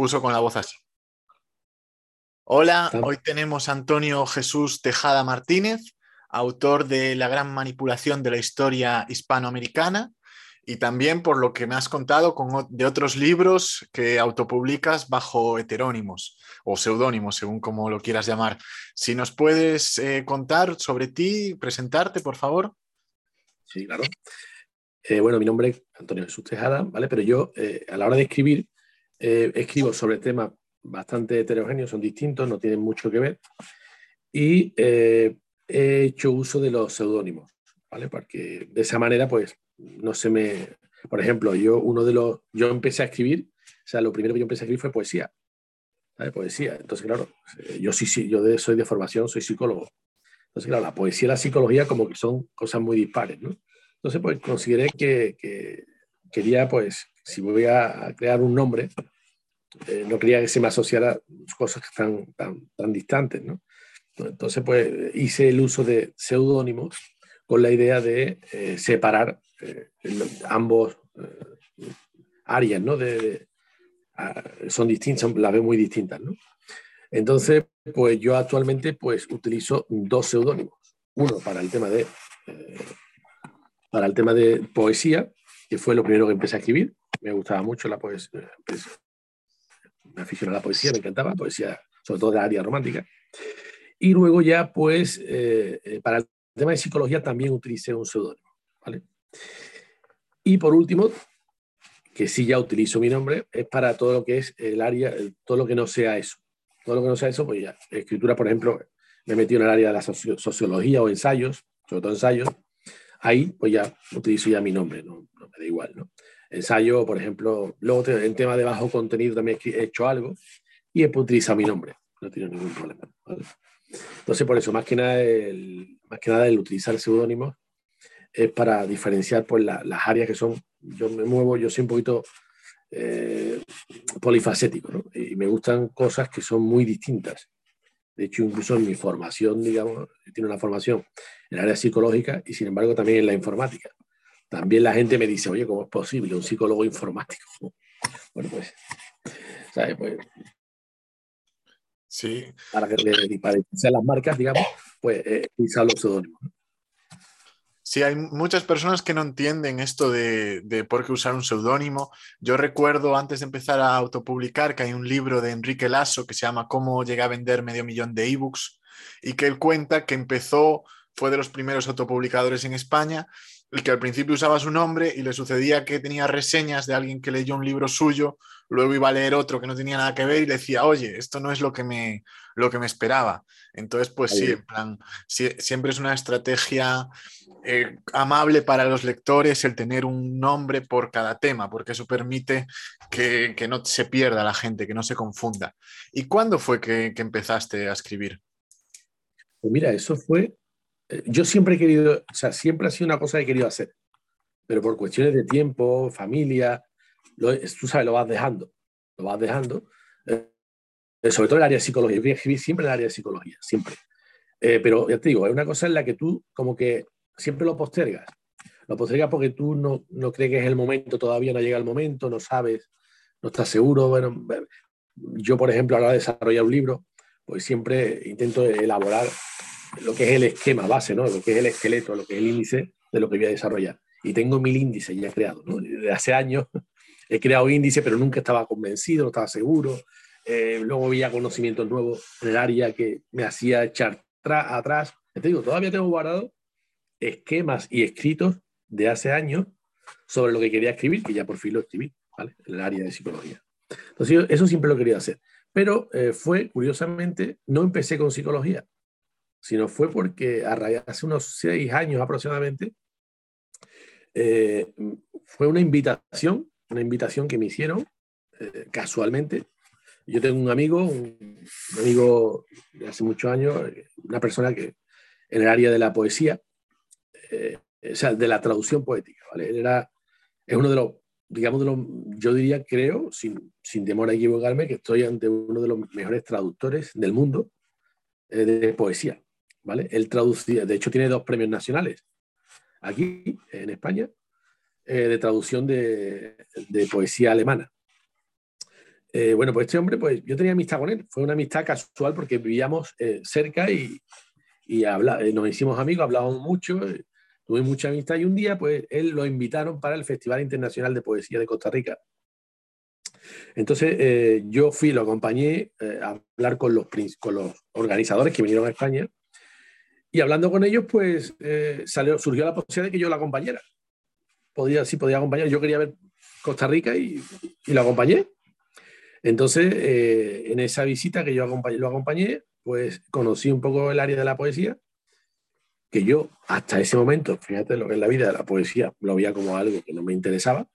puso con la voz así. Hola, hoy tenemos a Antonio Jesús Tejada Martínez, autor de La gran manipulación de la historia hispanoamericana y también por lo que me has contado con, de otros libros que autopublicas bajo heterónimos o seudónimos, según como lo quieras llamar. Si nos puedes eh, contar sobre ti, presentarte, por favor. Sí, claro. Eh, bueno, mi nombre es Antonio Jesús Tejada, ¿vale? Pero yo eh, a la hora de escribir, escribo sobre temas bastante heterogéneos, son distintos, no tienen mucho que ver. Y he hecho uso de los seudónimos, ¿vale? Porque de esa manera, pues, no se me... Por ejemplo, yo uno de los... Yo empecé a escribir, o sea, lo primero que yo empecé a escribir fue poesía. ¿sabes? Poesía. Entonces, claro, eh, yo sí, sí, yo soy de formación, soy psicólogo. Entonces, claro, la poesía y la psicología como que son cosas muy dispares, ¿no? Entonces, pues consideré que, quería, pues, si voy a crear un nombre, eh, no quería que se me asociara cosas que están tan, tan distantes, ¿no? Entonces, pues, hice el uso de seudónimos con la idea de eh, separar eh, ambos eh, áreas, ¿no? De, son distintas, las veo muy distintas, ¿no? Entonces, pues yo actualmente pues utilizo dos seudónimos. Uno para el tema de para el tema de poesía, que fue lo primero que empecé a escribir. Me gustaba mucho la poesía. Me aficioné a la poesía, me encantaba, poesía, sobre todo de la área romántica. Y luego ya, pues, para el tema de psicología también utilicé un seudónimo. ¿vale? Y por último, que sí ya utilizo mi nombre, es para todo lo que es el área, todo lo que no sea eso. Todo lo que no sea eso, pues ya, escritura, por ejemplo, me he metido en el área de la sociología o ensayos, sobre todo ensayos, ahí pues ya utilizo ya mi nombre, no, me da igual, ¿no? Ensayo, por ejemplo, luego en tema de bajo contenido también he hecho algo y he utilizado mi nombre, no tiene ningún problema. Entonces, por eso, más que nada, el, más que nada el utilizar seudónimos es para diferenciar pues, las áreas que son, yo me muevo, yo soy un poquito eh, polifacético, ¿no? Y me gustan cosas que son muy distintas. De hecho, incluso en mi formación, digamos, tiene una formación en el área psicológica y sin embargo también en la informática. También la gente me dice, oye, ¿cómo es posible un psicólogo informático? Bueno, pues, ¿sabes? Pues Sí. Para que para las marcas, digamos, pues eh, los pseudónimos. Sí, hay muchas personas que no entienden esto de, de por qué usar un seudónimo. Yo recuerdo antes de empezar a autopublicar que hay un libro de Enrique Lasso que se llama Cómo llegué a vender medio millón de ebooks y que él cuenta que empezó, fue de los primeros autopublicadores en España el que al principio usaba su nombre y le sucedía que tenía reseñas de alguien que leyó un libro suyo, luego iba a leer otro que no tenía nada que ver y le decía, oye, esto no es lo que me, lo que me esperaba. Entonces, pues sí, en plan, siempre es una estrategia eh, amable para los lectores el tener un nombre por cada tema, porque eso permite que, no se pierda la gente, que no se confunda. ¿Y cuándo fue que, que empezaste a escribir? Pues mira, eso fue yo siempre he querido, o sea, siempre ha sido una cosa que he querido hacer, pero por cuestiones de tiempo, familia, tú sabes, lo vas dejando, lo vas dejando. Eh, sobre todo en el área de psicología. Yo escribir siempre en el área de psicología, siempre. Eh, pero ya te digo, es una cosa en la que tú como que siempre lo postergas. Lo postergas porque tú no, no crees que es el momento, todavía no llega el momento, no sabes, no estás seguro. Bueno, yo, por ejemplo, a la hora de desarrollar un libro, pues siempre intento elaborar lo que es el esquema base, ¿no? lo que es el esqueleto, lo que es el índice de lo que voy a desarrollar. Y tengo mil índices ya creados. ¿no? Desde hace años he creado índices, pero nunca estaba convencido, no estaba seguro. Eh, luego había conocimientos nuevos en el área que me hacía echar atrás. Te digo, todavía tengo guardado esquemas y escritos de hace años sobre lo que quería escribir, que ya por fin lo escribí, ¿vale? En el área de psicología. Entonces, eso siempre lo quería hacer. Pero eh, fue, curiosamente, no empecé con psicología, sino fue porque a hace unos seis años aproximadamente, eh, fue una invitación, una invitación que me hicieron eh, casualmente. Yo tengo un amigo, un, amigo de hace muchos años, una persona que en el área de la poesía, eh, o sea, de la traducción poética, ¿vale? Él era, es uno de los, digamos, de los, yo diría, creo, sin, sin temor a equivocarme, que estoy ante uno de los mejores traductores del mundo de poesía. ¿Vale? Él traducía, de hecho tiene dos premios nacionales aquí en España eh, de traducción de, poesía alemana. Eh, bueno, pues este hombre, pues yo tenía amistad con él. Fue una amistad casual porque vivíamos eh, cerca y, y nos hicimos amigos, hablábamos mucho, tuve mucha amistad y un día, pues él lo invitaron para el Festival Internacional de Poesía de Costa Rica. Entonces yo fui, lo acompañé a hablar con los, con los organizadores que vinieron a España y hablando con ellos, pues salió, surgió la posibilidad de que yo la acompañara. Podía, sí, podía acompañar. Yo quería ver Costa Rica y, y lo acompañé. Entonces, eh, en esa visita que yo lo acompañé, pues conocí un poco el área de la poesía, que yo hasta ese momento, fíjate lo que es la vida de la poesía, lo veía como algo que no me interesaba,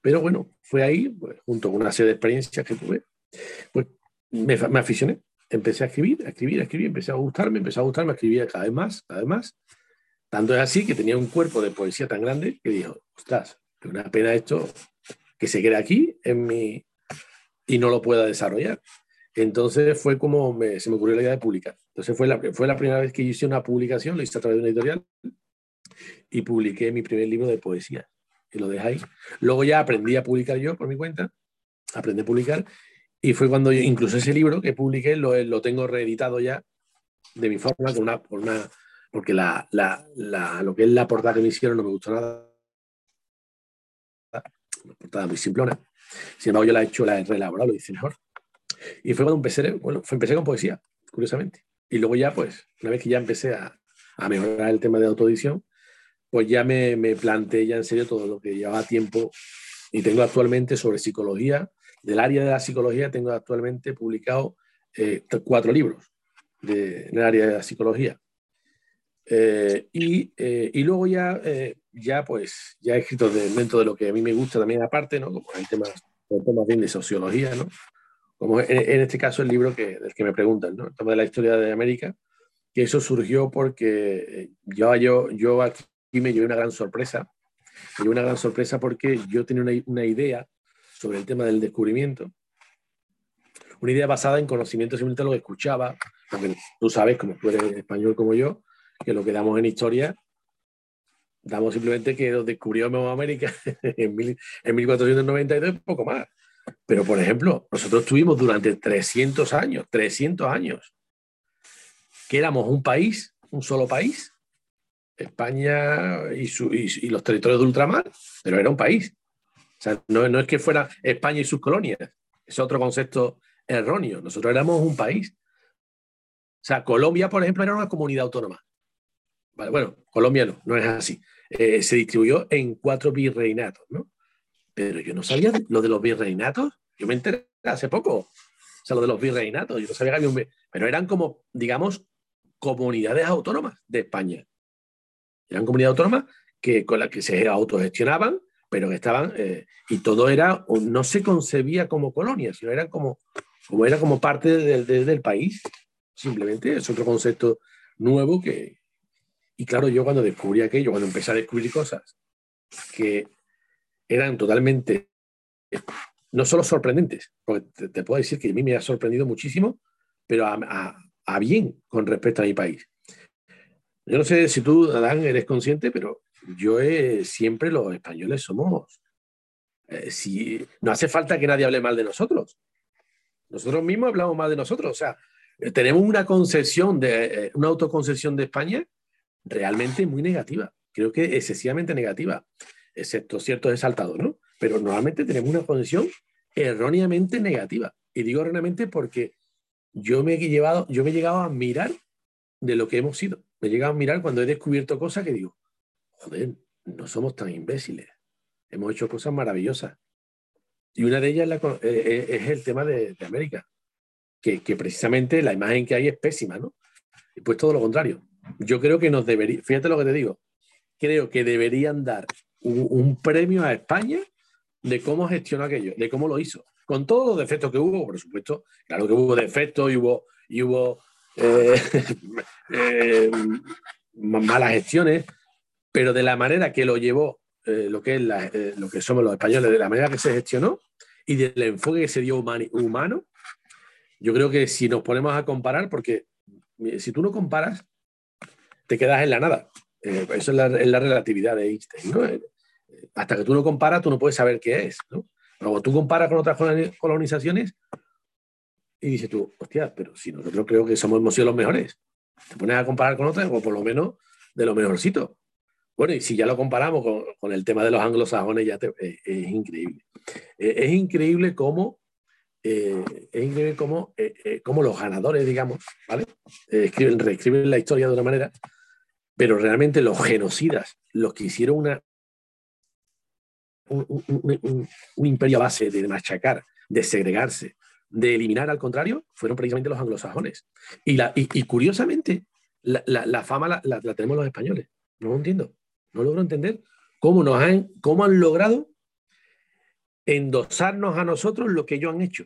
pero bueno, fue ahí, pues, junto con una serie de experiencias que tuve, pues me, me aficioné, empecé a escribir, a escribir, a escribir, empecé a gustarme, empecé a gustarme, a escribir cada vez más, cada vez más. Tanto es así que tenía un cuerpo de poesía tan grande que dijo, ostras, es una pena esto que se quede aquí en mi, y no lo pueda desarrollar. Entonces fue como se me ocurrió la idea de publicar. Entonces fue la, fue la primera vez que hice una publicación, lo hice a través de una editorial y publiqué mi primer libro de poesía. Y lo dejé ahí. Luego ya aprendí a publicar yo por mi cuenta, aprendí a publicar y fue cuando incluso ese libro que publiqué lo, lo tengo reeditado ya de mi forma, con una, una, porque la, la, la, lo que es la portada que me hicieron no me gustó nada. Una portada muy simplona sin embargo, yo la he hecho, la he reelaborado, lo hice mejor. Y fue cuando empecé, bueno, empecé con poesía, curiosamente. Y luego ya, pues, una vez que ya empecé a, a mejorar el tema de autoedición, pues ya me, me, planteé ya en serio todo lo que llevaba tiempo y tengo actualmente sobre psicología, del área de la psicología, tengo actualmente publicado eh, cuatro libros de, en el área de la psicología. Eh, y, eh, y, luego ya ya pues ya he escrito dentro de lo que a mí me gusta también aparte, ¿no? Como hay temas, temas bien de sociología, ¿no? Como en, este caso el libro que, del que me preguntan, ¿no? El tema de la historia de América, que eso surgió porque eh, yo, yo, yo aquí me llevé una gran sorpresa, me llevé una gran sorpresa porque yo tenía una, una idea sobre el tema del descubrimiento, una idea basada en conocimiento simplemente lo que escuchaba, tú sabes, como tú eres español como yo, que lo que damos en historia Damos simplemente que descubrió Nueva América en, 1492, poco más. Pero, por ejemplo, nosotros tuvimos durante 300 años, 300 años, que éramos un país, un solo país, España y, y, los territorios de ultramar, pero era un país. Sea, no, no, es que fuera España y sus colonias, es otro concepto erróneo. Nosotros éramos un país. O sea, Colombia, por ejemplo, era una comunidad autónoma. bueno, Colombia no, no es así. Eh, se distribuyó en cuatro virreinatos, ¿no? Pero yo no sabía lo de los virreinatos. Yo me enteré hace poco. O sea, lo de los virreinatos. Yo no sabía que había un... Pero eran como, digamos, comunidades autónomas de España. Eran comunidades autónomas que, con las que se autogestionaban, pero que estaban... Eh, y todo era... No se concebía como colonia, sino eran como, como, era como parte del país. Simplemente es otro concepto nuevo que, y claro, yo cuando descubrí aquello, cuando empecé a descubrir cosas que eran totalmente, no solo sorprendentes, porque te, puedo decir que a mí me ha sorprendido muchísimo, pero a, bien con respecto a mi país. Yo no sé si tú, Adán, eres consciente, pero yo siempre los españoles somos. Eh, si, no hace falta que nadie hable mal de nosotros. Nosotros mismos hablamos mal de nosotros. O sea, tenemos una concesión de, eh, una autoconcesión de España realmente muy negativa, creo que excesivamente negativa, excepto ciertos exaltados, ¿no? Pero normalmente tenemos una posición erróneamente negativa. Y digo erróneamente porque yo me he llevado, yo me he llegado a mirar de lo que hemos sido. Me he llegado a mirar cuando he descubierto cosas que digo, joder, no somos tan imbéciles. Hemos hecho cosas maravillosas. Y una de ellas es, eh, eh, el tema de, América, que, precisamente la imagen que hay es pésima, ¿no? Y pues todo lo contrario yo creo que nos debería, fíjate lo que te digo, creo que deberían dar un, premio a España de cómo gestionó aquello, de cómo lo hizo, con todos los defectos que hubo, por supuesto, claro que hubo defectos y hubo, hubo eh, malas gestiones, pero de la manera que lo llevó eh, lo que es lo que somos los españoles, de la manera que se gestionó y del enfoque que se dio humano, yo creo que si nos ponemos a comparar, porque si tú no comparas, te quedas en la nada. Eh, eso es la, relatividad de Einstein. Eh, hasta que tú no comparas, tú no puedes saber qué es. Luego tú comparas con otras colonizaciones y dices tú, hostia, pero si nosotros creo que somos, hemos sido los mejores. Te pones a comparar con otras, o por lo menos de lo mejorcito. Bueno, y si ya lo comparamos con, el tema de los anglosajones, ya es, increíble. Es, increíble cómo, es increíble cómo, eh, eh, cómo, los ganadores, digamos, ¿vale? escriben, reescriben la historia de una manera, pero realmente los genocidas, los que hicieron una, un, imperio a base de machacar, de segregarse, de eliminar al contrario, fueron precisamente los anglosajones. Y, la, y, curiosamente, la, fama la, tenemos los españoles. No lo entiendo. No logro entender cómo, nos han, cómo han logrado endosarnos a nosotros lo que ellos han hecho.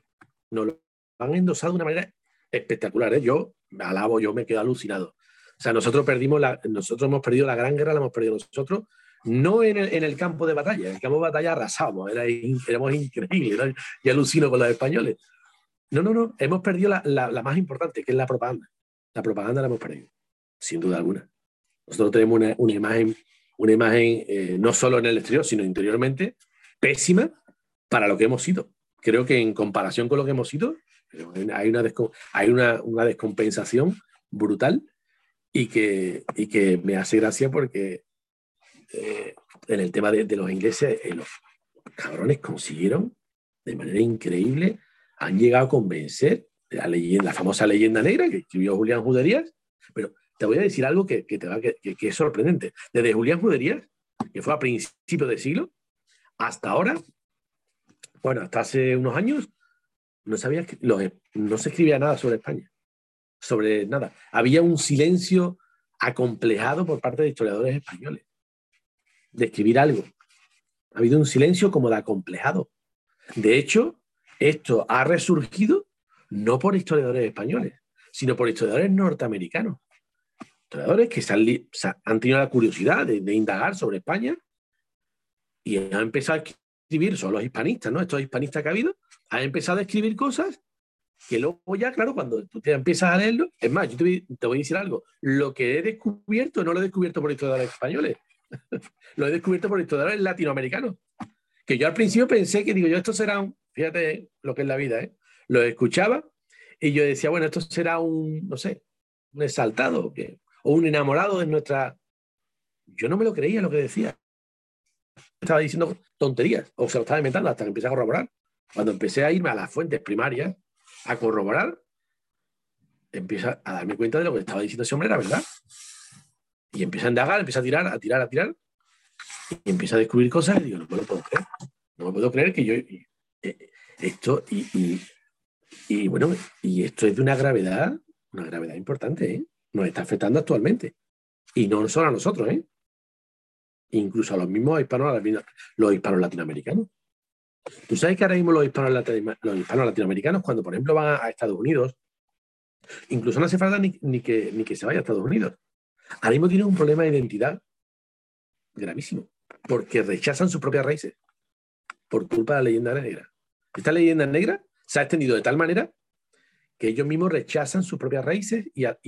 Nos lo han endosado de una manera espectacular. ¿eh? Yo me alabo, yo me quedo alucinado. O sea, nosotros perdimos la, nosotros hemos perdido la gran guerra, la hemos perdido nosotros, no en el, campo de batalla, en el campo de batalla arrasamos, era, éramos increíbles, y alucino con los españoles. No, no, no, hemos perdido la, más importante, que es la propaganda. La propaganda la hemos perdido, sin duda alguna. Nosotros tenemos una, imagen, una imagen eh, no solo en el exterior, sino interiormente, pésima para lo que hemos sido. Creo que en comparación con lo que hemos sido, hay una, hay una, descompensación brutal y que, y que me hace gracia porque eh, en el tema de, los ingleses, eh, los cabrones consiguieron de manera increíble, han llegado a convencer la, la famosa leyenda negra que escribió Julián Juderías, pero te voy a decir algo que, te va, que, es sorprendente. Desde Julián Juderías, que fue a principios de siglo, hasta ahora, bueno, hasta hace unos años, no, sabía que, no se escribía nada sobre España, sobre nada. Había un silencio acomplejado por parte de historiadores españoles de escribir algo. Ha habido un silencio como de acomplejado. De hecho, esto ha resurgido no por historiadores españoles, sino por historiadores norteamericanos. Historiadores que han, tenido la curiosidad de, indagar sobre España y han empezado a escribir, son los hispanistas, ¿no? Estos hispanistas que ha habido, han empezado a escribir cosas que luego ya, claro, cuando tú te empiezas a leerlo, es más, yo te voy, te voy a decir algo, lo que he descubierto no lo he descubierto por historiadores españoles, lo he descubierto por historiadores latinoamericanos. Que yo al principio pensé que, digo, yo, esto será un, fíjate lo que es la vida, ¿eh? Lo escuchaba y yo decía, bueno, esto será un, no sé, un exaltado que, o un enamorado de nuestra. Yo no me lo creía lo que decía. Estaba diciendo tonterías o se lo estaba inventando hasta que empecé a corroborar. Cuando empecé a irme a las fuentes primarias a corroborar, empieza a darme cuenta de lo que estaba diciendo ese hombre era verdad. Y empieza a indagar, empieza a tirar, a tirar, a tirar. Y empieza a descubrir cosas y digo, no me lo puedo creer. No me puedo creer que yo. Eh, esto, y, y, bueno, y esto es de una gravedad, una gravedad importante, ¿eh? Nos está afectando actualmente. Y no solo a nosotros, ¿eh? Incluso a los mismos hispanos, los hispanos latinoamericanos. Tú sabes que ahora mismo los hispanos, los hispanos latinoamericanos, cuando por ejemplo van a, Estados Unidos, incluso no hace falta ni, ni, que, ni que se vaya a Estados Unidos. Ahora mismo tienen un problema de identidad gravísimo, porque rechazan sus propias raíces por culpa de la leyenda negra. Esta leyenda negra se ha extendido de tal manera que ellos mismos rechazan sus propias raíces y, ya,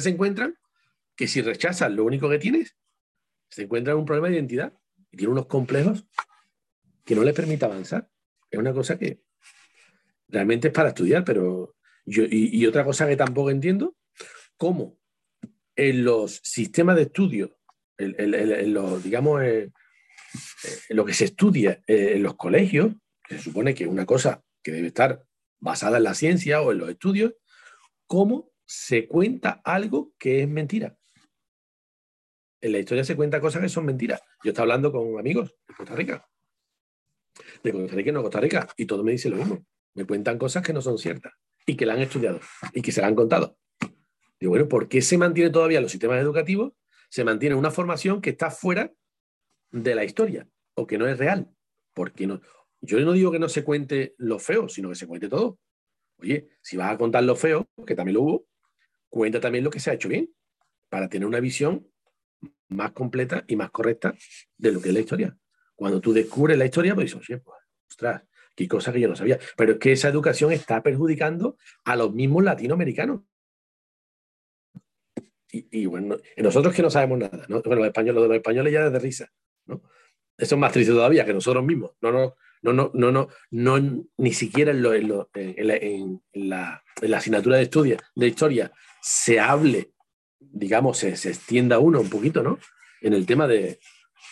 se encuentran que si rechazan lo único que tienes, se encuentran un problema de identidad y tienen unos complejos que no les permite avanzar. Es una cosa que realmente es para estudiar, pero yo, y, otra cosa que tampoco entiendo, cómo en los sistemas de estudio, en, los, digamos, eh, lo que se estudia eh, en los colegios, que se supone que es una cosa que debe estar basada en la ciencia o en los estudios, cómo se cuenta algo que es mentira. En la historia se cuenta cosas que son mentiras. Yo estaba hablando con amigos de Costa Rica, de Costa Rica y no Costa Rica, y todo me dice lo mismo. Me cuentan cosas que no son ciertas y que la han estudiado y que se la han contado. Digo, bueno, ¿por qué se mantiene todavía los sistemas educativos? Se mantiene una formación que está fuera de la historia o que no es real. Porque no, yo no digo que no se cuente lo feo, sino que se cuente todo. Oye, si vas a contar lo feo, que también lo hubo, cuenta también lo que se ha hecho bien, para tener una visión más completa y más correcta de lo que es la historia. Cuando tú descubres la historia, pues dices, oye, pues, ostras, qué cosa que yo no sabía. Pero es que esa educación está perjudicando a los mismos latinoamericanos. Y, bueno, nosotros que no sabemos nada, ¿no? Bueno, los españoles, los españoles ya de risa, ¿no? Eso es más triste todavía que nosotros mismos. No, no, No, no, no, no, no ni siquiera en, la, asignatura de, estudia, de historia se hable, digamos, se, se, extienda uno un poquito, ¿no? En el tema de,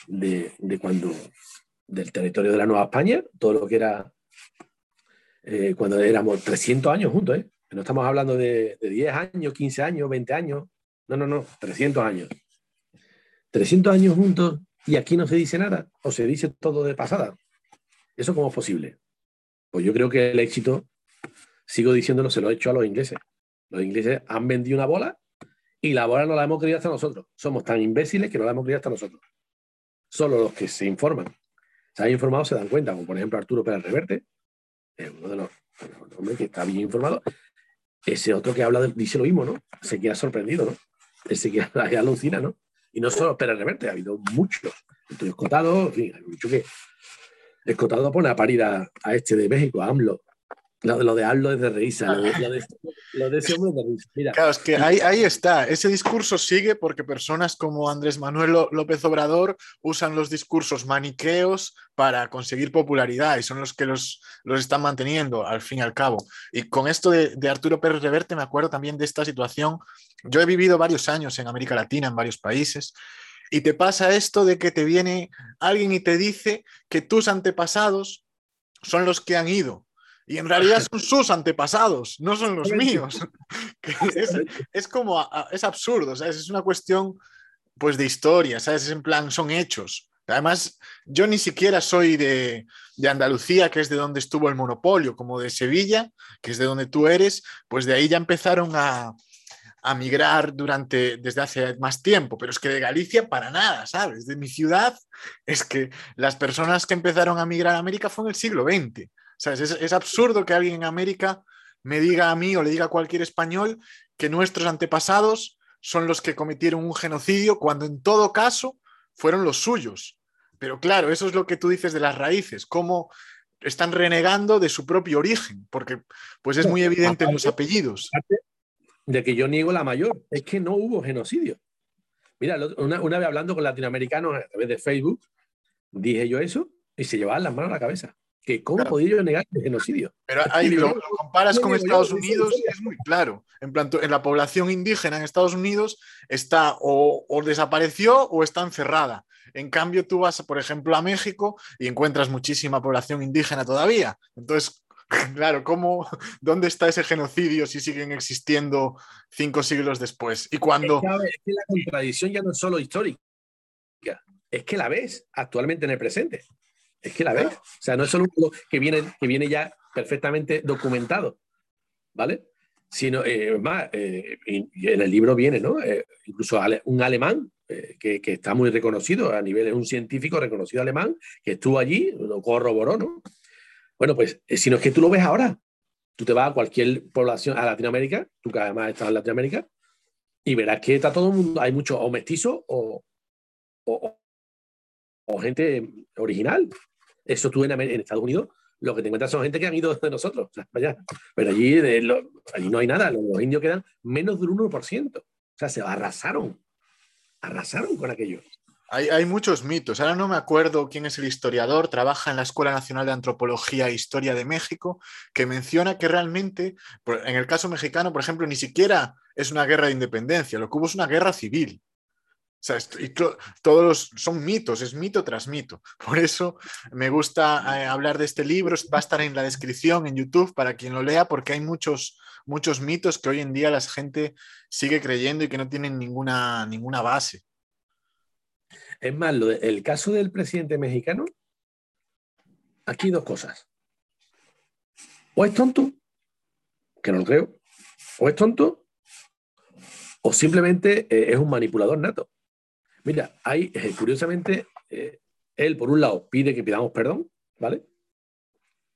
de, cuando, del territorio de la Nueva España, todo lo que era eh, cuando éramos 300 años juntos, ¿eh? No estamos hablando de, de 10 años, 15 años, 20 años, no, no, no, 300 años. 300 años juntos y aquí no se dice nada o se dice todo de pasada. ¿Eso cómo es posible? Pues yo creo que el éxito, sigo diciéndolo, se lo he hecho a los ingleses. Los ingleses han vendido una bola y la bola no la hemos querido hasta nosotros. Somos tan imbéciles que no la hemos querido hasta nosotros. Solo los que se informan. Se han informado se dan cuenta, como por ejemplo Arturo Pérez Reverte, es uno de los hombres que está bien informado. Ese otro que habla dice lo mismo, ¿no? Se queda sorprendido, ¿no? Ese que alucina, ¿no? Y no solo Pérez Reverte, ha habido muchos. Estoy escotado, en fin, hay mucho que. Escotado pone a parir a, a este de México, a AMLO, lo, de Aldo es de risa, lo de, ese hombre de risa. Claro, es que ahí, ahí, está. Ese discurso sigue porque personas como Andrés Manuel López Obrador usan los discursos maniqueos para conseguir popularidad y son los que los, los están manteniendo al fin y al cabo. Y con esto de, de Arturo Pérez Reverte me acuerdo también de esta situación. Yo he vivido varios años en América Latina, en varios países, y te pasa esto de que te viene alguien y te dice que tus antepasados son los que han ido y en realidad son sus antepasados, no son los míos. es, como, es absurdo, ¿sabes? Es una cuestión pues de historia, ¿sabes? Es en plan, son hechos. Además, yo ni siquiera soy de, de, Andalucía, que es de donde estuvo el monopolio, como de Sevilla, que es de donde tú eres, pues de ahí ya empezaron a, a migrar durante, desde hace más tiempo, pero es que de Galicia para nada, ¿sabes? De mi ciudad es que las personas que empezaron a migrar a América fue en el siglo XX. Es, absurdo que alguien en América me diga a mí o le diga a cualquier español que nuestros antepasados son los que cometieron un genocidio cuando en todo caso fueron los suyos. Pero claro, eso es lo que tú dices de las raíces, cómo están renegando de su propio origen, porque pues es muy evidente en los apellidos. De que yo niego la mayor, es que no hubo genocidio. Mira, una, una vez hablando con latinoamericanos a través de Facebook, dije yo eso y se llevaban las manos a la cabeza que cómo podía yo negar el genocidio. Pero ahí lo, comparas con Estados Unidos es muy claro. En, plan, en la población indígena en Estados Unidos está o, desapareció o está encerrada. En cambio, tú vas, por ejemplo, a México y encuentras muchísima población indígena todavía. Entonces, claro, ¿cómo, ¿dónde está ese genocidio si siguen existiendo cinco siglos después? Y cuando... Es que la contradicción ya no es solo histórica, es que la ves actualmente en el presente. Es que la ves. O sea, no es solo que viene, que viene ya perfectamente documentado, ¿vale? Sino, eh, más, eh, en el libro viene, ¿no? Eh, incluso un alemán que, está muy reconocido a nivel, un científico reconocido alemán que estuvo allí, lo corroboró, ¿no? Bueno, pues, si no es que tú lo ves ahora, tú te vas a cualquier población, a Latinoamérica, tú que además estás en Latinoamérica, y verás que está todo el mundo, hay muchos o mestizos o, o gente original. Eso tú en, Estados Unidos lo que te encuentras son gente que han ido de nosotros. Pero allí, allí no hay nada. Los, indios quedan menos del 1%. O sea, se arrasaron. Arrasaron con aquello. Hay, muchos mitos. Ahora no me acuerdo quién es el historiador, trabaja en la Escuela Nacional de Antropología e Historia de México, que menciona que realmente, en el caso mexicano, por ejemplo, ni siquiera es una guerra de independencia, lo que hubo es una guerra civil todos son mitos, es mito tras mito. Por eso me gusta eh, hablar de este libro, va a estar en la descripción en YouTube para quien lo lea, porque hay muchos, muchos mitos que hoy en día la gente sigue creyendo y que no tienen ninguna, ninguna base. Es más, el caso del presidente mexicano, aquí dos cosas. O es tonto, que no lo creo, o es tonto, o simplemente eh, es un manipulador nato. Mira, hay, eh, curiosamente, eh, él por un lado pide que pidamos perdón, ¿vale?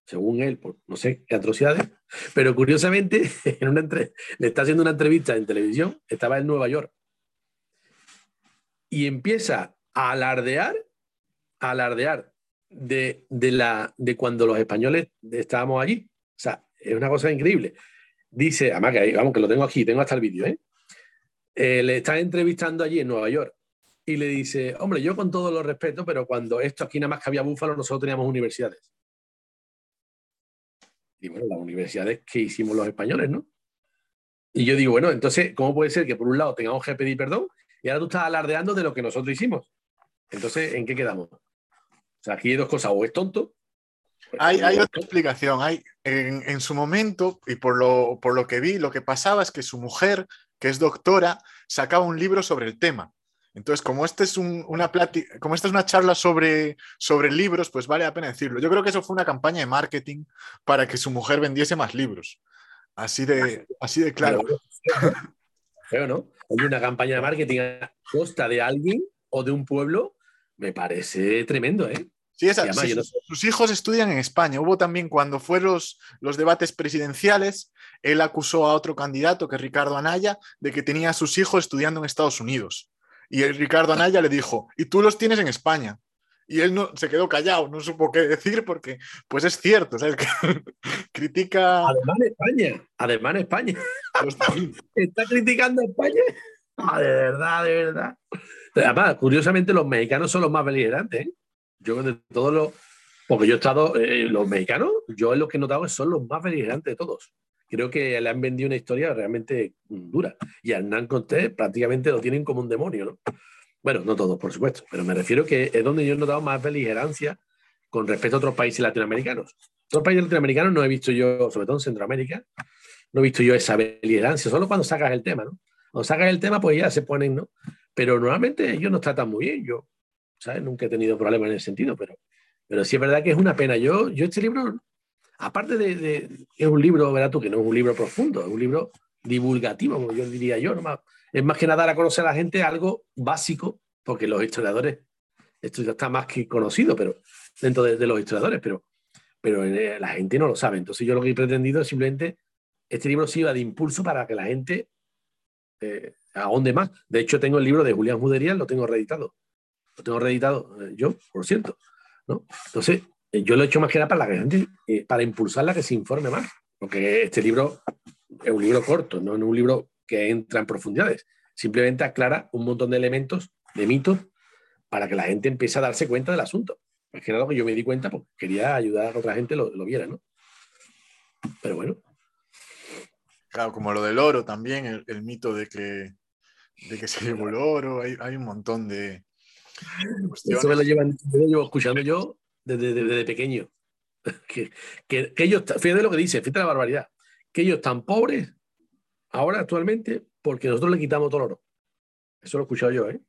Según él, por no sé qué atrocidades, pero curiosamente en una le está haciendo una entrevista en televisión, estaba en Nueva York, y empieza alardear, alardear de, la, de cuando los españoles estábamos allí. O sea, es una cosa increíble. Dice, además que vamos, que lo tengo aquí, tengo hasta el vídeo, ¿eh? ¿eh? le está entrevistando allí en Nueva York y le dice, hombre, yo con todo lo respeto, pero cuando esto aquí nada más que había búfalo, nosotros teníamos universidades. Y bueno, las universidades que hicimos los españoles, ¿no? Y yo digo, bueno, entonces, ¿cómo puede ser que por un lado tengamos que pedir perdón y ahora tú estás alardeando de lo que nosotros hicimos? Entonces, ¿en qué quedamos? O sea, aquí hay dos cosas, o es tonto. Pues, hay, hay otra explicación. Hay, en, en, su momento, y por lo, por lo que vi, lo que pasaba es que su mujer, que es doctora, sacaba un libro sobre el tema. Entonces, como este es un, una como esta es una charla sobre, sobre libros, pues vale la pena decirlo. Yo creo que eso fue una campaña de marketing para que su mujer vendiese más libros. Así de, así de claro. Pero ¿no? Hay una campaña de marketing a costa de alguien o de un pueblo, me parece tremendo, ¿eh? Sí, esa, sus hijos estudian en España. Hubo también cuando fueron los, los, debates presidenciales, él acusó a otro candidato, que es Ricardo Anaya, de que tenía a sus hijos estudiando en Estados Unidos. Y el Ricardo Anaya le dijo, y tú los tienes en España. Y él no, se quedó callado, no supo qué decir porque, pues es cierto, ¿sabes? Que critica... Además España, además España. Está criticando a España. Ah, de verdad, de verdad. Además, curiosamente, los mexicanos son los más beligerantes. ¿eh? Yo de todos los... Porque yo he estado, eh, los mexicanos, yo lo que he notado es son los más beligerantes de todos creo que le han vendido una historia realmente dura. Y a Hernán Cortés prácticamente lo tienen como un demonio, ¿no? Bueno, no todos, por supuesto, pero me refiero que es donde yo he notado más beligerancia con respecto a otros países latinoamericanos. Otros países latinoamericanos no he visto yo, sobre todo en Centroamérica, no he visto yo esa beligerancia, solo cuando sacas el tema, ¿no? Cuando sacas el tema, pues ya se ponen, ¿no? Pero normalmente ellos nos tratan muy bien, yo, ¿sabes? Nunca he tenido problemas en ese sentido, pero, pero sí es verdad que es una pena. Yo, yo este libro aparte de, es un libro, verás tú, que no es un libro profundo, es un libro divulgativo, como yo diría yo, es más que nada dar a conocer a la gente algo básico, porque los historiadores, esto ya está más que conocido, pero dentro de, los historiadores, pero, pero eh, la gente no lo sabe. Entonces yo lo que he pretendido es simplemente, este libro sirva de impulso para que la gente eh, ahonde más. De hecho, tengo el libro de Julián Juderial, lo tengo reeditado. Lo tengo reeditado eh, yo, por cierto. ¿no? Entonces, eh, yo lo he hecho más que nada para la gente, eh, para impulsarla que se informe más. Porque este libro es un libro corto, no es un libro que entra en profundidades. Simplemente aclara un montón de elementos, de mitos, para que la gente empiece a darse cuenta del asunto. Es que era lo que yo me di cuenta, porque quería ayudar a que otra gente lo, lo viera, ¿no? Pero bueno. Claro, como lo del oro también, el, mito de que, de que se llevó el oro, hay, hay un montón de, Eso me lo, llevan, me lo llevo escuchando yo desde, pequeño. Que, que, ellos, fíjate lo que dice, fíjate la barbaridad, que ellos están pobres ahora actualmente porque nosotros le quitamos todo el oro. Eso lo he escuchado yo, ¿eh?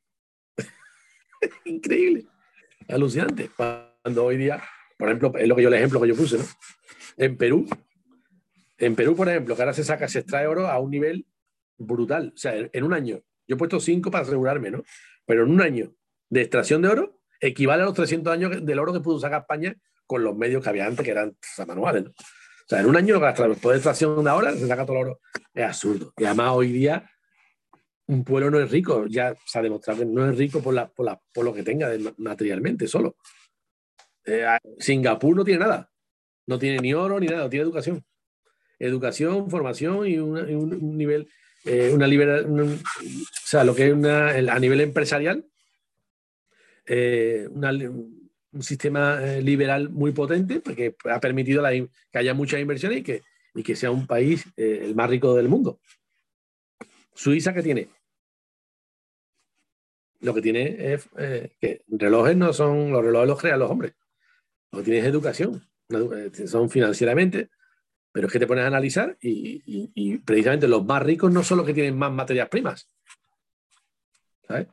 Increíble, alucinante. Cuando hoy día, por ejemplo, es lo que yo el ejemplo que yo puse, ¿no? En Perú, en Perú, por ejemplo, que ahora se saca, se extrae oro a un nivel brutal. O sea, en un año, yo he puesto cinco para asegurarme, ¿no? Pero en un año de extracción de oro, equivale a los 300 años del oro que pudo sacar España con los medios que había antes, que eran manuales. ¿no? O sea, en un año, el poder de extracción de ahora, se saca todo el oro. Es absurdo. Y además, hoy día, un pueblo no es rico. Ya se ha demostrado que no es rico por, la, por lo que tenga materialmente solo. Eh, Singapur no tiene nada. No tiene ni oro ni nada, no tiene educación. Educación, formación y, un, nivel, eh, una liberal, o sea, lo que es una, a nivel empresarial, eh, un sistema eh, liberal muy potente porque ha permitido que haya muchas inversiones y que, y que sea un país el más rico del mundo. Suiza, ¿qué tiene? Lo que tiene es que relojes no son, los relojes los crean los hombres. Lo que tiene es educación, son financieramente, pero es que te pones a analizar y, precisamente los más ricos no son los que tienen más materias primas. ¿Sabes?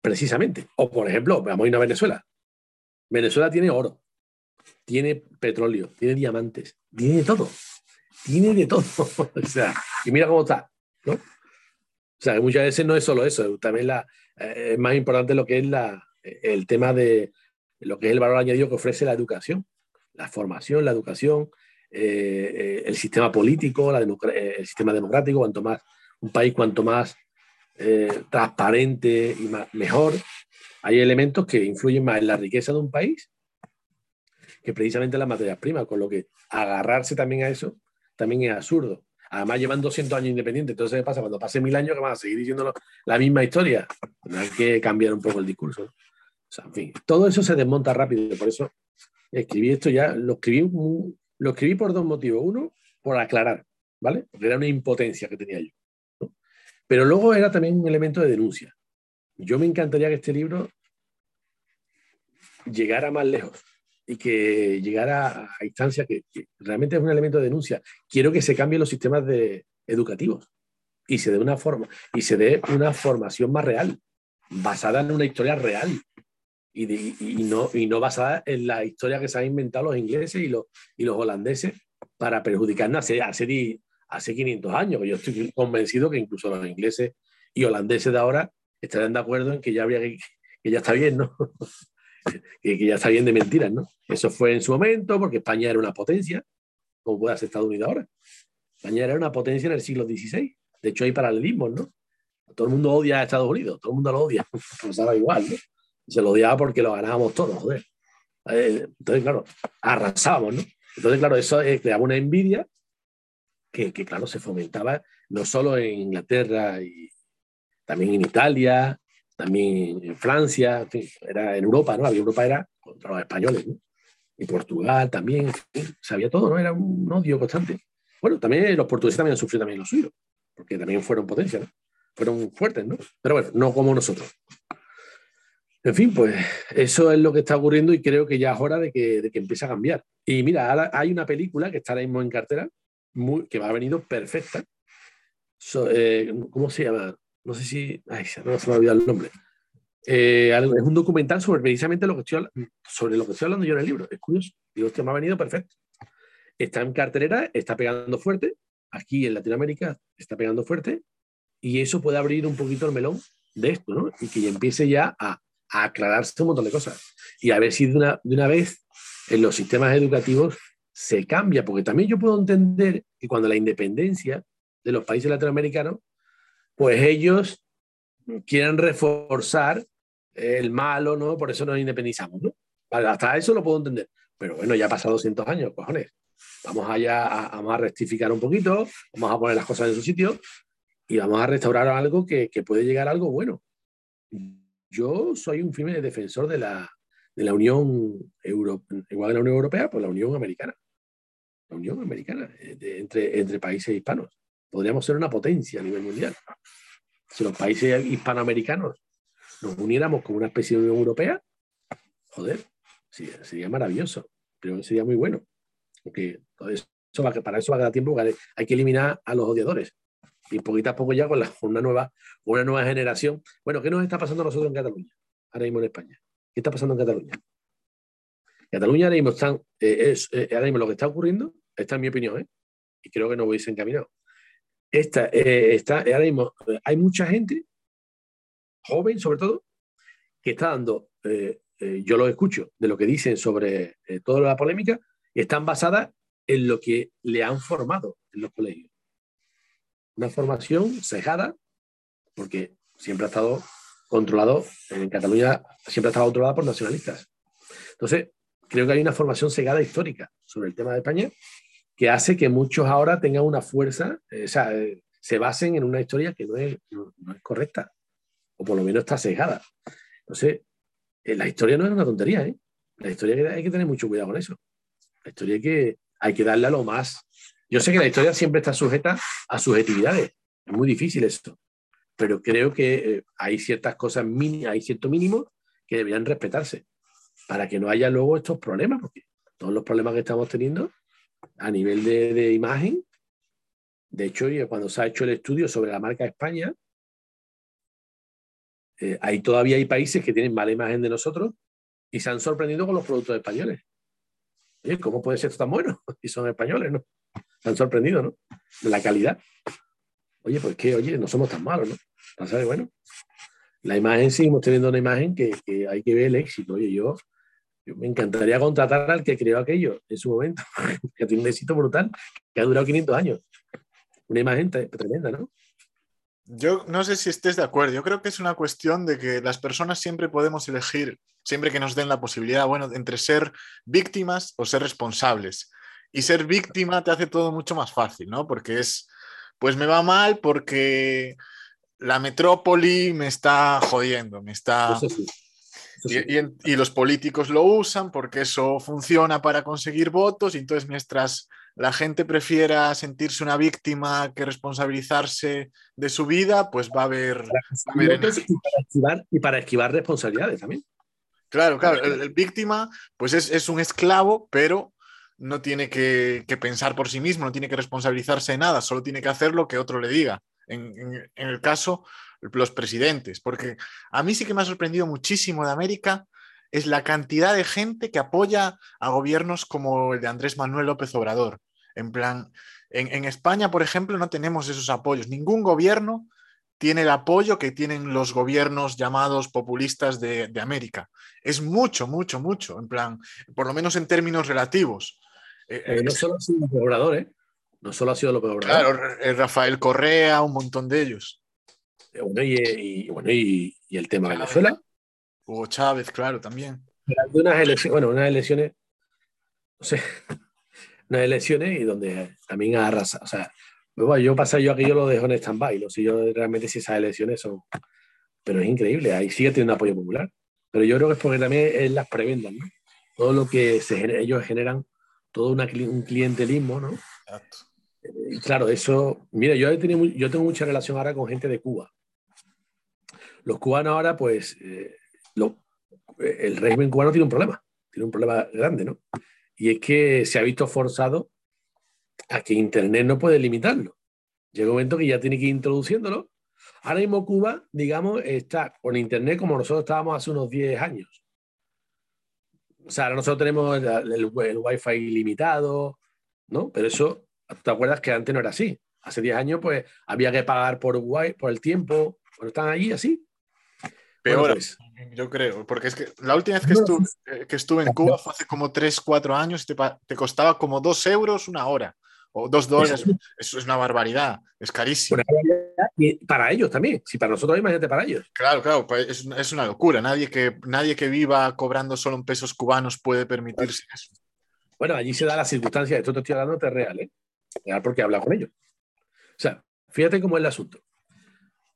precisamente. O, por ejemplo, vamos a ir a Venezuela. Venezuela tiene oro, tiene petróleo, tiene diamantes, tiene de todo. Tiene de todo. o sea, y mira cómo está, ¿no? O sea, muchas veces no es solo eso, también la, eh, es más importante lo que es la, el tema de lo que es el valor añadido que ofrece la educación, la formación, la educación, eh, eh, el sistema político, la el sistema democrático, cuanto más, un país cuanto más eh, transparente y mejor, hay elementos que influyen más en la riqueza de un país que precisamente las materias primas, con lo que agarrarse también a eso también es absurdo. Además, llevan 200 años independientes, entonces, ¿qué pasa? Cuando pase mil años, que van a seguir diciendo la misma historia. Hay que cambiar un poco el discurso. O sea, en fin, todo eso se desmonta rápido, por eso escribí esto ya, lo escribí Lo escribí por dos motivos. Uno, por aclarar, ¿vale? Porque era una impotencia que tenía yo. Pero luego era también un elemento de denuncia. Yo me encantaría que este libro llegara más lejos y que llegara a instancias que, realmente es un elemento de denuncia. Quiero que se cambien los sistemas educativos y se dé una forma y se dé una formación más real, basada en una historia real y, no, y no basada en la historia que se han inventado los ingleses y los, y los holandeses para perjudicarnos hace, hace, hace 500 años. Yo estoy convencido que incluso los ingleses y holandeses de ahora estarán de acuerdo en que ya, habría que, ya está bien, ¿no? que, ya está bien de mentiras, ¿no? Eso fue en su momento porque España era una potencia, como puede ser Estados Unidos ahora. España era una potencia en el siglo XVI. De hecho, hay paralelismos, ¿no? Todo el mundo odia a Estados Unidos, todo el mundo lo odia. Pensaba igual, ¿no? Se lo odiaba porque lo ganábamos todos, joder. Eh, entonces, claro, arrasábamos, ¿no? Entonces, claro, eso eh, creaba una envidia que, que, claro, se fomentaba no solo en Inglaterra y también en Italia, también en Francia, en, fin, era en Europa, ¿no? Había Europa era contra los españoles, ¿no? Y Portugal también, en fin, sabía todo, ¿no? Era un odio constante. Bueno, también los portugueses también sufrido también los suyos, porque también fueron potencia, ¿no? Fueron fuertes, ¿no? Pero bueno, no como nosotros. En fin, pues eso es lo que está ocurriendo y creo que ya es hora de que, empiece a cambiar. Y mira, ahora hay una película que está ahora mismo en cartera, que va a venido perfecta. Eh, ¿Cómo se llama? no sé si, ay, no se me ha olvidado el nombre. Eh, es un documental sobre precisamente lo que estoy, sobre lo que estoy hablando yo en el libro. Es curioso. Digo, hostia, me ha venido perfecto. Está en cartelera, está pegando fuerte. Aquí en Latinoamérica está pegando fuerte. Y eso puede abrir un poquito el melón de esto, ¿no? Y que empiece ya a, a, aclararse un montón de cosas. Y a ver si de una, de una vez en los sistemas educativos se cambia. Porque también yo puedo entender que cuando la independencia de los países latinoamericanos pues ellos quieren reforzar el malo, ¿no? Por eso nos independizamos, ¿no? hasta eso lo puedo entender. Pero bueno, ya ha pasado 200 años, cojones. Vamos allá a, a rectificar un poquito, vamos a poner las cosas en su sitio y vamos a restaurar algo que, puede llegar a algo bueno. Yo soy un firme defensor de la, de la Unión Europea, igual de la Unión Europea, pues la Unión Americana. La Unión Americana, eh, entre, entre países hispanos podríamos ser una potencia a nivel mundial. Si los países hispanoamericanos nos uniéramos como una especie de Unión Europea, joder, sería, maravilloso. Creo que sería muy bueno. Porque eso para eso va a dar tiempo, hay que eliminar a los odiadores. Y poquito a poco ya con, una, nueva, una nueva generación. Bueno, ¿qué nos está pasando a nosotros en Cataluña? Ahora mismo en España. ¿Qué está pasando en Cataluña? Cataluña ahora mismo, están, eh, es, eh, ahora mismo lo que está ocurriendo, esta es mi opinión, ¿eh? y creo que no voy encaminado, esta, está, ahora mismo hay mucha gente, joven sobre todo, que está dando, yo lo escucho, de lo que dicen sobre toda la polémica, y están basadas en lo que le han formado en los colegios. Una formación cejada, porque siempre ha estado controlado, en Cataluña siempre ha estado controlada por nacionalistas. Entonces, creo que hay una formación cegada histórica sobre el tema de España que hace que muchos ahora tengan una fuerza, eh, o sea, eh, se basen en una historia que no es, no, es, correcta, o por lo menos está sesgada. Entonces, eh, la historia no es una tontería, ¿eh? La historia hay que tener mucho cuidado con eso. La historia que, hay que darle a lo más. Yo sé que la historia siempre está sujeta a subjetividades, es muy difícil esto, pero creo que hay ciertas cosas, hay cierto mínimo que deberían respetarse para que no haya luego estos problemas, porque todos los problemas que estamos teniendo a nivel de, imagen. De hecho, cuando se ha hecho el estudio sobre la marca España, eh, todavía hay países que tienen mala imagen de nosotros y se han sorprendido con los productos españoles. Oye, ¿cómo puede ser esto tan bueno? Y son españoles, ¿no? Se han sorprendido, ¿no? De la calidad. Oye, pues que, oye, no somos tan malos, ¿no? Pasa bueno. La imagen, seguimos teniendo una imagen que, que hay que ver el éxito. Oye, yo me encantaría contratar al que creó aquello en su momento, que tiene un éxito brutal, que ha durado 500 años. Una imagen tremenda, ¿no? Yo no sé si estés de acuerdo. Yo creo que es una cuestión de que las personas siempre podemos elegir, siempre que nos den la posibilidad, bueno, entre ser víctimas o ser responsables. Y ser víctima te hace todo mucho más fácil, ¿no? Porque es, pues me va mal porque la metrópoli me está jodiendo, me está... Y, los políticos lo usan porque eso funciona para conseguir votos y entonces mientras la gente prefiera sentirse una víctima que responsabilizarse de su vida, pues va a haber... y, para esquivar, responsabilidades también. Claro, claro, el, víctima pues es, un esclavo, pero no tiene que, pensar por sí mismo, no tiene que responsabilizarse de nada, solo tiene que hacer lo que otro le diga. En, el caso los presidentes, porque a mí sí que me ha sorprendido muchísimo de América es la cantidad de gente que apoya a gobiernos como el de Andrés Manuel López Obrador. En plan, en, España, por ejemplo, no tenemos esos apoyos. Ningún gobierno tiene el apoyo que tienen los gobiernos llamados populistas de, América. Es mucho, mucho, mucho, en plan, por lo menos en términos relativos. Eh, eh, no solo ha sido López Obrador, ¿eh? No solo ha sido López Obrador. Claro, Rafael Correa, un montón de ellos. Bueno, y, bueno, y, el tema de Venezuela. Hugo Chávez, claro, también. Unas elecciones, bueno, unas elecciones, no sé, unas elecciones y donde también arrasa. O sea, pues yo pasa yo aquí yo lo dejo en stand-by, no sé yo realmente si esas elecciones son. Pero es increíble, ahí sigue teniendo apoyo popular. Pero yo creo que es porque también es las prebendas, ¿no? Todo lo que se ellos generan, todo un clientelismo, ¿no? Exacto. Y claro, eso, mira, yo, he tenido, yo tengo mucha relación ahora con gente de Cuba. Los cubanos ahora, pues, eh, el régimen cubano tiene un problema, tiene un problema grande, ¿no? Y es que se ha visto forzado a que Internet no puede limitarlo. Llega un momento que ya tiene que ir introduciéndolo. Ahora mismo Cuba, digamos, está con Internet como nosotros estábamos hace unos 10 años. O sea, nosotros tenemos el, el, el Wi-Fi limitado, ¿no? Pero eso, ¿te acuerdas que antes no era así? Hace 10 años, pues, había que pagar por, por el tiempo. Bueno, están allí así. Peor, pues, yo creo, porque es que la última vez que, estuve, eh, que estuve en Cuba fue hace como 3, 4 años, te, te costaba como 2 euros una hora o 2 dólares. Eso es una barbaridad, es carísimo. Y para ellos también, si para nosotros, imagínate para ellos. Claro, claro, pues es, es, una locura. Nadie que, nadie que viva cobrando solo en pesos cubanos puede permitirse eso. Bueno, allí se da la circunstancia, esto te estoy hablando de real, ¿eh? Real porque habla con ellos. O sea, fíjate cómo es el asunto.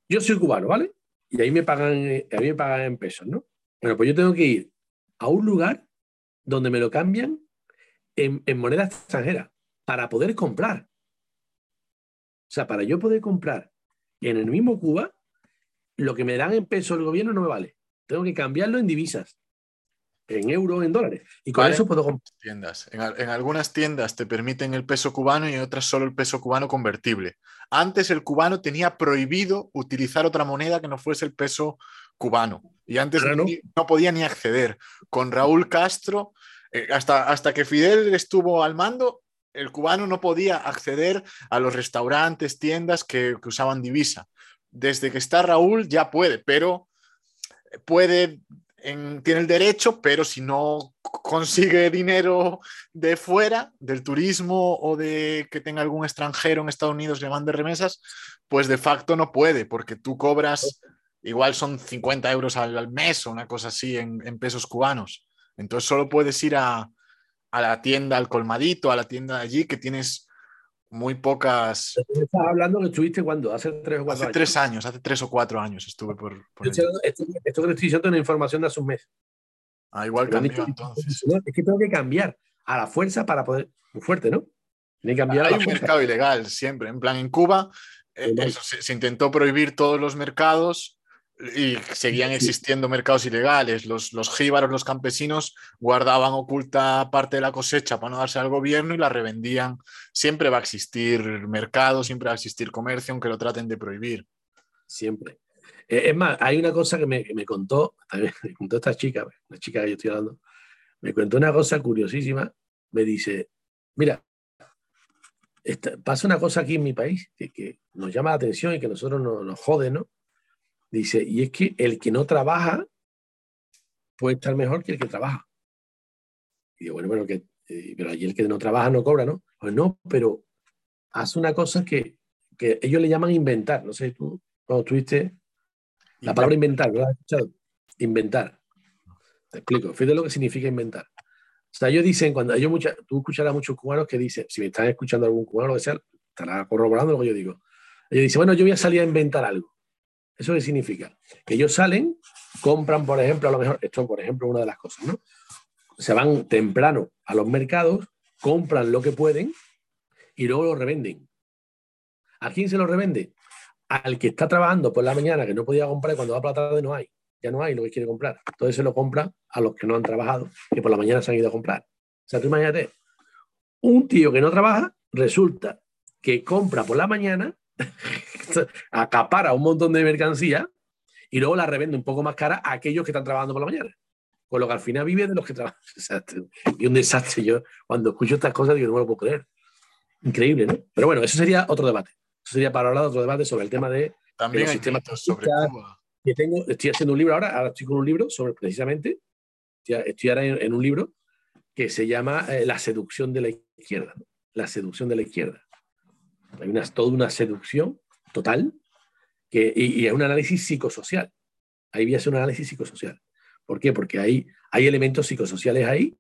Yo soy cubano, ¿vale? y ahí me pagan, eh, a mí me pagan en pesos, ¿no? Bueno, pues yo tengo que ir a un lugar donde me lo cambian en, moneda extranjera para poder comprar. O sea, para yo poder comprar en el mismo Cuba, lo que me dan en pesos el gobierno no me vale. Tengo que cambiarlo en divisas, en euros, en dólares. Y con eso puedo comprar. Tiendas. En, en, algunas tiendas te permiten el peso cubano y en otras solo el peso cubano convertible. Antes el cubano tenía prohibido utilizar otra moneda que no fuese el peso cubano. Y antes no. podía ni acceder. Con Raúl Castro, eh, hasta, hasta que Fidel estuvo al mando, el cubano no podía acceder a los restaurantes, tiendas que, usaban divisa. Desde que está Raúl ya puede, pero puede tiene el derecho, pero si no consigue dinero de fuera, del turismo o de que tenga algún extranjero en Estados Unidos le mande remesas, pues de facto no puede, porque tú cobras, igual son 50 euros al, mes o una cosa así en, pesos cubanos. Entonces solo puedes ir a, a, la tienda, al colmadito, a la tienda de allí, que tienes muy pocas. Estás hablando que estuviste cuando? Hace tres o cuatro hace tres años, hace tres o cuatro años estuve por. esto, esto, que estoy diciendo es información de hace un mes. Ah, igual cambió entonces. Es que tengo que cambiar a la fuerza para poder. Muy fuerte, ¿no? Tiene que cambiar Hay un mercado ilegal siempre. En plan, en Cuba eh, se, intentó prohibir todos los mercados y seguían existiendo mercados ilegales. Los, los jíbaros, los campesinos, guardaban oculta parte de la cosecha para no darse al gobierno y la revendían. Siempre va a existir mercado, siempre va a existir comercio, aunque lo traten de prohibir. Siempre. Eh, es más, hay una cosa que me, me contó, me contó esta chica, la chica que yo estoy hablando, me contó una cosa curiosísima. Me dice: Mira, pasa una cosa aquí en mi país que, que, nos llama la atención y que nosotros nos, nos jode, ¿no? Dice, y es que el que no trabaja puede estar mejor que el que trabaja. Y digo, bueno, bueno, que, eh, pero allí el que no trabaja no cobra, ¿no? Pues no, pero hace una cosa que, que ellos le llaman inventar. No sé, tú cuando tuviste la palabra inventar, ¿lo has escuchado? Inventar. Te explico. Fíjate lo que significa inventar. O sea, ellos dicen, cuando ellos mucha, tú escucharás a muchos cubanos que dicen, si me están escuchando algún cubano, lo que sea, estará corroborando lo que yo digo. Ellos dicen, bueno, yo voy a salir a inventar algo. ¿Eso qué significa? Que ellos salen, compran, por ejemplo, a lo mejor, esto por ejemplo, una de las cosas, ¿no? Se van temprano a los mercados, compran lo que pueden y luego lo revenden. ¿A quién se lo revende? Al que está trabajando por la mañana, que no podía comprar, y cuando va por la tarde no hay. Ya no hay lo que quiere comprar. Entonces se lo compra a los que no han trabajado, que por la mañana se han ido a comprar. O sea, tú imagínate, un tío que no trabaja, resulta que compra por la mañana, acapara un montón de mercancía y luego la revende un poco más cara a aquellos que están trabajando por la mañana. Con lo que al final vive de los que trabajan. y un desastre. Yo cuando escucho estas cosas digo, no me lo puedo creer. Increíble, ¿no? Pero bueno, eso sería otro debate. Eso sería para hablar de otro debate sobre el tema de, También los sistemas sobre Que tengo, estoy haciendo un libro ahora, ahora estoy con un libro sobre precisamente, estoy ahora en, un libro que se llama eh, La seducción de la izquierda. La seducción de la izquierda. Hay una, toda una seducción total que, y, es un análisis psicosocial. Ahí voy a hacer un análisis psicosocial. ¿Por qué? Porque hay, hay elementos psicosociales ahí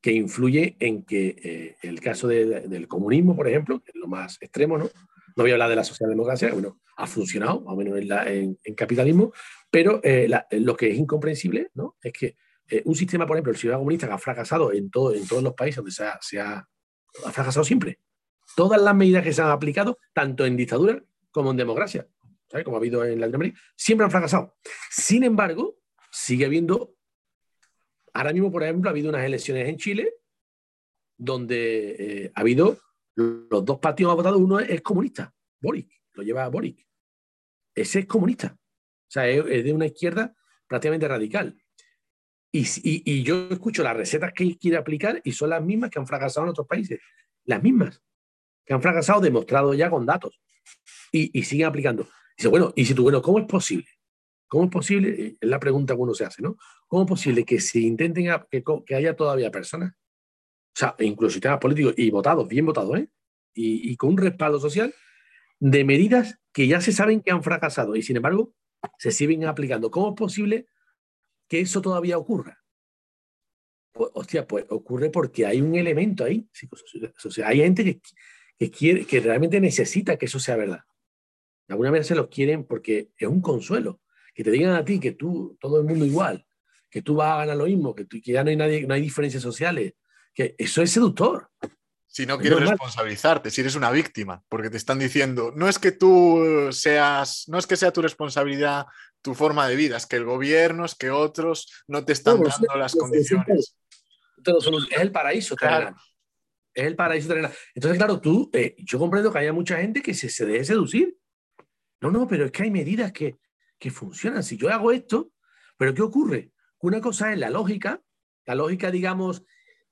que influye en que eh, el caso del comunismo, por ejemplo, que es lo más extremo, ¿no? No voy a hablar de la socialdemocracia, bueno, ha funcionado, más o menos en, en, capitalismo, pero eh, lo que es incomprensible, ¿no? Es que eh, un sistema, por ejemplo, el sistema comunista que ha fracasado en, todo, en todos los países donde se ha, se ha fracasado siempre. Todas las medidas que se han aplicado, tanto en dictadura como en democracia, ¿sabes? como ha habido en Latinoamérica, siempre han fracasado. Sin embargo, sigue habiendo Ahora mismo, por ejemplo, ha habido unas elecciones en Chile donde eh, ha habido los dos partidos han votado, uno es, comunista, Boric, lo lleva Boric. Ese es comunista. O sea, es, de una izquierda prácticamente radical. Y, yo escucho las recetas que quiere aplicar y son las mismas que han fracasado en otros países. Las mismas. Que han fracasado demostrado ya con datos. Y, siguen aplicando. Dice, bueno, y si tú, bueno, ¿cómo es posible? ¿Cómo es posible? Es la pregunta que uno se hace, ¿no? ¿Cómo es posible que se intenten, que, haya todavía personas, o sea, incluso sistemas políticos y votados, bien votados, ¿eh? Y, con un respaldo social de medidas que ya se saben que han fracasado y sin embargo se siguen aplicando. ¿Cómo es posible que eso todavía ocurra? Pues, hostia, pues ocurre porque hay un elemento ahí, sea, hay gente que, que, quiere, que realmente necesita que eso sea verdad. De alguna manera se los quieren porque es un consuelo que te digan a ti que tú, todo el mundo igual, que tú vas a ganar lo mismo, que, ya no hay, nadie, no hay diferencias sociales, que eso es seductor. Si no quieres responsabilizarte, si eres una víctima, porque te están diciendo, no es que tú seas, no es que sea tu responsabilidad tu forma de vida, es que el gobierno, es que otros no te están dando las condiciones. Es el paraíso, claro. Es el paraíso terrenal. Entonces, claro, tú, eh, yo comprendo que haya mucha gente que se, se deje seducir. No, no, pero es que hay medidas que, que funcionan. Si yo hago esto, pero ¿qué ocurre? Una cosa es la lógica, la lógica, digamos,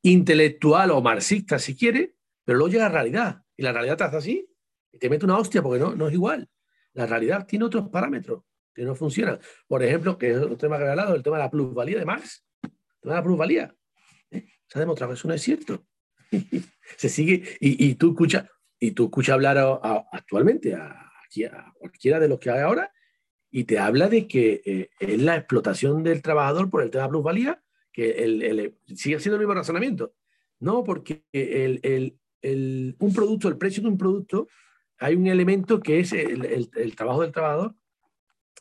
intelectual o marxista, si quiere, pero luego llega la realidad. Y la realidad te hace así y te mete una hostia porque no, no es igual. La realidad tiene otros parámetros que no funcionan. Por ejemplo, que es otro tema que he hablado, el tema de la plusvalía de Marx. El tema de la plusvalía. ¿eh? Se ha demostrado que eso no es cierto. Se sigue, y, tú escuchas, y tú escuchas hablar actualmente a, a, cualquiera de los que hay ahora, y te habla de que eh, es la explotación del trabajador por el tema plusvalía, que el, sigue siendo el mismo razonamiento. No, porque un producto, el precio de un producto, hay un elemento que es el, trabajo del trabajador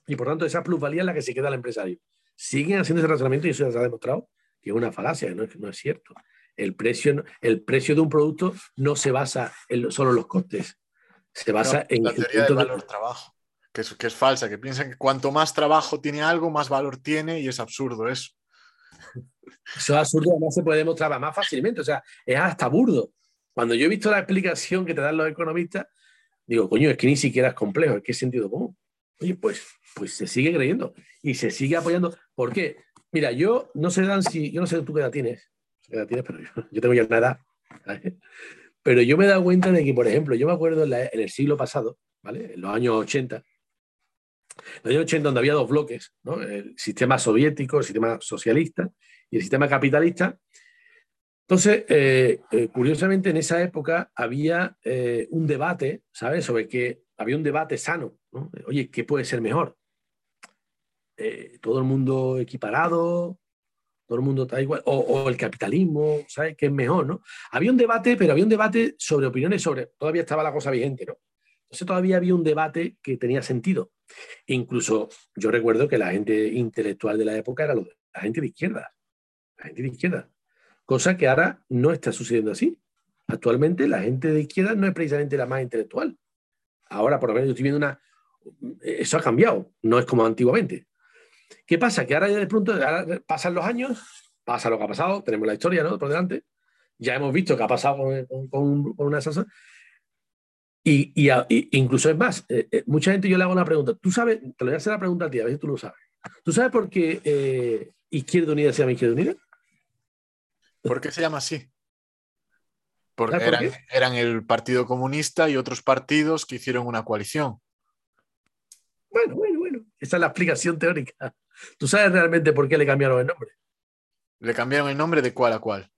y por tanto esa plusvalía es la que se queda al empresario. Siguen haciendo ese razonamiento y eso se ha demostrado que es una falacia, no es cierto. El precio, el precio de un producto no se basa en solo los costes, se basa en la teoría del valor trabajo que es, que es falsa, que piensan que cuanto más trabajo tiene algo, más valor tiene y es absurdo eso. Eso es absurdo, además se puede demostrar más fácilmente, o sea, es hasta burdo. Cuando yo he visto la explicación que te dan los economistas, digo, coño, es que ni siquiera es complejo, es que es sentido común. Oye, pues, pues se sigue creyendo y se sigue apoyando. ¿Por qué? Mira, yo no sé, Dan, si, yo no sé tú qué edad tienes, tienes, pero yo, tengo ya una. Pero yo me he dado cuenta de que, por ejemplo, yo me acuerdo en, el siglo pasado, ¿vale? En los años 80, en los años 80, donde había dos bloques, el sistema soviético, el sistema socialista y el sistema capitalista. Entonces, eh, eh, curiosamente, en esa época había eh, un debate, ¿sabes? Sobre que había un debate sano. Oye, ¿qué puede ser mejor? todo el mundo equiparado, todo el mundo está igual, o, el capitalismo, ¿sabes? ¿Qué es mejor, no? Había un debate, pero había un debate sobre opiniones sobre, todavía estaba la cosa vigente, ¿no? Entonces todavía había un debate que tenía sentido Incluso yo recuerdo que la gente intelectual de la época era la gente de izquierda. La gente de izquierda. Cosa que ahora no está sucediendo así. Actualmente la gente de izquierda no es precisamente la más intelectual. Ahora, por lo menos, yo estoy viendo una... Eso ha cambiado, no es como antiguamente. ¿Qué pasa? Que ahora ya de pronto pasan los años, pasa lo que ha pasado, tenemos la historia ¿no? por delante, ya hemos visto qué ha pasado con, una salsa. Y, incluso es más, eh, eh, mucha gente yo le hago una pregunta. Tú sabes, te lo voy a hacer la pregunta a ti, a ver si tú lo sabes. ¿Tú sabes por qué eh, Izquierda Unida se llama Izquierda Unida? ¿Por qué se llama así? Porque eran, eran, el Partido Comunista y otros partidos que hicieron una coalición. Bueno, bueno, bueno. Esa es la explicación teórica. ¿Tú sabes realmente por qué le cambiaron el nombre? ¿Le cambiaron el nombre de cuál a cuál?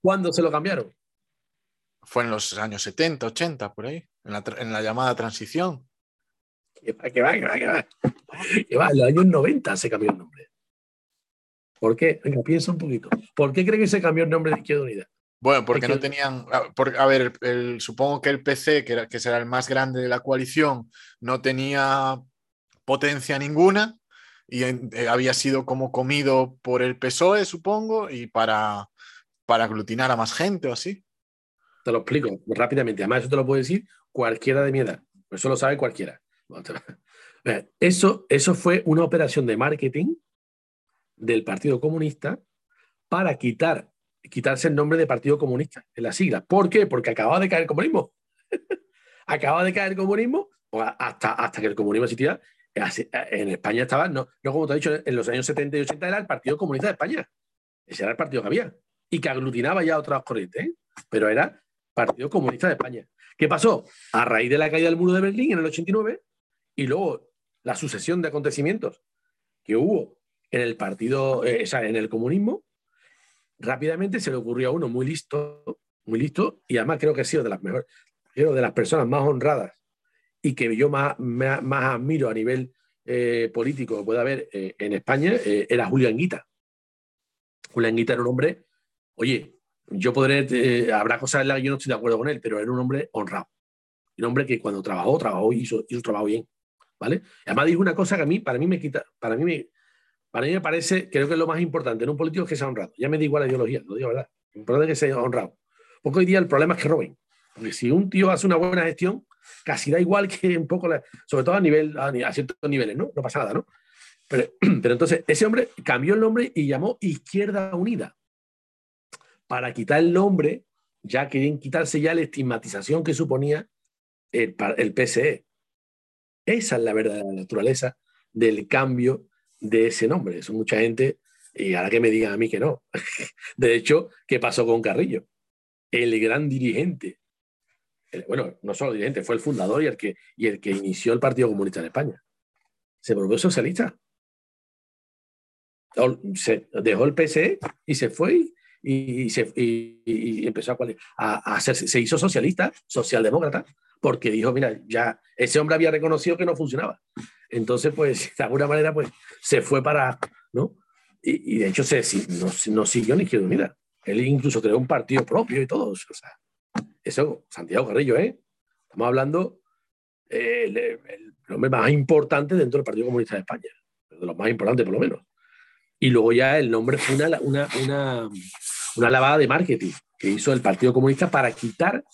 ¿Cuándo se lo cambiaron? Fue en los años 70, 80, por ahí, en la, llamada transición. Que va, que va, que va, que va. Que va, en los años 90 se cambió el nombre. ¿Por qué? Venga, piensa un poquito. ¿Por qué cree que se cambió el nombre de Izquierda Unida? Bueno, porque no tenían. a ver, supongo que el PC, que, era, que será el más grande de la coalición, no tenía potencia ninguna y eh, había sido como comido por el PSOE, supongo, y para, para aglutinar a más gente o así. Te lo explico rápidamente. Además, eso te lo puede decir cualquiera de mi edad. Eso lo sabe cualquiera. Eso, eso fue una operación de marketing del Partido Comunista para quitar, quitarse el nombre de Partido Comunista en la sigla. ¿Por qué? Porque acababa de caer el comunismo. acababa de caer el comunismo hasta, hasta que el comunismo existía en España estaba, no, no como te he dicho, en los años 70 y 80 era el Partido Comunista de España. Ese era el partido que había. Y que aglutinaba ya otras corrientes, ¿eh? pero era Partido Comunista de España. ¿Qué pasó? A raíz de la caída del muro de Berlín en el 89 y luego la sucesión de acontecimientos que hubo en el partido, eh, o sea, en el comunismo, rápidamente se le ocurrió a uno muy listo, muy listo, y además creo que ha sido de las mejores, creo de las personas más honradas y que yo más, más, admiro a nivel eh, político que pueda haber eh, en España eh, era Julián Guita. Julián Guita era un hombre, oye, yo podré, habrá cosas en las que yo no estoy de acuerdo con él, pero era un hombre honrado. Un hombre que cuando trabajó, trabajó y hizo, hizo trabajo bien. ¿Vale? además dijo una cosa que a mí, para mí me quita, para mí me, para mí me parece, creo que es lo más importante en un político es que sea honrado. Ya me da igual la ideología, lo digo verdad. Lo importante es que sea honrado. Porque hoy día el problema es que roben. Porque si un tío hace una buena gestión, casi da igual que un poco, sobre todo a, nivel, a, ciertos niveles, ¿no? No pasa nada, ¿no? Pero, pero entonces ese hombre cambió el nombre y llamó Izquierda Unida. Para quitar el nombre, ya querían quitarse ya la estigmatización que suponía el, el PSE. Esa es la verdadera naturaleza del cambio de ese nombre. Eso mucha gente, y ahora que me digan a mí que no. De hecho, ¿qué pasó con Carrillo? El gran dirigente bueno, no solo dirigente, fue el fundador y el que, y el que inició el Partido Comunista en España. Se volvió socialista. Se dejó el PSE y se fue y, se, y, empezó a, a, se hizo socialista, socialdemócrata, porque dijo, mira, ya ese hombre había reconocido que no funcionaba. Entonces, pues, de alguna manera, pues, se fue para, ¿no? Y, de hecho, se, no, no siguió ni Izquierda Unida. Él incluso creó un partido propio y todo. O sea, eso, Santiago Carrillo, ¿eh? Estamos hablando eh, el, más importante dentro del Partido Comunista de España, de los más importantes por lo menos. Y luego ya el nombre fue una, una, una, una lavada de marketing que hizo el Partido Comunista para quitar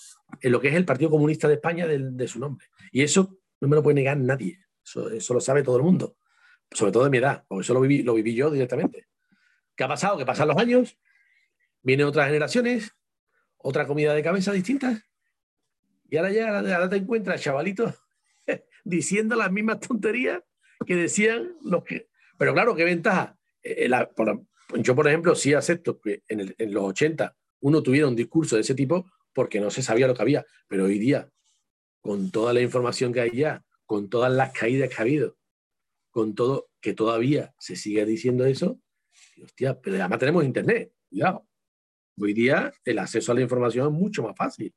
lo que es el Partido Comunista de España de, su nombre. Y eso no me lo puede negar nadie. Eso, eso, lo sabe todo el mundo. Sobre todo de mi edad, porque eso lo viví, lo viví yo directamente. ¿Qué ha pasado? Que pasan los años, vienen otras generaciones, otra comida de cabeza distinta. Y ahora ya te encuentras chavalitos diciendo las mismas tonterías que decían los que... Pero claro, qué ventaja. Eh, yo, por ejemplo, sí acepto que en, los 80 uno tuviera un discurso de ese tipo porque no se sabía lo que había. Pero hoy día, con toda la información que hay ya, con todas las caídas que ha habido, con todo que todavía se sigue diciendo eso, hostia, pero además tenemos internet, cuidado. Hoy día el acceso a la información es mucho más fácil,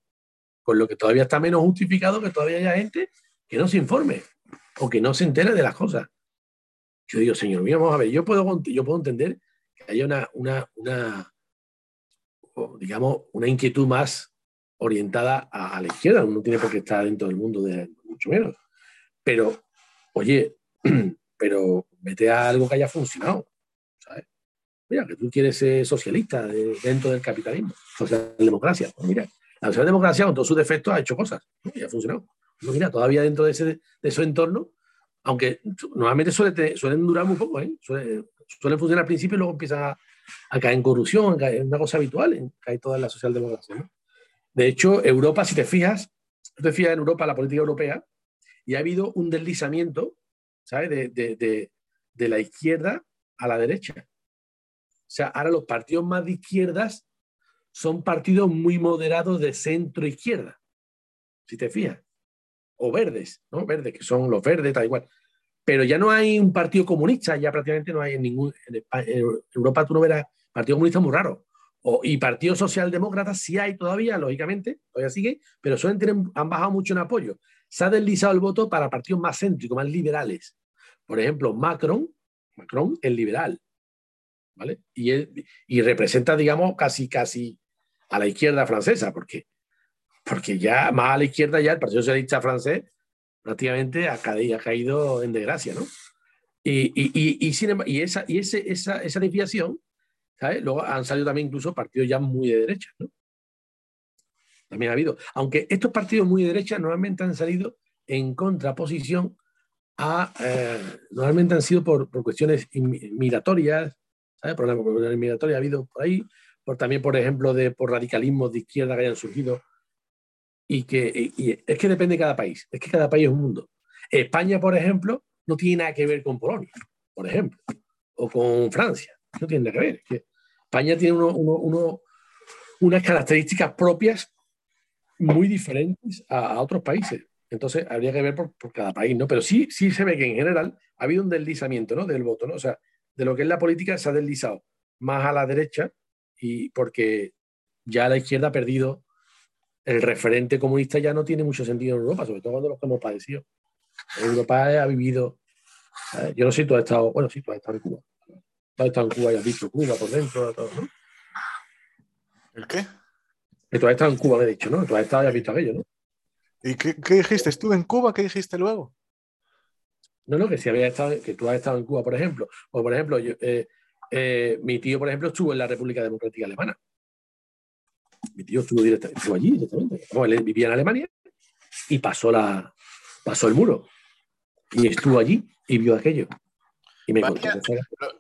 con lo que todavía está menos justificado que todavía haya gente que no se informe o que no se entere de las cosas. Yo digo, señor mío, vamos a ver, yo puedo, yo puedo entender que haya una, una, digamos, una inquietud más orientada a, la izquierda, uno tiene por qué estar dentro del mundo de mucho menos. Pero oye, pero vete a algo que haya funcionado. Mira, que tú quieres ser socialista dentro del capitalismo, socialdemocracia. Pues mira, la socialdemocracia con todos sus defectos ha hecho cosas y ha funcionado. Pues mira, todavía dentro de, ese, de ese entorno, aunque normalmente suelen durar muy poco, ¿eh? suelen, funcionar al principio y luego empiezan a, caer en corrupción, es una cosa habitual, en, cae toda la socialdemocracia. De hecho, Europa, si te fijas, te fijas en Europa, la política europea, y ha habido un deslizamiento, ¿sabes? De, de la izquierda a la derecha. Sea, ahora los partidos más de izquierdas son partidos muy moderados de centro izquierda, si te fijas. O verdes, ¿no? Verdes, que son los verdes, tal igual. Pero ya no hay un partido comunista, ya prácticamente no hay en ningún. En, Europa tú no verás partido comunista muy raro. Y partido socialdemócrata sí hay todavía, lógicamente, todavía sigue, pero suelen tener, han bajado mucho en apoyo. Se ha deslizado el voto para partidos más céntricos, más liberales. Por ejemplo, Macron, Macron es liberal, Y, y representa, digamos, casi, casi a la izquierda francesa, porque, porque ya más a la izquierda ya el Partido Socialista francés prácticamente ha caído, ha caído en desgracia, ¿no? Y, y, y, y, esa, y ese, esa, esa desviación, ¿sabes? Luego han salido también incluso partidos ya muy de derecha, ¿no? También ha habido. Aunque estos partidos muy de derecha normalmente han salido en contraposición a, eh, normalmente han sido por, por cuestiones migratorias, ¿sabes? Problemas migratorios ha habido por ahí, por, también, por ejemplo, de, por radicalismos de izquierda que hayan surgido. Y que y es que depende de cada país, es que cada país es un mundo. España, por ejemplo, no tiene nada que ver con Polonia, por ejemplo, o con Francia, no tiene nada que ver. que España tiene uno, uno, unas características propias muy diferentes a, otros países. Entonces, habría que ver por, por, cada país, ¿no? Pero sí, sí se ve que en general ha habido un deslizamiento, ¿no? Del voto, ¿no? O sea, de lo que es la política se ha deslizado más a la derecha y porque ya la izquierda ha perdido el referente comunista ya no tiene mucho sentido en Europa, sobre todo cuando los que hemos padecido. Europa ha vivido, eh, yo no sé si tú has estado, bueno, sí, tú has estado en Cuba. Tú has estado en Cuba y has visto Cuba por dentro, todo, ¿no? ¿El qué? Que tú has estado en Cuba, me he dicho, ¿no? Tú has estado y has visto aquello, ¿no? ¿Y qué, qué dijiste? ¿Estuve en Cuba? ¿Qué dijiste luego? No, no, que si había estado, que tú has estado en Cuba, por ejemplo, o por ejemplo, eh, eh, mi tío, por ejemplo, estuvo en la República Democrática Alemana. Mi tío estuvo, directamente, estuvo allí directamente. él vivía en Alemania y pasó, la, pasó el muro. Y estuvo allí y vio aquello.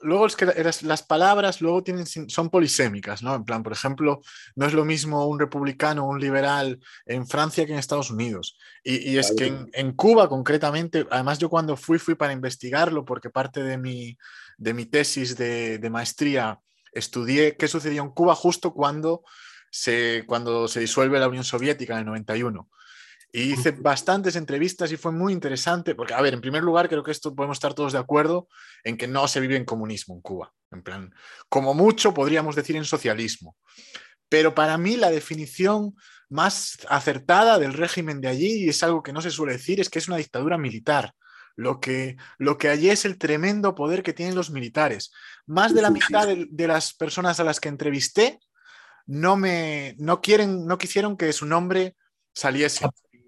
Luego es que las, palabras luego tienen, son polisémicas, ¿no? En plan, por ejemplo, no es lo mismo un republicano o un liberal en Francia que en Estados Unidos. Y, es que en, Cuba concretamente, además yo cuando fui, fui para investigarlo porque parte de mi, de mi tesis de, de maestría estudié qué sucedió en Cuba justo cuando se, cuando se disuelve la Unión Soviética en el 91. Y hice bastantes entrevistas y fue muy interesante, porque, a ver, en primer lugar, creo que esto podemos estar todos de acuerdo en que no se vive en comunismo en Cuba. En plan, como mucho podríamos decir en socialismo. Pero para mí la definición más acertada del régimen de allí, y es algo que no se suele decir, es que es una dictadura militar. Lo que, lo que allí es el tremendo poder que tienen los militares. Más de la mitad de, de las personas a las que entrevisté no, me, no, quieren, no quisieron que su nombre saliese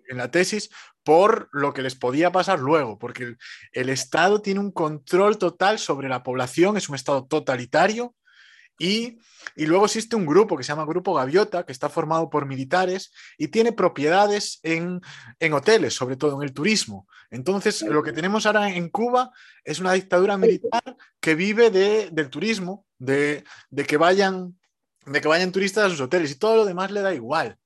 en la tesis por lo que les podía pasar luego, porque el, Estado tiene un control total sobre la población, es un Estado totalitario y, luego existe un grupo que se llama Grupo Gaviota, que está formado por militares y tiene propiedades en, hoteles, sobre todo en el turismo. Entonces, lo que tenemos ahora en Cuba es una dictadura militar que vive del turismo, de, de, que vayan, de que vayan turistas a sus hoteles y todo lo demás le da igual.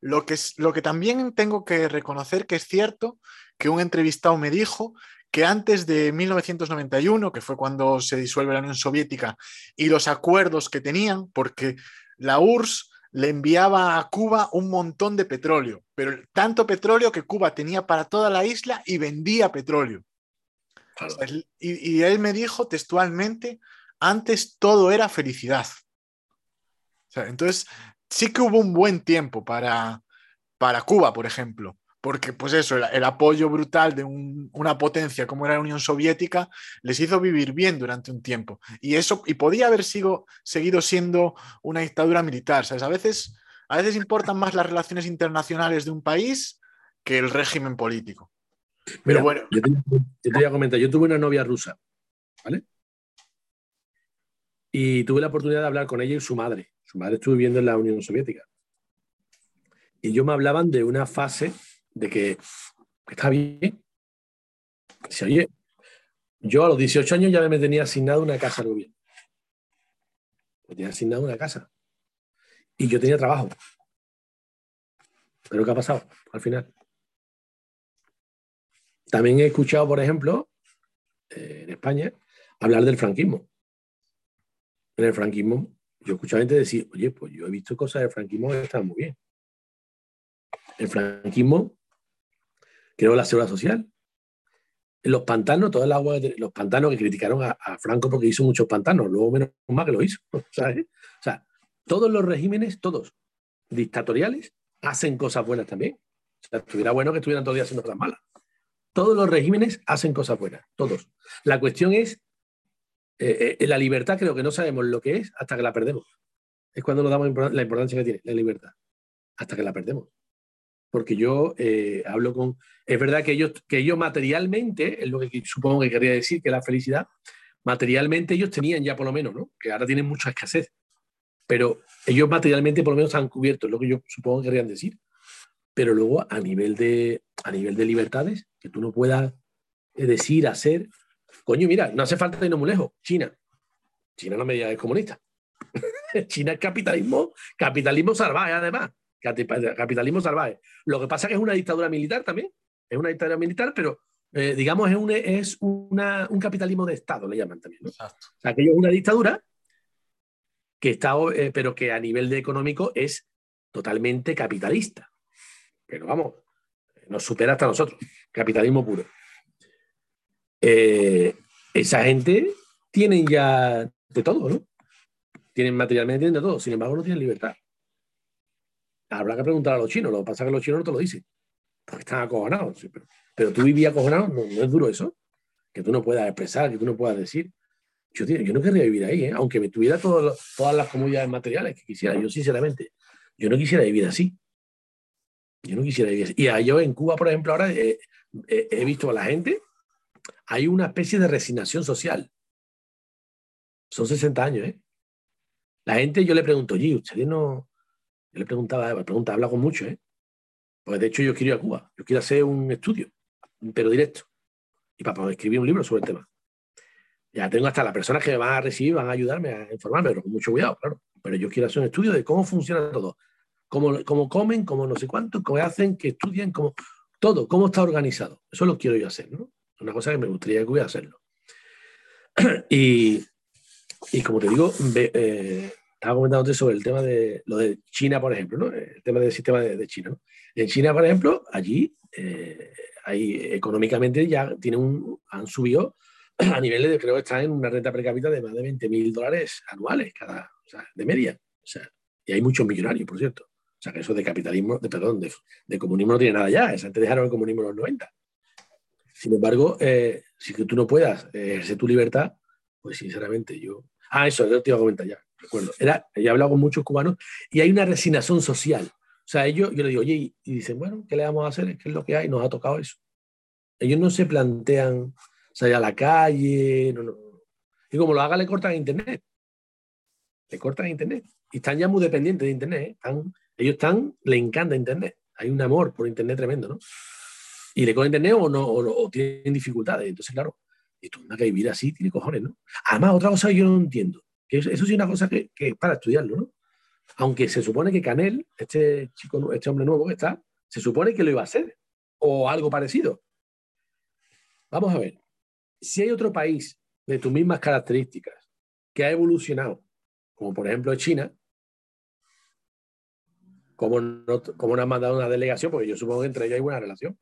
Lo que, lo que también tengo que reconocer que es cierto, que un entrevistado me dijo que antes de 1991, que fue cuando se disuelve la Unión Soviética, y los acuerdos que tenían, porque la URSS le enviaba a Cuba un montón de petróleo, pero tanto petróleo que Cuba tenía para toda la isla y vendía petróleo. y, y, él me dijo textualmente, antes todo era felicidad. O sea, entonces, sí que hubo un buen tiempo para, para Cuba, por ejemplo, porque pues eso, el, apoyo brutal de una potencia como era la Unión Soviética les hizo vivir bien durante un tiempo. Y eso, y podía haber sido, seguido siendo una dictadura militar. ¿sabes? A, veces, a veces importan más las relaciones internacionales de un país que el régimen político. Pero bueno. Yo te, yo te voy a comentar, yo tuve una novia rusa, ¿vale? Y tuve la oportunidad de hablar con ella y su madre. Su madre estuvo viviendo en la Unión Soviética. Y yo me hablaban de una fase de que está bien. Dice, oye, yo a los 18 años ya me tenía asignado una casa al gobierno. Me tenía asignado una casa. Y yo tenía trabajo. Pero ¿qué ha pasado al final? También he escuchado, por ejemplo, eh, en España, hablar del franquismo. En el franquismo, yo he escuchado gente decir, oye, pues yo he visto cosas del franquismo que están muy bien. El franquismo creó la seguridad social. Los pantanos, todo el agua, los pantanos que criticaron a, Franco porque hizo muchos pantanos, luego menos mal que lo hizo. O sea, todos los regímenes, todos dictatoriales, hacen cosas buenas también. O sea, estuviera bueno que estuvieran todavía haciendo cosas malas. Todos los regímenes hacen cosas buenas, todos. La cuestión es, eh, eh, la libertad creo que no sabemos lo que es hasta que la perdemos. Es cuando nos damos la importancia que tiene la libertad, hasta que la perdemos. Porque yo eh, hablo con... Es verdad que ellos, que ellos materialmente, es lo que supongo que quería decir, que la felicidad, materialmente ellos tenían ya por lo menos, ¿no? Que ahora tienen mucha escasez. Pero ellos materialmente por lo menos han cubierto, es lo que yo supongo que querían decir. Pero luego a nivel de, a nivel de libertades, que tú no puedas decir, hacer. Coño, mira, no hace falta irnos muy lejos. China. China no me digas es comunista. China es capitalismo, capitalismo salvaje, además. Capitalismo salvaje. Lo que pasa es que es una dictadura militar también. Es una dictadura militar, pero eh, digamos es, un, es una, un, capitalismo de Estado, le llaman también. ¿no? O sea, que es una dictadura que está, eh, pero que a nivel de económico es totalmente capitalista. Pero vamos, nos supera hasta nosotros. Capitalismo puro. Eh, esa gente tienen ya de todo, ¿no? Tienen materialmente de todo, sin embargo no tienen libertad. Habrá que preguntar a los chinos, lo que pasa es que los chinos no te lo dicen, porque están acojonados. Pero, tú vivías acojonado, no, no, es duro eso, que tú no puedas expresar, que tú no puedas decir. Yo, no querría vivir ahí, ¿eh? aunque me tuviera todo, todas las comodidades materiales que quisiera, yo sinceramente, yo no quisiera vivir así. Yo no quisiera vivir así. Y yo en Cuba, por ejemplo, ahora eh, he visto a la gente, hay una especie de resignación social. Son 60 años, ¿eh? La gente, yo le pregunto, oye, ustedes no. Yo le preguntaba, me pregunta, habla con mucho, ¿eh? Pues de hecho yo quiero ir a Cuba, yo quiero hacer un estudio, pero directo, y para poder escribir un libro sobre el tema. Ya tengo hasta las personas que me van a recibir, van a ayudarme a informarme, pero con mucho cuidado, claro. Pero yo quiero hacer un estudio de cómo funciona todo, cómo, cómo comen, cómo no sé cuánto, cómo hacen, que estudien, cómo, todo, cómo está organizado. Eso lo quiero yo hacer, ¿no? Una cosa que me gustaría que hubiera hacerlo. y, y, como te digo, ve, eh, estaba comentándote sobre el tema de lo de China, por ejemplo, ¿no? El tema del sistema de, China, ¿no? En China, por ejemplo, allí eh, hay, económicamente ya tienen un, han subido a niveles de, creo que están en una renta per cápita de más de 20 mil dólares anuales, cada, de media. Y hay muchos millonarios, por cierto. O sea, que eso de capitalismo, de, perdón, de, de comunismo no tiene nada ya. Esa te dejaron el comunismo en los 90. Sin embargo, eh, si tú no puedas ejercer tu libertad, pues sinceramente yo... Ah, eso, yo te iba a comentar ya, recuerdo. Era, he hablado con muchos cubanos y hay una resignación social. O sea, ellos, yo le digo, oye, y dicen, bueno, ¿qué le vamos a hacer? ¿Qué es lo que hay? Nos ha tocado eso. Ellos no se plantean salir a la calle, no, no. Y como lo haga, le cortan internet. Le cortan internet. Y están ya muy dependientes de internet. ¿eh? Ellos están, le encanta internet. Hay un amor por internet tremendo, ¿no? Y le cogen internet o, no, o, tienen dificultades. Entonces, claro, y tú que vivir así tiene cojones, ¿no? Además, otra cosa que yo no entiendo, que eso, sí es una cosa que, es para estudiarlo, ¿no? Aunque se supone que Canel, este chico, este hombre nuevo que está, se supone que lo iba a hacer, o algo parecido. Vamos a ver, si hay otro país de tus mismas características que ha evolucionado, como por ejemplo China, ¿cómo no, cómo no han mandado una delegación? Porque yo supongo que entre ellos hay buena relación,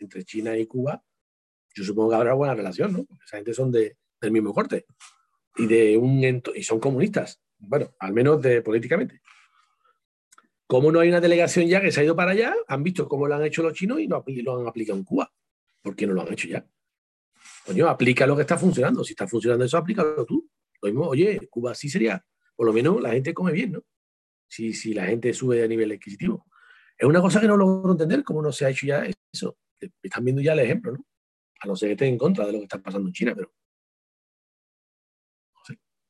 entre China y Cuba, yo supongo que habrá buena relación, ¿no? Porque esa gente son de, del mismo corte y, de un, y son comunistas, bueno, al menos de, políticamente. ¿Cómo no hay una delegación ya que se ha ido para allá? Han visto cómo lo han hecho los chinos y lo, lo han aplicado en Cuba. ¿Por qué no lo han hecho ya? Coño, aplica lo que está funcionando. Si está funcionando eso, aplícalo tú. Lo mismo, oye, Cuba sí sería, por lo menos la gente come bien, ¿no? Si, si la gente sube de nivel adquisitivo. Es una cosa que no logro entender, cómo no se ha hecho ya eso. Están viendo ya el ejemplo, ¿no? A no ser que estén en contra de lo que está pasando en China, pero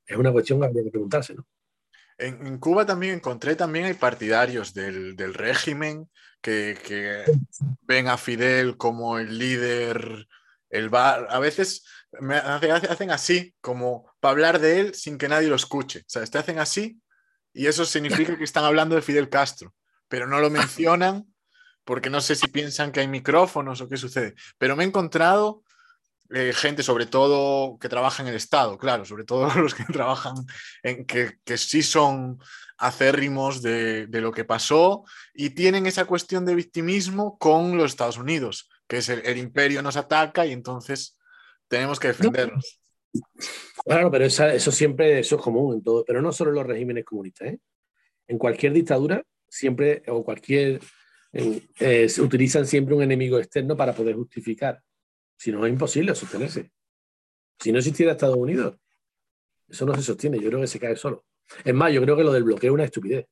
es una cuestión que habría que preguntarse, ¿no? En, Cuba también encontré también hay partidarios del, régimen que, ven a Fidel como el líder, el bar. A veces me hacen así, como para hablar de él sin que nadie lo escuche. O sea, te hacen así y eso significa que están hablando de Fidel Castro, pero no lo mencionan porque no sé si piensan que hay micrófonos o qué sucede. Pero me he encontrado eh, gente, sobre todo que trabaja en el Estado, claro, sobre todo los que trabajan en que, que sí son acérrimos de, de, lo que pasó y tienen esa cuestión de victimismo con los Estados Unidos, que es el, imperio nos ataca y entonces tenemos que defendernos. Claro, pero eso siempre eso es común en todo, pero no solo en los regímenes comunistas. ¿eh? En cualquier dictadura, siempre, o cualquier, eh, se utilizan siempre un enemigo externo para poder justificar si no, es imposible sostenerse. Si no existiera Estados Unidos, eso no se sostiene. Yo creo que se cae solo. Es más, yo creo que lo del bloqueo es una estupidez.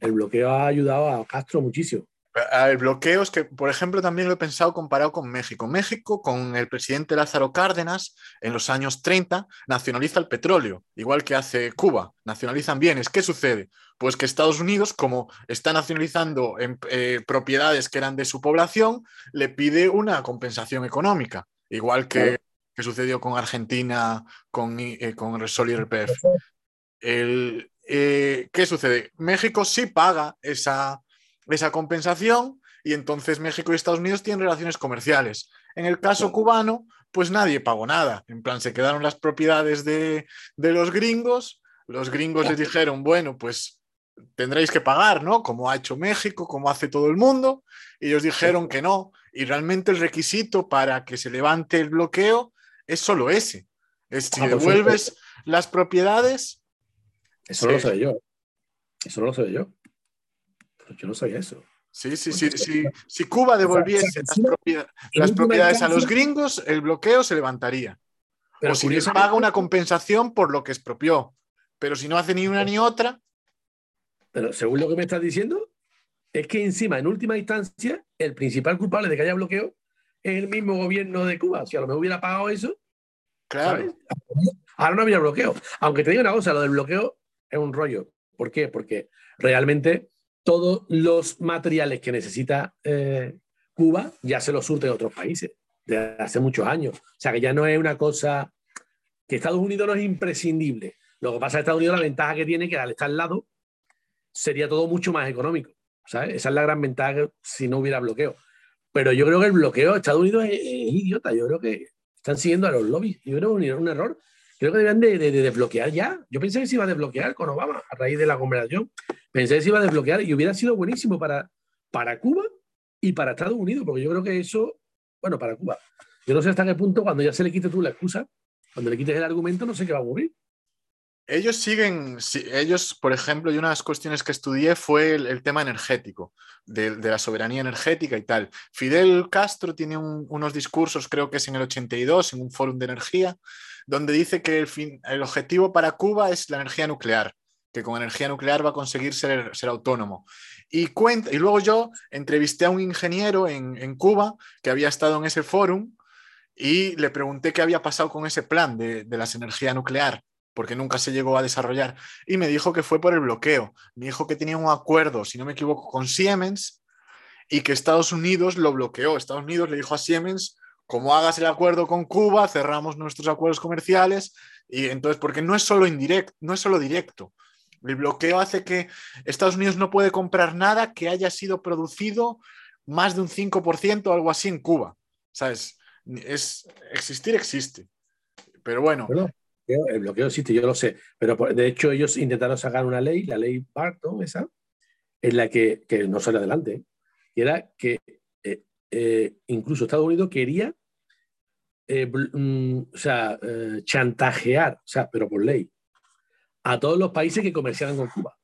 El bloqueo ha ayudado a Castro muchísimo. El bloqueo es que, por ejemplo, también lo he pensado comparado con México. México, con el presidente Lázaro Cárdenas, en los años 30, nacionaliza el petróleo, igual que hace Cuba. Nacionalizan bienes. ¿Qué sucede? Pues que Estados Unidos, como está nacionalizando en, eh, propiedades que eran de su población, le pide una compensación económica, igual que, sucedió con Argentina, con, eh, con Resol y RPF. El, eh, ¿Qué sucede? México sí paga esa, esa compensación y entonces México y Estados Unidos tienen relaciones comerciales. En el caso cubano, pues nadie pagó nada. En plan, se quedaron las propiedades de, de los gringos. Los gringos les dijeron, bueno, pues tendréis que pagar, ¿no? Como ha hecho México, como hace todo el mundo, y ellos dijeron que no. Y realmente el requisito para que se levante el bloqueo es solo ese. Es si ah, devuelves las propiedades. Eso lo sé yo. Eso lo sé yo. Yo no sabía eso. Sí, sí, sí. Si Cuba devolviese las, propiedades, a los gringos, el bloqueo se levantaría. Pero o si les paga una compensación por lo que expropió. Pero si no hace ni una ni otra, pero según lo que me estás diciendo, es que encima, en última instancia, el principal culpable de que haya bloqueo es el mismo gobierno de Cuba. Si a lo mejor hubiera pagado eso, claro. ahora no había bloqueo. Aunque te diga una cosa, lo del bloqueo es un rollo. ¿Por qué? Porque realmente todos los materiales que necesita eh, Cuba ya se los surten otros países desde hace muchos años. O sea que ya no es una cosa que Estados Unidos no es imprescindible. Lo que pasa es que Estados Unidos la ventaja que tiene que al estar al lado sería todo mucho más económico. ¿sabes? Esa es la gran ventaja si no hubiera bloqueo. Pero yo creo que el bloqueo de Estados Unidos es, idiota. Yo creo que están siguiendo a los lobbies. Yo creo que es un error. Creo que deberían de, desbloquear ya. Yo pensé que se iba a desbloquear con Obama a raíz de la conversación. Pensé que se iba a desbloquear y hubiera sido buenísimo para, para Cuba y para Estados Unidos, porque yo creo que eso, bueno, para Cuba. Yo no sé hasta qué punto, cuando ya se le quite tú la excusa, cuando le quites el argumento, no sé qué va a ocurrir. Ellos siguen, ellos, por ejemplo, y una de las cuestiones que estudié fue el, tema energético, de, la soberanía energética y tal. Fidel Castro tiene unos discursos, creo que es en el 82, en un foro de energía, donde dice que el, fin, el objetivo para Cuba es la energía nuclear, que con energía nuclear va a conseguir ser, ser autónomo. Y, cuenta, y luego yo entrevisté a un ingeniero en, en Cuba que había estado en ese foro y le pregunté qué había pasado con ese plan de, de las energías nuclear porque nunca se llegó a desarrollar, y me dijo que fue por el bloqueo. Me dijo que tenía un acuerdo, si no me equivoco, con Siemens y que Estados Unidos lo bloqueó. Estados Unidos le dijo a Siemens, como hagas el acuerdo con Cuba, cerramos nuestros acuerdos comerciales, y entonces, porque no es solo indirecto, no es solo directo. El bloqueo hace que Estados Unidos no puede comprar nada que haya sido producido más de un 5% o algo así en Cuba. ¿Sabes? Es, existir existe. Pero bueno, el bloqueo existe, yo lo sé, pero de hecho ellos intentaron sacar una ley, la ley Barton, esa, en la que, que no sale adelante, y era que eh, eh, incluso Estados Unidos quería eh, mm, o sea, chantajear, o sea, pero por ley, a todos los países que comerciaban con Cuba.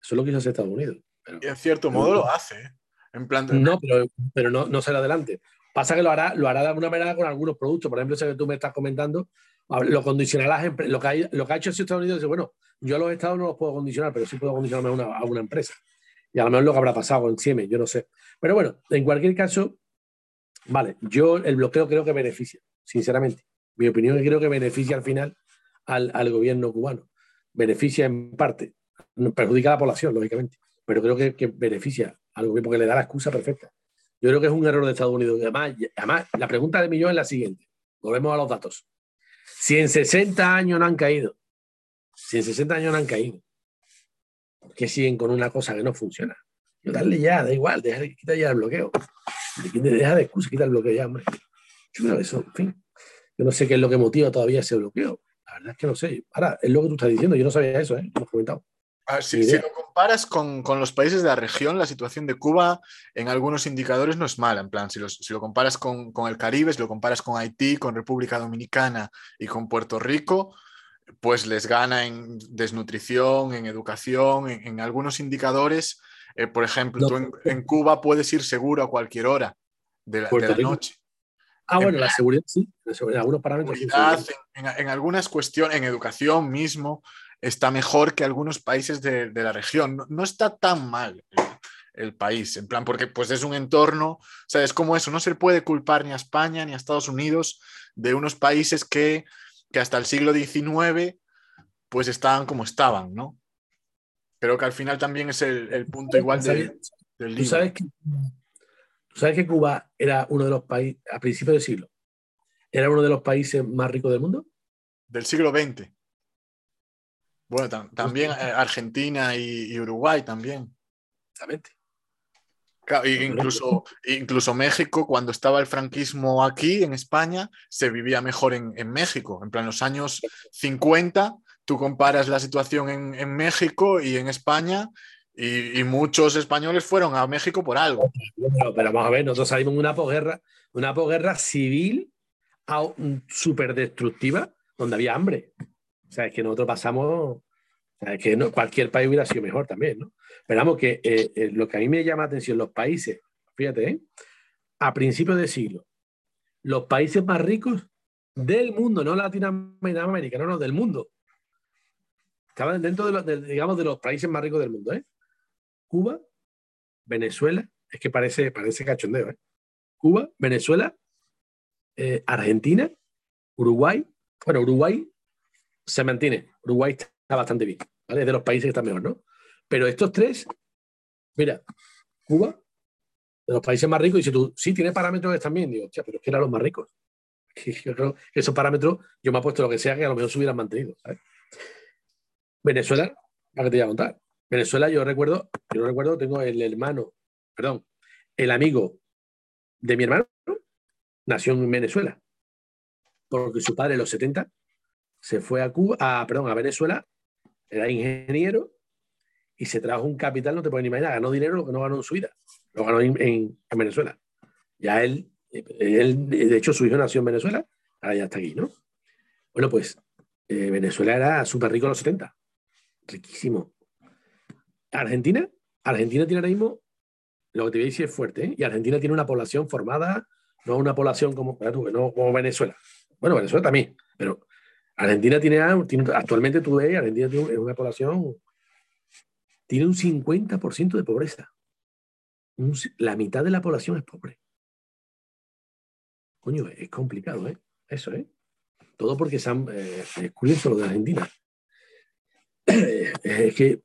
Eso es lo que hizo Estados Unidos. y en cierto modo lo hace, en plan No, pero, pero no, no sale adelante. Pasa que lo hará, lo hará de alguna manera con algunos productos. Por ejemplo, ese que tú me estás comentando, lo condicionará lo que, lo que ha hecho Estados Unidos es, bueno, yo a los estados no los puedo condicionar, pero sí puedo condicionarme a una, a una empresa. Y a lo mejor lo que habrá pasado en Siemens, yo no sé. Pero bueno, en cualquier caso, Vale, yo el bloqueo creo que beneficia, sinceramente. Mi opinión es que creo que beneficia al final al, al gobierno cubano. Beneficia en parte, perjudica a la población, lógicamente, pero creo que, que beneficia al gobierno porque le da la excusa perfecta. Yo creo que es un error de Estados Unidos. Además, además la pregunta de millón es la siguiente. Volvemos a los datos. Si en 60 años no han caído, si en 60 años no han caído, ¿por qué siguen con una cosa que no funciona? Yo darle ya, da igual, deja, quita ya el bloqueo. Deja de excusa, quita el bloqueo ya, hombre. Yo creo eso, en fin. Yo no sé qué es lo que motiva todavía ese bloqueo. Verdad es que no sé. Ahora, es lo que tú estás diciendo. Yo no sabía eso, ¿eh? Lo hemos comentado. Ah, si, si, lo comparas con, con, los países de la región, la situación de Cuba en algunos indicadores no es mala. En plan, si, los, si lo comparas con, con, el Caribe, si lo comparas con Haití, con República Dominicana y con Puerto Rico, pues les gana en desnutrición, en educación, en, en algunos indicadores. Eh, por ejemplo, no. tú en, en, Cuba puedes ir seguro a cualquier hora de la, de la noche. Ah, bueno, en, la seguridad sí, en algunos parámetros. Seguridad, en, en, algunas cuestiones, en educación mismo, está mejor que algunos países de, de la región. No, no, está tan mal el, el, país, en plan, porque pues es un entorno, o sea, es como eso, no se puede culpar ni a España ni a Estados Unidos de unos países que, que hasta el siglo XIX pues estaban como estaban, ¿no? Creo que al final también es el, el punto igual de, del libro. ¿Tú sabes, que, ¿Tú sabes que Cuba era uno de los países, a principios del siglo, era uno de los países más ricos del mundo? Del siglo XX. Bueno, tam también eh, Argentina y, y, Uruguay también. Exactamente. Claro, incluso, incluso México, cuando estaba el franquismo aquí en España, se vivía mejor en, en México. En plan, los años 50, tú comparas la situación en, en México y en España, y, muchos españoles fueron a México por algo. Pero, vamos a ver, nosotros salimos de una posguerra, una posguerra civil súper destructiva, donde había hambre. O sea, es que nosotros pasamos, o sea, es que cualquier país hubiera sido mejor también, ¿no? Pero vamos, que eh, eh, lo que a mí me llama la atención, los países, fíjate, ¿eh? a principios de siglo, los países más ricos del mundo, no Latinoamérica, no, no, del mundo. Estaban dentro de, los, de, digamos, de los países más ricos del mundo, ¿eh? Cuba, Venezuela, es que parece, parece cachondeo, ¿eh? Cuba, Venezuela, eh, Argentina, Uruguay, bueno, Uruguay se mantiene. Uruguay está bastante bien, ¿vale? Es de los países que están mejor, ¿no? Pero estos tres, mira, Cuba, de los países más ricos, y si tú, sí, tiene parámetros que están bien, digo, pero es que eran los más ricos. Yo creo que esos parámetros, yo me he puesto lo que sea que a lo mejor se hubieran mantenido. Venezuela, ¿para qué te voy a contar? Venezuela, yo recuerdo, yo recuerdo, tengo el hermano, perdón, el amigo de mi hermano, nació en Venezuela, porque su padre en los 70 se fue a Cuba, a, perdón, a Venezuela, era ingeniero y se trajo un capital, no te puedes ni imaginar, ganó dinero lo que no ganó en su vida, lo ganó en Venezuela. Ya él, él, de hecho, su hijo nació en Venezuela, ahora ya está aquí, ¿no? Bueno, pues eh, Venezuela era súper rico en los 70, riquísimo. Argentina, Argentina tiene ahora mismo, lo que te voy a decir es fuerte, ¿eh? y Argentina tiene una población formada, no una población como, Venezuela. Bueno, Venezuela también, pero Argentina tiene, tiene, actualmente tú ves, Argentina tiene una población, tiene un 50% de pobreza. La mitad de la población es pobre. Coño, es complicado, ¿eh? Eso, ¿eh? Todo porque se han, eh, de Argentina. es que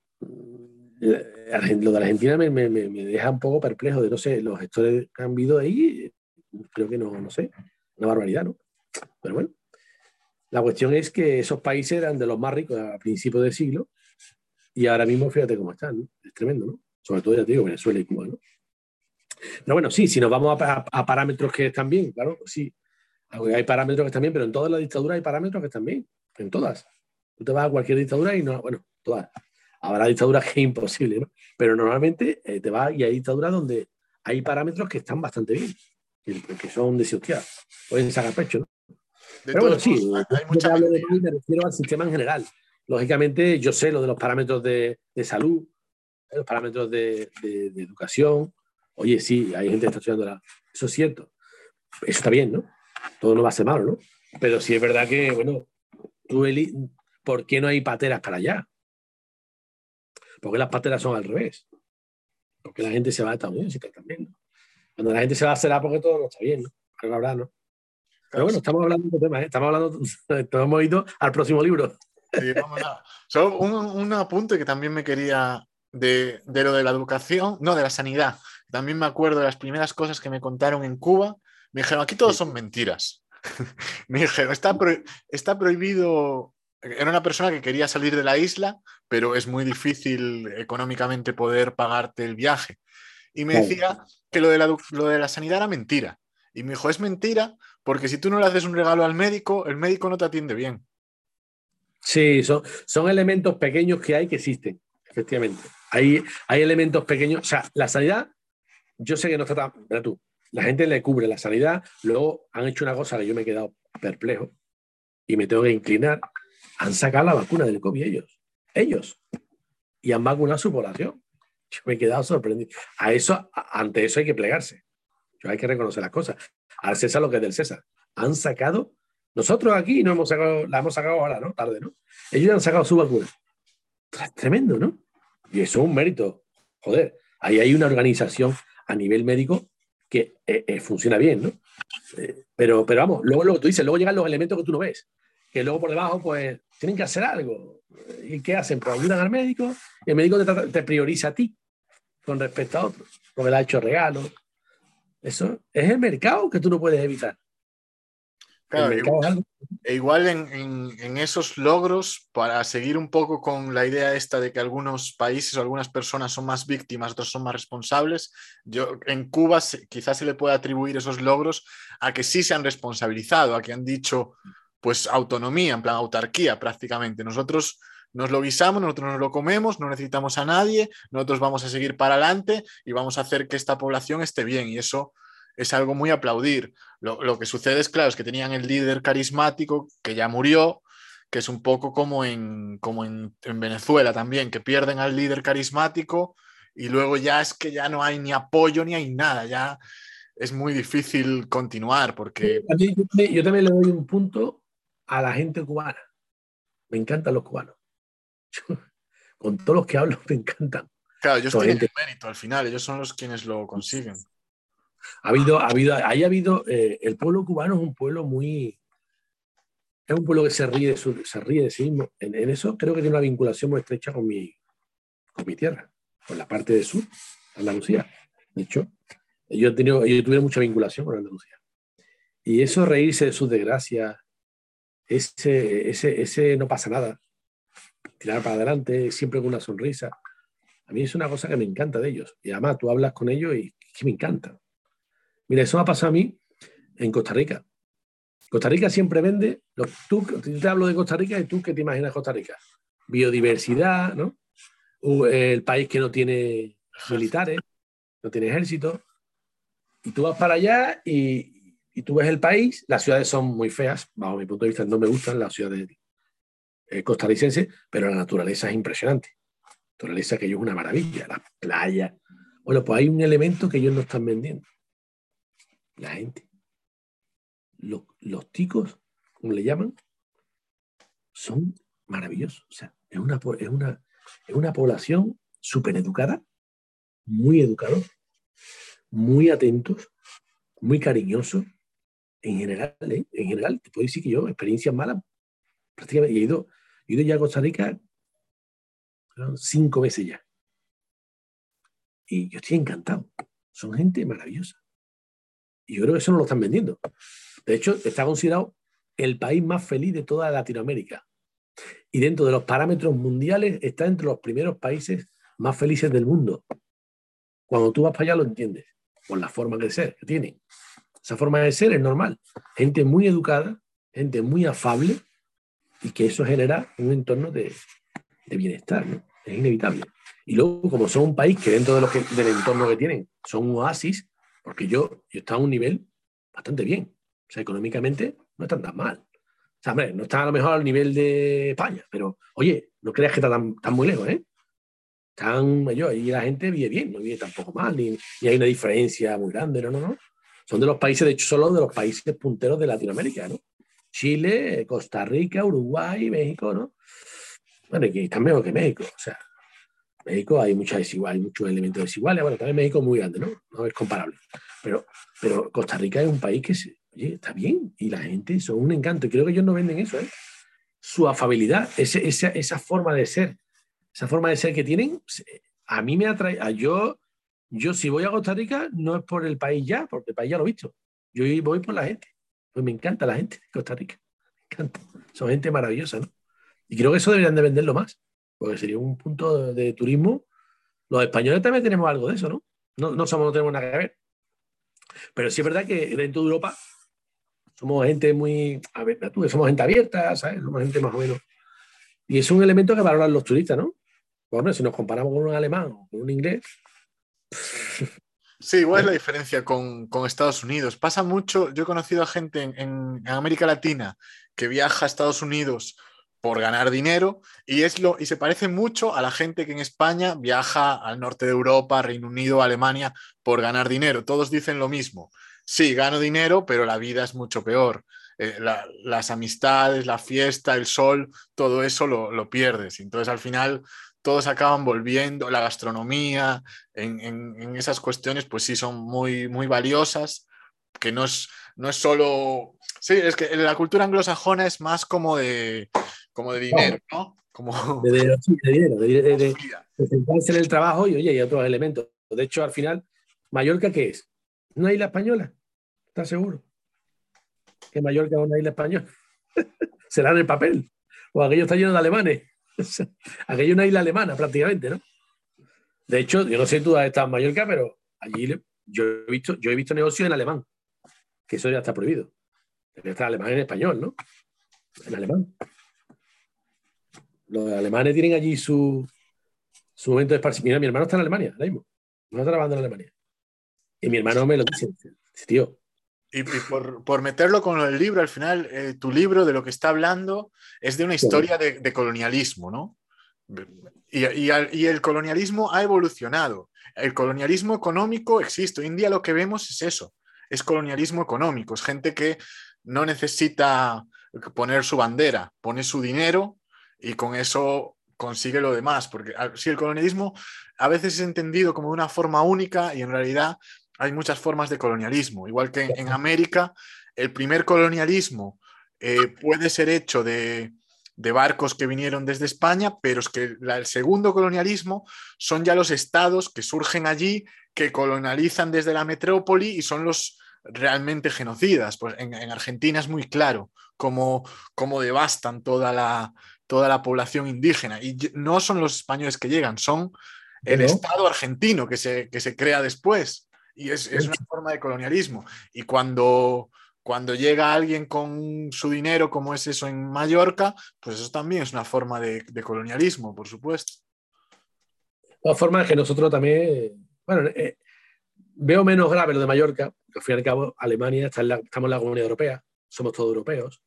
lo de Argentina me, deja un poco perplejo de, no sé, los gestores que han habido ahí, creo que no, no sé, una barbaridad, ¿no? Pero bueno. La cuestión es que esos países eran de los más ricos a principios del siglo y ahora mismo fíjate cómo están, ¿no? es tremendo, ¿no? Sobre todo, ya te digo, Venezuela y Cuba, ¿no? Pero bueno, sí, si nos vamos a, a parámetros que están bien, claro, sí, hay parámetros que están bien, pero en todas las dictaduras hay parámetros que están bien, en todas. Tú te vas a cualquier dictadura y no, bueno, todas. Habrá dictaduras que es imposible, ¿no? Pero normalmente eh, te vas y hay dictaduras donde hay parámetros que están bastante bien, que, que son de hostia, pueden sacar pecho, ¿no? Pero bueno, sí, hay mucha hablo de me refiero al sistema en general. Lógicamente, yo sé lo de los parámetros de, de salud, los parámetros de, de, de, educación. Oye, sí, hay gente que está estudiando la... Eso es cierto. Eso está bien, ¿no? Todo no va a ser malo, ¿no? Pero sí es verdad que, bueno, tú, Eli, ¿por qué no hay pateras para allá? Porque las pateras son al revés. Porque la gente se va a Estados Unidos y también, ¿no? Cuando la gente se va a hacer porque todo no está bien, ¿no? No. Pero bueno, estamos hablando de temas, ¿eh? estamos hablando, hemos ido al próximo libro. Sí, vamos a... Solo un, un, apunte que también me quería de, de, lo de la educación, no, de la sanidad. También me acuerdo de las primeras cosas que me contaron en Cuba. Me dijeron, aquí todos son mentiras. me dijeron, está, pro, está prohibido era una persona que quería salir de la isla, pero es muy difícil económicamente poder pagarte el viaje. Y me decía que lo de, la, lo de la sanidad era mentira. Y me dijo, es mentira porque si tú no le haces un regalo al médico, el médico no te atiende bien. Sí, son, son elementos pequeños que hay que existen, efectivamente. Hay, hay elementos pequeños. O sea, la sanidad, yo sé que no está tan. tú, la gente le cubre la sanidad, luego han hecho una cosa que yo me he quedado perplejo y me tengo que inclinar han sacado la vacuna del COVID ellos, ellos, y han vacunado su población. Yo me he quedado sorprendido. A eso, ante eso hay que plegarse. Yo hay que reconocer las cosas. Al César lo que es del César. Han sacado, nosotros aquí no hemos sacado, la hemos sacado ahora, ¿no? Tarde, ¿no? Ellos han sacado su vacuna. Tremendo, ¿no? Y eso es un mérito. Joder, ahí hay una organización a nivel médico que eh, eh, funciona bien, ¿no? Eh, pero, pero vamos, luego lo que tú dices, luego llegan los elementos que tú no ves que luego por debajo pues tienen que hacer algo. ¿Y qué hacen? Pues ayudan al médico y el médico te, prioriza a ti con respecto a otros, porque le ha hecho regalos. Eso es el mercado que tú no puedes evitar. Claro, igual, e igual en, en, esos logros, para seguir un poco con la idea esta de que algunos países o algunas personas son más víctimas, otros son más responsables, yo en Cuba quizás se le puede atribuir esos logros a que sí se han responsabilizado, a que han dicho, pues autonomía, en plan autarquía prácticamente. Nosotros nos lo guisamos, nosotros nos lo comemos, no necesitamos a nadie, nosotros vamos a seguir para adelante y vamos a hacer que esta población esté bien. Y eso es algo muy aplaudir. Lo, que sucede es, claro, es que tenían el líder carismático que ya murió, que es un poco como en, como en Venezuela también, que pierden al líder carismático y luego ya es que ya no hay ni apoyo ni hay nada, ya es muy difícil continuar porque... Yo también le doy un punto a la gente cubana. Me encantan los cubanos. con todos los que hablo me encantan. Claro, ellos tienen el mérito al final, ellos son los quienes lo consiguen. Ha habido, ha habido, ahí ha habido, eh, el pueblo cubano es un pueblo muy, es un pueblo que se ríe de, se ríe de sí mismo. En, eso creo que tiene una vinculación muy estrecha con mi, con mi tierra, con la parte de sur, Andalucía. De hecho, yo, he tenido, yo tuve mucha vinculación con Andalucía. Y eso reírse de sus desgracias, ese, ese, ese no pasa nada, tirar para adelante, siempre con una sonrisa. A mí es una cosa que me encanta de ellos. Y además tú hablas con ellos y que me encanta. Mira, eso me ha pasado a mí en Costa Rica. Costa Rica siempre vende, tú, te hablo de Costa Rica y tú qué te imaginas Costa Rica. Biodiversidad, ¿no? El país que no tiene militares, no tiene ejército. Y tú vas para allá y, y tú ves el país, las ciudades son muy feas, bajo mi punto de vista no me gustan las ciudades eh, costarricenses, pero la naturaleza es impresionante. Naturaleza que ellos es una maravilla, las playas. Bueno, pues hay un elemento que ellos no están vendiendo. La gente. Los, ticos, como le llaman, son maravillosos. O sea, es una, es una, es una población súper educada, muy educados, muy atentos, muy cariñosos, en general, ¿eh? en general, te puedo decir que yo, experiencias malas, prácticamente, he ido, he ido ya a Costa Rica cinco veces ya. Y yo estoy encantado. Son gente maravillosa. Y yo creo que eso no lo están vendiendo. De hecho, está considerado el país más feliz de toda Latinoamérica. Y dentro de los parámetros mundiales está entre los primeros países más felices del mundo. Cuando tú vas para allá lo entiendes, por la forma de ser que tienen. Esa forma de ser es normal. Gente muy educada, gente muy afable y que eso genera un entorno de, bienestar, ¿no? Es inevitable. Y luego, como son un país que dentro de lo que, del entorno que tienen son un oasis, porque yo, yo estaba a un nivel bastante bien. O sea, económicamente no están tan mal. O sea, hombre, no están a lo mejor al nivel de España, pero oye, no creas que están tan, muy lejos, ¿eh? Están, yo, y la gente vive bien, no vive tampoco mal, ni, ni hay una diferencia muy grande, no, no, no. Son de los países, de hecho, solo de los países punteros de Latinoamérica, ¿no? Chile, Costa Rica, Uruguay, México, ¿no? Bueno, y están mejor que México. O sea, México hay mucha desigual, muchos elementos desiguales. Bueno, también México es muy grande, ¿no? No es comparable. Pero, pero Costa Rica es un país que oye, está bien y la gente son un encanto. Y creo que ellos no venden eso, ¿eh? Su afabilidad, esa, esa forma de ser, esa forma de ser que tienen, a mí me atrae. A yo, yo si voy a Costa Rica no es por el país ya, porque el país ya lo he visto. Yo voy por la gente. Pues me encanta la gente de Costa Rica. Me encanta. Son gente maravillosa, ¿no? Y creo que eso deberían de venderlo más, porque sería un punto de, turismo. Los españoles también tenemos algo de eso, ¿no? No, no somos, no tenemos nada que ver. Pero sí es verdad que dentro de Europa somos gente muy, a ver, somos gente abierta, ¿sabes? Somos gente más o menos. Y es un elemento que valoran los turistas, ¿no? Bueno, si nos comparamos con un alemán o con un inglés. Sí, igual es la diferencia con, Estados Unidos. Pasa mucho, yo he conocido a gente en, América Latina que viaja a Estados Unidos por ganar dinero y, es lo, y se parece mucho a la gente que en España viaja al norte de Europa, Reino Unido, Alemania por ganar dinero. Todos dicen lo mismo. Sí, gano dinero, pero la vida es mucho peor. Eh, las amistades, la fiesta, el sol, todo eso lo, lo pierdes. Entonces al final todos acaban volviendo, la gastronomía, en, esas cuestiones, pues sí son muy, muy valiosas, que no es, no es solo... Sí, es que la cultura anglosajona es más como de, como de dinero, ¿no? Como... De, dinero, de dinero, de, de, de, en el trabajo y oye, hay otros elementos. De hecho, al final, Mallorca, ¿qué es? ¿Una isla española? ¿Estás seguro? Que Mallorca es una isla española. Será en el papel. O aquello está lleno de alemanes. Aquello es una isla alemana prácticamente, ¿no? De hecho, yo no sé tú has estado en Mallorca, pero allí yo he visto, yo he visto negocios en alemán, que eso ya está prohibido. Estar alemán en español, ¿no? En alemán. Los alemanes tienen allí su, su momento de esparcimiento. mi hermano está en Alemania, ahora mismo. No está trabajando en Alemania. Y mi hermano me lo dice, tío, y, por, meterlo con el libro, al final, eh, tu libro de lo que está hablando es de una historia de, colonialismo, ¿no? Y, y, el colonialismo ha evolucionado. El colonialismo económico existe. Hoy en día lo que vemos es eso, es colonialismo económico. Es gente que no necesita poner su bandera, pone su dinero y con eso consigue lo demás. Porque si el colonialismo a veces es entendido como de una forma única y en realidad hay muchas formas de colonialismo, igual que en, América, el primer colonialismo eh, puede ser hecho de, barcos que vinieron desde España, pero es que el segundo colonialismo son ya los estados que surgen allí, que colonializan desde la metrópoli y son los realmente genocidas. Pues en, Argentina es muy claro cómo, cómo devastan toda la, toda la población indígena. Y no son los españoles que llegan, son el Estado argentino que se, que se crea después. Y es, una forma de colonialismo. Y cuando, cuando llega alguien con su dinero, como es eso en Mallorca, pues eso también es una forma de, colonialismo, por supuesto. La forma es que nosotros también, bueno, eh, veo menos grave lo de Mallorca, porque al fin y al cabo Alemania está estamos en la Comunidad Europea, somos todos europeos.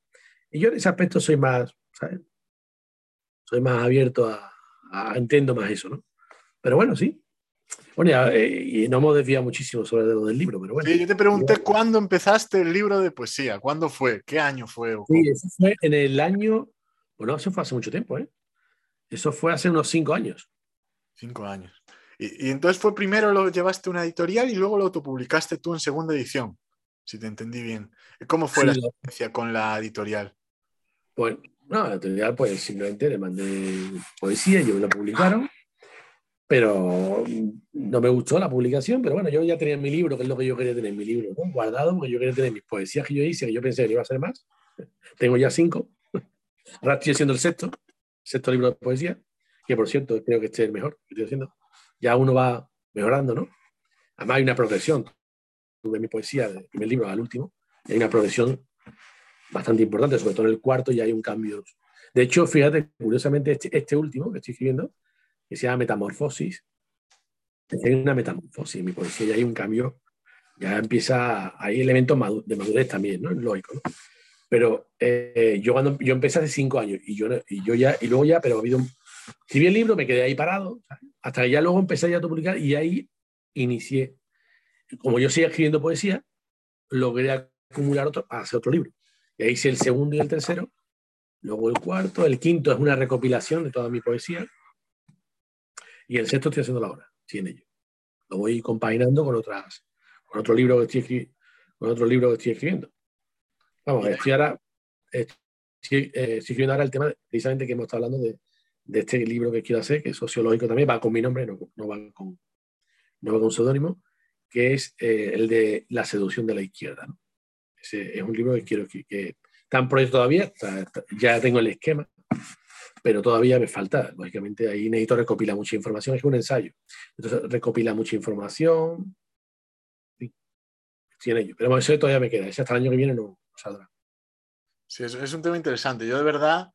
Y yo en ese aspecto soy más, ¿sabes? Soy más abierto a, a entiendo más eso, ¿no? Pero bueno, sí, bueno, eh, y no hemos desviado muchísimo sobre lo del libro, pero bueno. Sí, yo te pregunté cuándo empezaste el libro de poesía, ¿cuándo fue? ¿Qué año fue? Sí, eso fue en el año, bueno, eso fue hace mucho tiempo, ¿eh? Eso fue hace unos cinco años. Cinco años. Y, entonces fue primero lo llevaste a una editorial y luego lo autopublicaste tú en segunda edición, si te entendí bien. ¿Cómo fue la experiencia con la editorial? Bueno, no, la editorial pues simplemente le mandé poesía y ellos lo publicaron pero no me gustó la publicación, pero bueno, yo ya tenía mi libro, que es lo que yo quería tener, mi libro, ¿no? guardado, porque yo quería tener mis poesías que yo hice, que yo pensé que iba a ser más. Tengo ya cinco. Ahora estoy haciendo el sexto, sexto libro de poesía, que por cierto creo que este es el mejor que estoy haciendo. Ya uno va mejorando, ¿no? Además hay una progresión de mi poesía, del primer libro al último, hay una progresión bastante importante, sobre todo en el cuarto ya hay un cambio. De hecho, fíjate, curiosamente, este, este último que estoy escribiendo, que se llama Metamorfosis. Hay una metamorfosis en mi poesía, ya hay un cambio, ya empieza, hay elementos de madurez también, ¿no? Es lógico, ¿no? Pero eh, yo cuando yo empecé hace cinco años y yo, y yo ya, y luego ya, pero ha habido, si bien el libro me quedé ahí parado, hasta que ya luego empecé ya a publicar y ahí inicié, como yo seguía escribiendo poesía, logré acumular otro, hacer otro libro. Y ahí hice el segundo y el tercero, luego el cuarto, el quinto es una recopilación de toda mi poesía, y el sexto estoy haciendo la hora, sí, en ello. Lo voy compaginando con otras, con otro libro que estoy, con otro libro que estoy escribiendo. Vamos, estoy ahora, estoy, eh, escribiendo ahora el tema precisamente que hemos estado hablando de, de, este libro que quiero hacer, que es sociológico también, va con mi nombre, no, no va con no va con seudónimo, que es eh, el de La seducción de la izquierda. Ese es un libro que quiero que, que está en proyecto todavía, ya tengo el esquema, pero todavía me falta. Lógicamente ahí necesito recopilar mucha información, es un ensayo. Entonces recopila mucha información. Sí, en ello. Pero eso todavía me queda. Ese hasta el año que viene no, saldrá. Sí, es, es, un tema interesante. Yo de verdad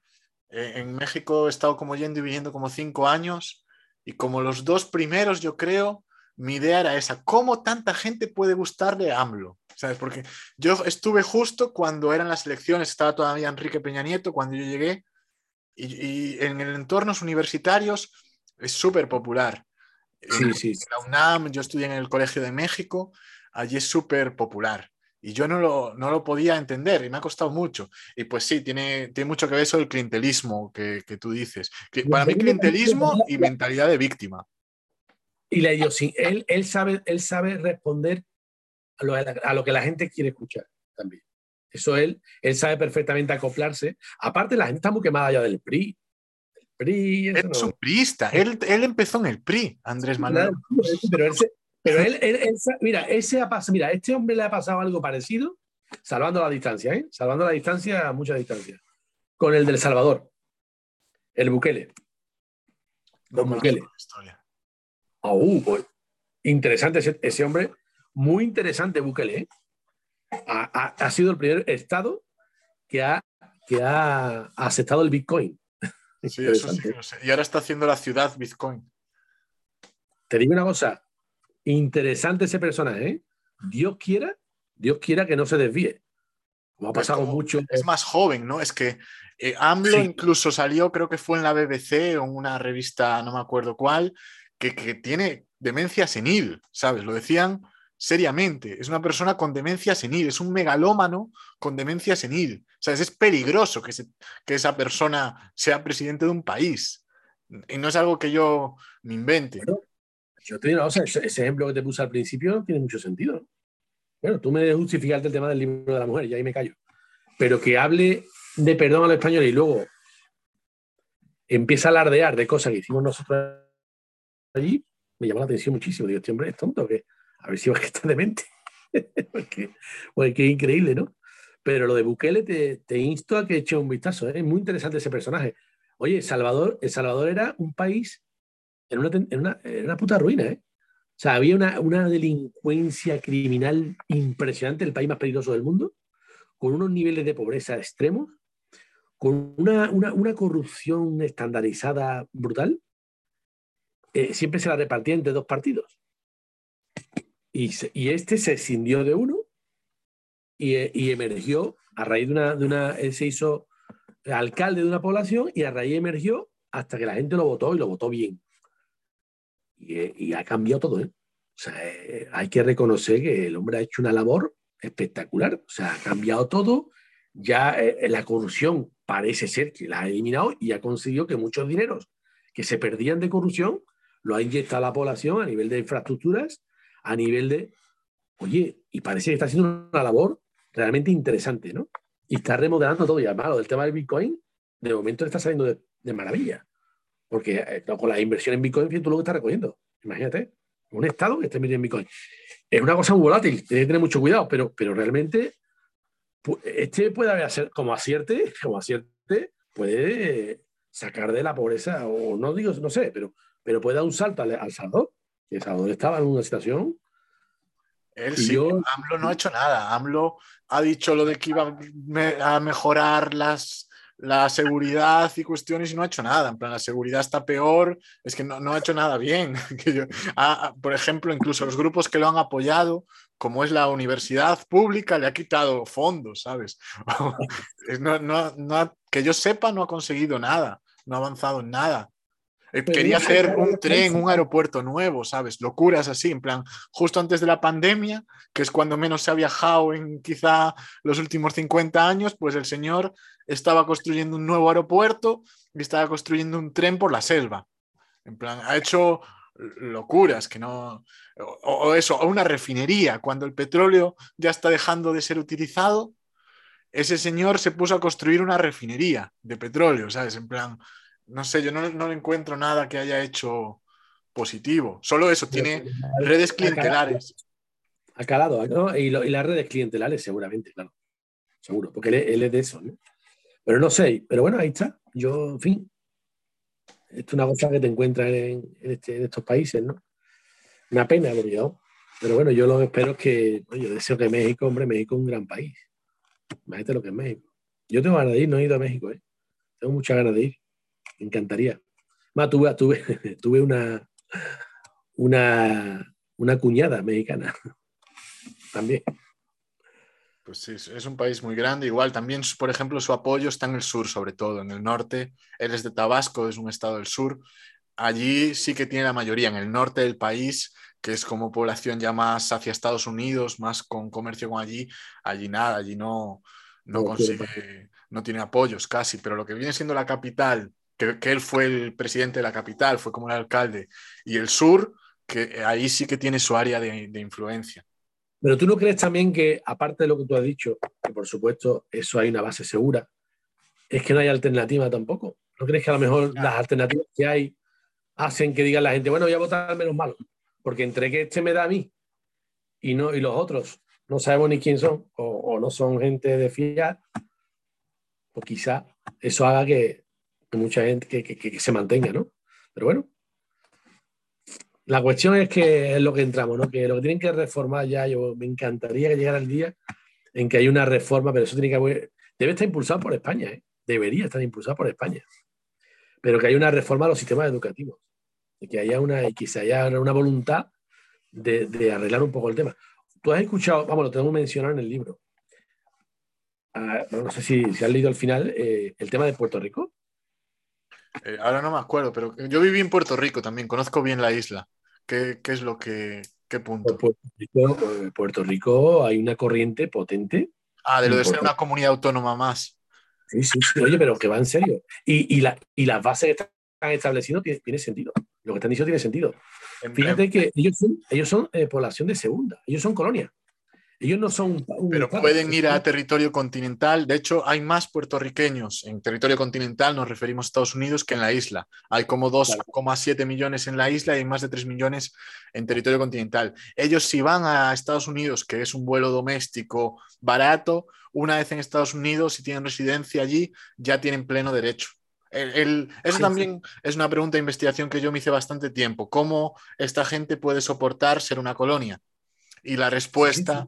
eh, en México he estado como yendo y viniendo como cinco años y como los dos primeros yo creo mi idea era esa, ¿cómo tanta gente puede gustarle a AMLO? ¿Sabes? Porque yo estuve justo cuando eran las elecciones, estaba todavía Enrique Peña Nieto cuando yo llegué, y, en el entornos universitarios es súper popular. Sí, sí. la UNAM, yo estudié en el Colegio de México, allí es súper popular. Y yo no lo, no lo, podía entender y me ha costado mucho. Y pues sí, tiene, tiene mucho que ver eso el clientelismo que, que tú dices. Que para mí, clientelismo y mentalidad de víctima. Y la idiosincrasia, él, él, sabe, él sabe responder a lo, a lo, que la gente quiere escuchar también. Eso él, él sabe perfectamente acoplarse. Aparte, la gente está muy quemada ya del PRI. El PRI él es un priista. Él, él, empezó en el PRI, Andrés Manuel. Pero, él, pero él, él, mira, ese ha pasado, mira, este hombre le ha pasado algo parecido, salvando la distancia, ¿eh? salvando la distancia a mucha distancia, con el del Salvador, el Bukele. Don Bukele. Historia. Oh, pues, interesante ese, hombre, muy interesante Bukele. ¿eh? Ha, sido el primer estado que ha, que ha aceptado el Bitcoin. Sí, eso sí que sé. Y ahora está haciendo la ciudad Bitcoin. Te digo una cosa, interesante ese personaje. ¿eh? Dios quiera, Dios quiera que no se desvíe. Como ha pasado mucho. Es más joven, ¿no? Es que eh, AMLO incluso salió, creo que fue en la BBC o en una revista, no me acuerdo cuál, que, tiene demencia senil, ¿sabes? Lo decían seriamente. Es una persona con demencia senil, es un megalómano con demencia senil. O es peligroso que, que esa persona sea presidente de un país. Y no es algo que yo me invente. yo te digo, ese, ejemplo que te puse al principio tiene mucho sentido. Bueno, tú me debes justificarte el tema del libro de la mujer, y ahí me callo. Pero que hable de perdón al español y luego empieza a alardear de cosas que hicimos nosotros allí, me llamó la atención muchísimo. Digo, este hombre es tonto, que a ver si va a estar demente. porque, porque es increíble, ¿no? Pero lo de Bukele te, insto a que eche un vistazo. ¿eh? Es muy interesante ese personaje. Oye, Salvador, El Salvador era un país en una, en una, en una puta ruina, ¿eh? O sea, había una, una, delincuencia criminal impresionante, el país más peligroso del mundo, con unos niveles de pobreza extremos, con una, una, una corrupción estandarizada brutal, eh, siempre se la repartía entre dos partidos. Y, este se escindió de uno y, emergió a raíz de una, de una, él se hizo alcalde de una población y a raíz emergió hasta que la gente lo votó y lo votó bien. Y, y ha cambiado todo. ¿eh? Eh, hay que reconocer que el hombre ha hecho una labor espectacular. O sea, ha cambiado todo. Ya eh, la corrupción parece ser que la ha eliminado y ha conseguido que muchos dineros que se perdían de corrupción lo ha inyectado a la población a nivel de infraestructuras, a nivel de, oye, y parece que está haciendo una labor realmente interesante, ¿no? Y está remodelando todo. Y además, lo del tema del Bitcoin, de momento está saliendo de, maravilla. Porque eh, con la inversión en Bitcoin, tú lo que estás recogiendo. Imagínate, un Estado que esté metido en Bitcoin. Es una cosa muy volátil, tiene que tener mucho cuidado, pero, pero realmente este puede haber, como acierte, como acierte, puede sacar de la pobreza, o no digo, no sé, pero pero puede dar un salto al, Salvador, que Salvador estaba en una situación. Él sí, AMLO no ha hecho nada. AMLO ha dicho lo de que iba a mejorar las, la seguridad y cuestiones y no ha hecho nada. En plan, la seguridad está peor, es que no, no ha hecho nada bien. por ejemplo, incluso los grupos que lo han apoyado, como es la universidad pública, le ha quitado fondos, ¿sabes? no, no, que yo sepa, no ha conseguido nada, no ha avanzado en nada. Eh, quería hacer un tren, un aeropuerto nuevo, ¿sabes? Locuras así, en plan, justo antes de la pandemia, que es cuando menos se ha viajado en quizá los últimos 50 años, pues el señor estaba construyendo un nuevo aeropuerto y estaba construyendo un tren por la selva. En plan, ha hecho locuras, que no... O, eso, o una refinería, cuando el petróleo ya está dejando de ser utilizado, ese señor se puso a construir una refinería de petróleo, ¿sabes? En plan, no sé, yo no, no le encuentro nada que haya hecho positivo. Solo eso, tiene redes clientelares. Ha calado, ¿no? Y, las redes clientelares seguramente, claro. Seguro, porque él, es de eso, ¿no? Pero no sé, pero bueno, ahí está. Yo, en fin, esto es una cosa que te encuentras en, este, estos países, ¿no? Una pena, lo yo. Pero bueno, yo lo que espero es que, yo deseo que México, hombre, México es un gran país. Imagínate lo que es México. Yo tengo ganas de ir, no he ido a México, ¿eh? Tengo muchas ganas de ir. Encantaría. Más, tuve, tuve, tuve una, una, una cuñada mexicana también. Pues sí, es un país muy grande. Igual también, por ejemplo, su apoyo está en el sur, sobre todo. En el norte, él es de Tabasco, es un estado del sur. Allí sí que tiene la mayoría. En el norte del país, que es como población ya más hacia Estados Unidos, más con comercio con allí, allí nada, allí no, no consigue, no tiene apoyos casi. Pero lo que viene siendo la capital, que, que él fue el presidente de la capital, fue como el alcalde, y el sur, que ahí sí que tiene su área de, de influencia. Pero tú no crees también que, aparte de lo que tú has dicho, que por supuesto eso hay una base segura, es que no hay alternativa tampoco. ¿No crees que a lo mejor las alternativas que hay hacen que digan la gente, bueno, voy a votar menos malo? Porque entre que este me da a mí y, no, y los otros no sabemos ni quién son o, no son gente de fiar, pues quizá eso haga que, mucha gente que se mantenga, ¿no? Pero bueno, la cuestión es que es lo que entramos, ¿no? Que lo que tienen que reformar ya, yo me encantaría que llegara el día en que hay una reforma, pero eso tiene que debe estar impulsado por España, ¿eh? debería estar impulsado por España. Pero que haya una reforma a los sistemas educativos, y que haya una, y que haya una voluntad de, arreglar un poco el tema. Tú has escuchado, vamos, lo tengo mencionado en el libro. Ah, no sé si, si, has leído al final eh, el tema de Puerto Rico. Eh, ahora no me acuerdo, pero yo viví en Puerto Rico también, conozco bien la isla. ¿Qué, qué es lo que, qué punto? Puerto Rico, Puerto Rico, hay una corriente potente. Ah, de lo de ser una comunidad autónoma más. Sí, sí, sí, oye, pero que va en serio. Y, y, la, y las bases que están establecidas tiene, tiene, sentido. Lo que están diciendo tiene sentido. Fíjate que ellos son, ellos son eh, población de segunda, ellos son colonia. Ellos no son. Pero pueden ir a territorio continental. De hecho, hay más puertorriqueños en territorio continental, nos referimos a Estados Unidos, que en la isla. Hay como 2,7 millones en la isla y hay más de 3 millones en territorio continental. Ellos, si van a Estados Unidos, que es un vuelo doméstico barato, una vez en Estados Unidos, si tienen residencia allí, ya tienen pleno derecho. eso también es una pregunta de investigación que yo me hice bastante tiempo. ¿Cómo esta gente puede soportar ser una colonia? Y la respuesta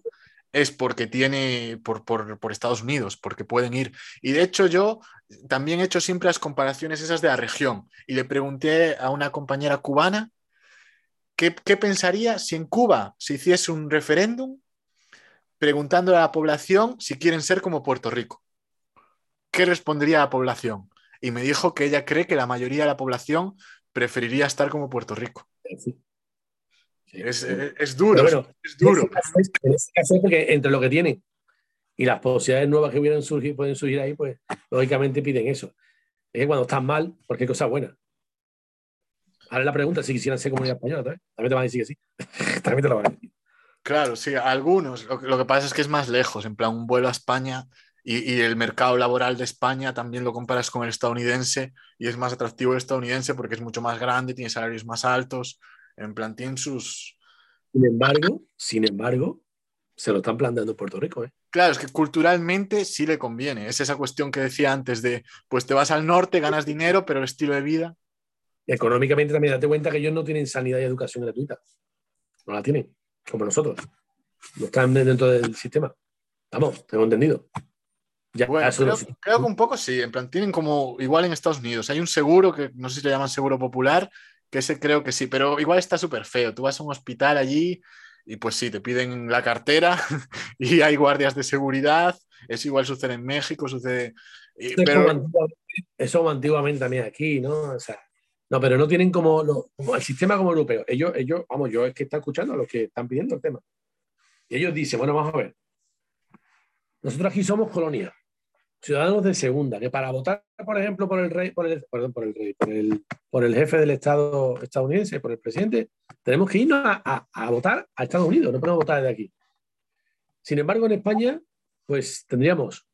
es porque tiene por, por, Estados Unidos, porque pueden ir. Y de hecho yo también he hecho siempre las comparaciones esas de la región y le pregunté a una compañera cubana qué, pensaría si en Cuba se hiciese un referéndum preguntando a la población si quieren ser como Puerto Rico. ¿Qué respondería la población? Y me dijo que ella cree que la mayoría de la población preferiría estar como Puerto Rico. Es, duro, es duro. En este caso, porque entre lo que tienen y las posibilidades nuevas que hubieran surgir, pueden surgir ahí, pues lógicamente piden eso. Es que cuando están mal, porque hay cosas buenas. Ahora la pregunta, si quisieran ser comunidad española, también, también te van a decir que sí. también te lo van a decir. Claro, sí, algunos. Lo, que pasa es que es más lejos, en plan un vuelo a España y, y, el mercado laboral de España también lo comparas con el estadounidense y es más atractivo el estadounidense porque es mucho más grande, tiene salarios más altos, en plan, tienen sus... Sin embargo, sin embargo, se lo están planteando Puerto Rico. ¿eh? Claro, es que culturalmente sí le conviene. Es esa cuestión que decía antes de, pues te vas al norte, ganas dinero, pero el estilo de vida... económicamente también date cuenta que ellos no tienen sanidad y educación gratuita. No la tienen, como nosotros. No están dentro del sistema. Vamos, tengo entendido. Ya, bueno, creo, creo, que un poco sí, en plan, tienen como igual en Estados Unidos. Hay un seguro que no sé si le llaman seguro popular, que ese creo que sí, pero igual está súper feo. Tú vas a un hospital allí y pues sí, te piden la cartera y hay guardias de seguridad. Es igual sucede en México, sucede... pero... Eso antiguamente también aquí, ¿no? O sea, no, pero no tienen como, el sistema como europeo. Ellos, ellos, vamos, yo es que está escuchando a los que están pidiendo el tema. Y ellos dicen, bueno, vamos a ver. Nosotros aquí somos colonia. Ciudadanos de segunda, que para votar, por ejemplo, por el rey, por el, perdón, por el rey, por el, por el jefe del Estado estadounidense, por el presidente, tenemos que irnos a, votar a Estados Unidos, no podemos votar desde aquí. Sin embargo, en España, pues tendríamos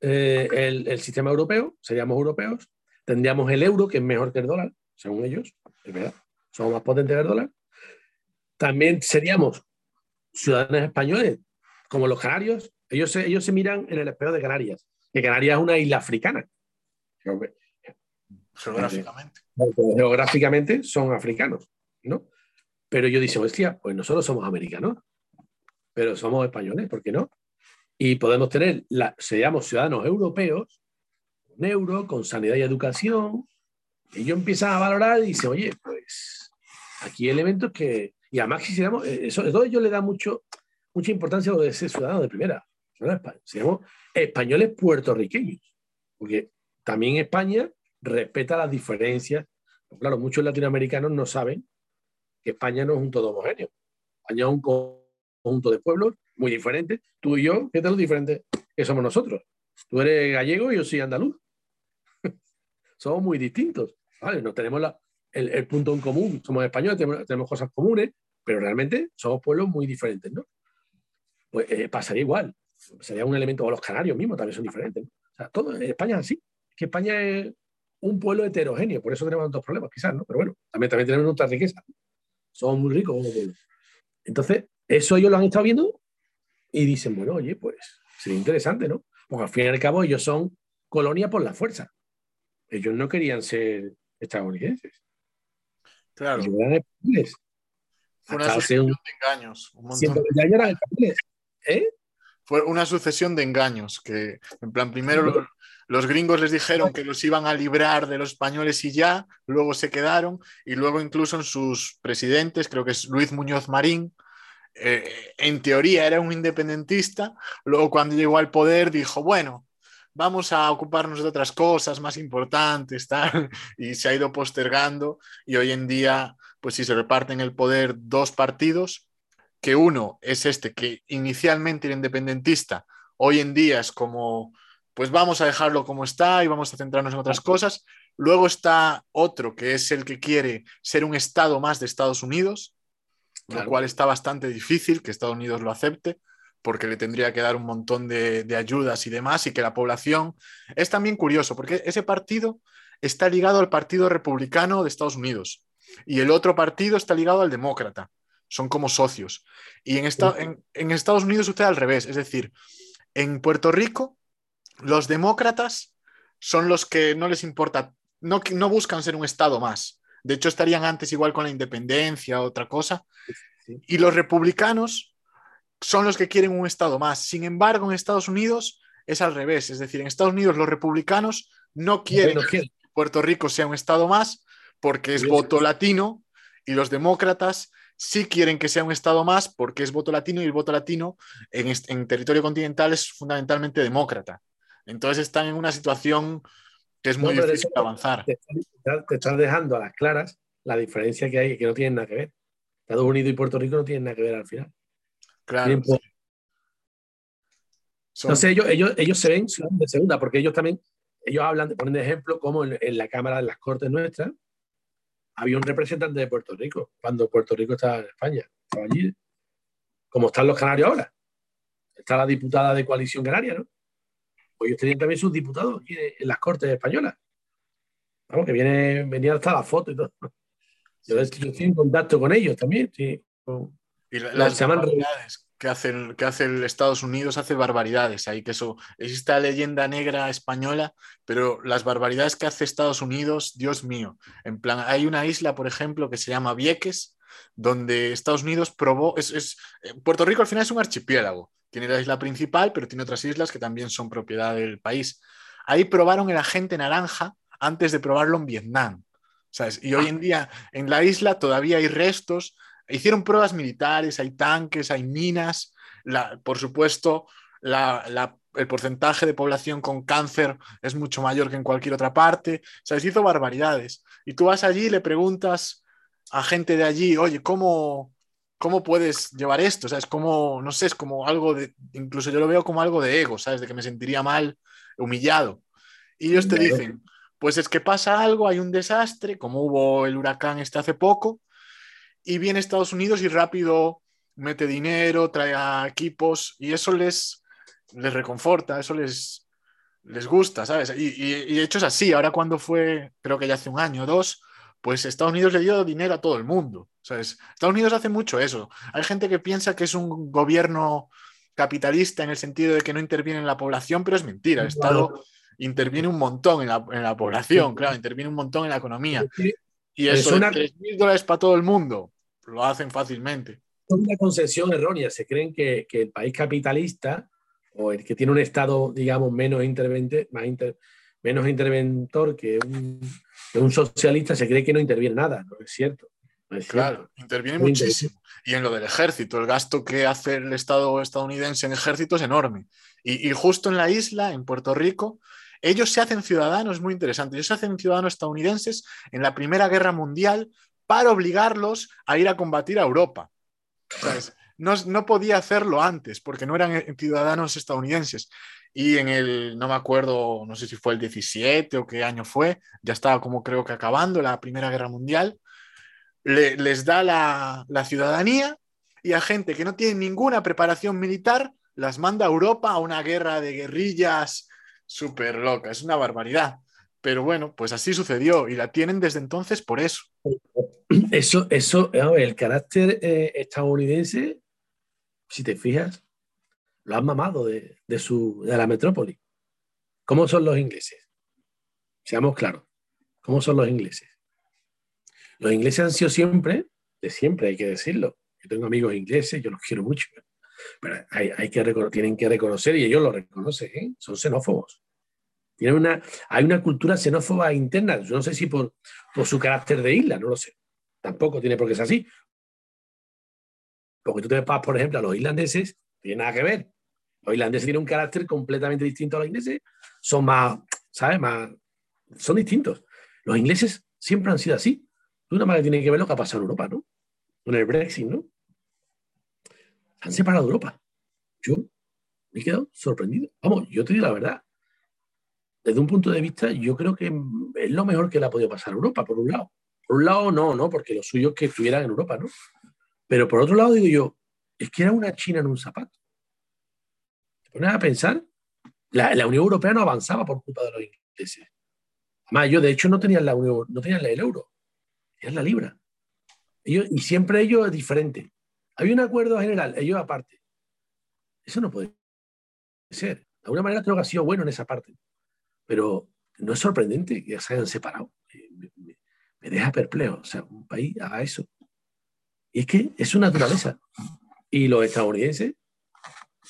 eh, el, el, sistema europeo, seríamos europeos, tendríamos el euro, que es mejor que el dólar, según ellos, es verdad, somos más potentes que el dólar. También seríamos ciudadanos españoles, como los canarios, ellos se, ellos se miran en el espejo de Canarias, que Canarias es una isla africana. Geográficamente. Geográficamente son africanos, ¿no? Pero yo digo, hostia, pues nosotros somos americanos, pero somos españoles, ¿por qué no? Y podemos tener, la, seríamos ciudadanos europeos, con euro, con sanidad y educación, y yo empiezan a valorar y dice, oye, pues aquí hay elementos que, y además quisiéramos, eh, eso, todo ello le da mucho, mucha importancia a lo de ser ciudadano de primera seamos españoles puertorriqueños, porque también España respeta las diferencias. Claro, muchos latinoamericanos no saben que España no es un todo homogéneo. España es un conjunto de pueblos muy diferentes. Tú y yo, ¿qué tal lo diferente que somos nosotros? Tú eres gallego y yo soy andaluz. somos muy distintos. ¿vale? No tenemos el, punto en común. Somos españoles, tenemos, cosas comunes, pero realmente somos pueblos muy diferentes, ¿no? Pues eh, pasaría igual sería un elemento, o los canarios mismos también son diferentes. O sea, todo, España es así, que España es un pueblo heterogéneo, por eso tenemos tantos problemas, quizás, ¿no? Pero bueno, también, también tenemos nuestra riqueza. Somos muy ricos como pueblo. Entonces, eso ellos lo han estado viendo y dicen, bueno, oye, pues sería interesante, ¿no? Porque al fin y al cabo ellos son colonia por la fuerza. Ellos no querían ser estadounidenses. Claro. Ellos eran españoles. Fue una sucesión de engaños. Un montón. Eran españoles. ¿Eh? Fue una sucesión de engaños, que en plan, primero los, gringos les dijeron que los iban a librar de los españoles y ya, luego se quedaron, y luego incluso en sus presidentes, creo que es Luis Muñoz Marín, eh, en teoría era un independentista, luego cuando llegó al poder dijo, bueno, vamos a ocuparnos de otras cosas más importantes, tal, y se ha ido postergando, y hoy en día, pues si se reparten el poder dos partidos, que uno es este, que inicialmente era independentista, hoy en día es como, pues vamos a dejarlo como está y vamos a centrarnos en otras cosas. Luego está otro, que es el que quiere ser un Estado más de Estados Unidos, lo cual está bastante difícil que Estados Unidos lo acepte, porque le tendría que dar un montón de, de ayudas y demás, y que la población... Es también curioso, porque ese partido está ligado al Partido Republicano de Estados Unidos, y el otro partido está ligado al Demócrata son como socios. Y en, en, Estados Unidos usted al revés, es decir, en Puerto Rico los demócratas son los que no les importa, no, no buscan ser un Estado más. De hecho, estarían antes igual con la independencia, otra cosa. Y los republicanos son los que quieren un Estado más. Sin embargo, en Estados Unidos es al revés. Es decir, en Estados Unidos los republicanos no quieren que Puerto Rico sea un Estado más porque es voto latino y los demócratas sí quieren que sea un Estado más porque es voto latino y el voto latino en, territorio continental es fundamentalmente demócrata. Entonces están en una situación que es muy difícil de avanzar. Te, estás dejando a las claras la diferencia que hay, que no tienen nada que ver. Estados Unidos y Puerto Rico no tienen nada que ver al final. Claro. Entonces ellos, ellos, ellos se ven de segunda, porque ellos también, ellos hablan, ponen de ejemplo como en, en la Cámara de las Cortes nuestras, había un representante de Puerto Rico, cuando Puerto Rico estaba en España. Estaba allí, como están los canarios ahora. Está la diputada de coalición canaria, ¿no? Pues ellos tenían también sus diputados aquí en las Cortes Españolas. Vamos, que viene, venía hasta la foto y todo. Yo, estoy en contacto con ellos también, sí. Y las, llaman que hace, el, que hace el Estados Unidos hace barbaridades ahí, que eso, existe la leyenda negra española, pero las barbaridades que hace Estados Unidos, Dios mío, en plan, hay una isla, por ejemplo, que se llama Vieques, donde Estados Unidos probó, es, eh, Puerto Rico al final es un archipiélago, tiene la isla principal, pero tiene otras islas que también son propiedad del país. Ahí probaron el agente naranja antes de probarlo en Vietnam. ¿sabes? Y hoy en día en la isla todavía hay restos hicieron pruebas militares, hay tanques, hay minas, por supuesto, el porcentaje de población con cáncer es mucho mayor que en cualquier otra parte. O sea, se hizo barbaridades. Y tú vas allí y le preguntas a gente de allí, oye, ¿cómo, ¿cómo puedes llevar esto? O sea, es como, no sé, es como algo de, incluso yo lo veo como algo de ego, ¿sabes? De que me sentiría mal, humillado. Y ellos te dicen, pues es que pasa algo, hay un desastre, como hubo el huracán este hace poco, y viene Estados Unidos y rápido mete dinero, trae equipos, y eso les, les reconforta, eso les, les gusta, ¿sabes? Y, y, de hecho es así, ahora cuando fue, creo que ya hace un año o dos, pues Estados Unidos le dio dinero a todo el mundo. ¿sabes? Estados Unidos hace mucho eso. Hay gente que piensa que es un gobierno capitalista en el sentido de que no interviene en la población, pero es mentira. El Estado interviene un montón en la, población, claro, interviene un montón en la economía. Y eso, una... 3.000 dólares para todo el mundo, lo hacen fácilmente. Es una concepción errónea. Se creen que, el país capitalista o el que tiene un Estado, digamos, menos, intervente, más menos interventor que un, que un socialista, se cree que no interviene nada. No es cierto claro, interviene muchísimo. Y en lo del ejército, el gasto que hace el Estado estadounidense en ejército es enorme. Y, justo en la isla, en Puerto Rico, ellos se hacen ciudadanos, muy interesante, ellos se hacen ciudadanos estadounidenses en la Primera Guerra Mundial para obligarlos a ir a combatir a Europa. No, no, podía hacerlo antes porque no eran ciudadanos estadounidenses. Y en el, no me acuerdo, no sé si fue el 17 o qué año fue, ya estaba como creo que acabando la Primera Guerra Mundial les da la, ciudadanía y a gente que no tiene ninguna preparación militar las manda a Europa a una guerra de guerrillas súper loca. Es una barbaridad. Pero bueno, pues así sucedió y la tienen desde entonces por eso. Eso, eso, el carácter eh, estadounidense, si te fijas, lo han mamado de, su, de la metrópoli. ¿Cómo son los ingleses? Seamos claros. ¿Cómo son los ingleses? Los ingleses han sido siempre, de siempre hay que decirlo. Yo tengo amigos ingleses, yo los quiero mucho, pero hay, que tienen que reconocer, y ellos lo reconocen, ¿eh? son xenófobos. Tienen una, hay una cultura xenófoba interna, yo no sé si por, por su carácter de isla, no lo sé. Tampoco tiene por qué ser así. Porque tú te vas, por ejemplo, a los irlandeses, tiene nada que ver. Los irlandeses tienen un carácter completamente distinto a los ingleses, son más, ¿sabes? Más, son distintos. Los ingleses siempre han sido así. Tú nada más tienes que ver lo que ha pasado en Europa, ¿no? Con el Brexit, ¿no? Han separado Europa. Yo me he quedado sorprendido. Vamos, yo te digo la verdad. Desde un punto de vista, yo creo que es lo mejor que le ha podido pasar a Europa, por un lado. Por un lado, no, ¿no? Porque lo suyo que estuvieran en Europa, ¿no? Pero por otro lado, digo yo, es que era una China en un zapato. Te pones a pensar, la, Unión Europea no avanzaba por culpa de los ingleses. Además, yo de hecho no tenía la Unión, no tenía el euro es la libra. y siempre ellos es diferente. Hay un acuerdo general, ellos aparte. Eso no puede ser. De alguna manera creo que ha sido bueno en esa parte. Pero no es sorprendente que se hayan separado. Me, deja perplejo. O sea, un país haga eso. Y es que es su naturaleza. Y los estadounidenses,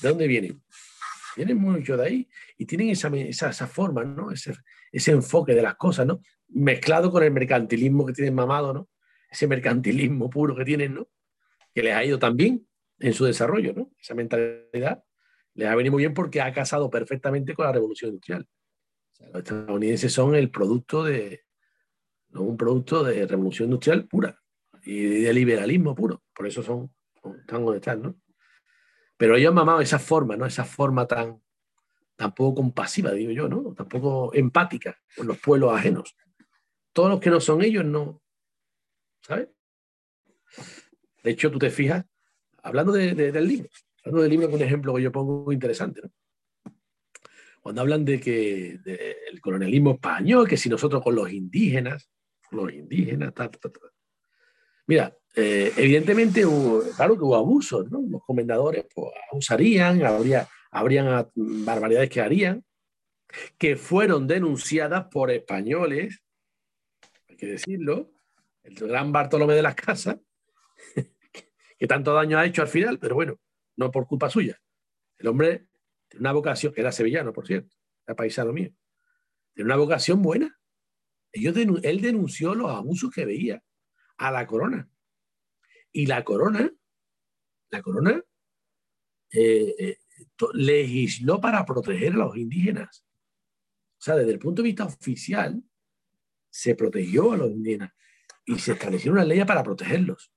¿de dónde vienen? Vienen mucho de ahí y tienen esa, esa, forma, ¿no? Ese, ese enfoque de las cosas, ¿no? mezclado con el mercantilismo que tienen mamado, ¿no? Ese mercantilismo puro que tienen, ¿no? Que les ha ido también en su desarrollo, ¿no? Esa mentalidad les ha venido muy bien porque ha casado perfectamente con la revolución industrial. los estadounidenses son el producto de, un producto de revolución industrial pura y de liberalismo puro. Por eso son, tan donde están, ¿no? Pero ellos han mamado esa forma, ¿no? Esa forma tan, tan poco compasiva, digo yo, ¿no? Tampoco empática con los pueblos ajenos todos los que no son ellos no, ¿sabes? De hecho, tú te fijas, hablando del libro, hablando del libro, un ejemplo que yo pongo muy interesante, ¿no? Cuando hablan de que el colonialismo español, que si nosotros con los indígenas, los indígenas, ta, ta, ta, Mira, eh, evidentemente, hubo, claro que hubo abusos, ¿no? Los comendadores pues, abusarían, habría, habrían barbaridades que harían, que fueron denunciadas por españoles que decirlo, el gran Bartolomé de las Casas, que tanto daño ha hecho al final, pero bueno, no por culpa suya. El hombre tiene una vocación, era sevillano, por cierto, era paisano mío, tiene una vocación buena. él denunció los abusos que veía a la corona. Y la corona, la corona eh, eh, legisló para proteger a los indígenas. O sea, desde el punto de vista oficial, se protegió a los indígenas y se establecieron una ley para protegerlos.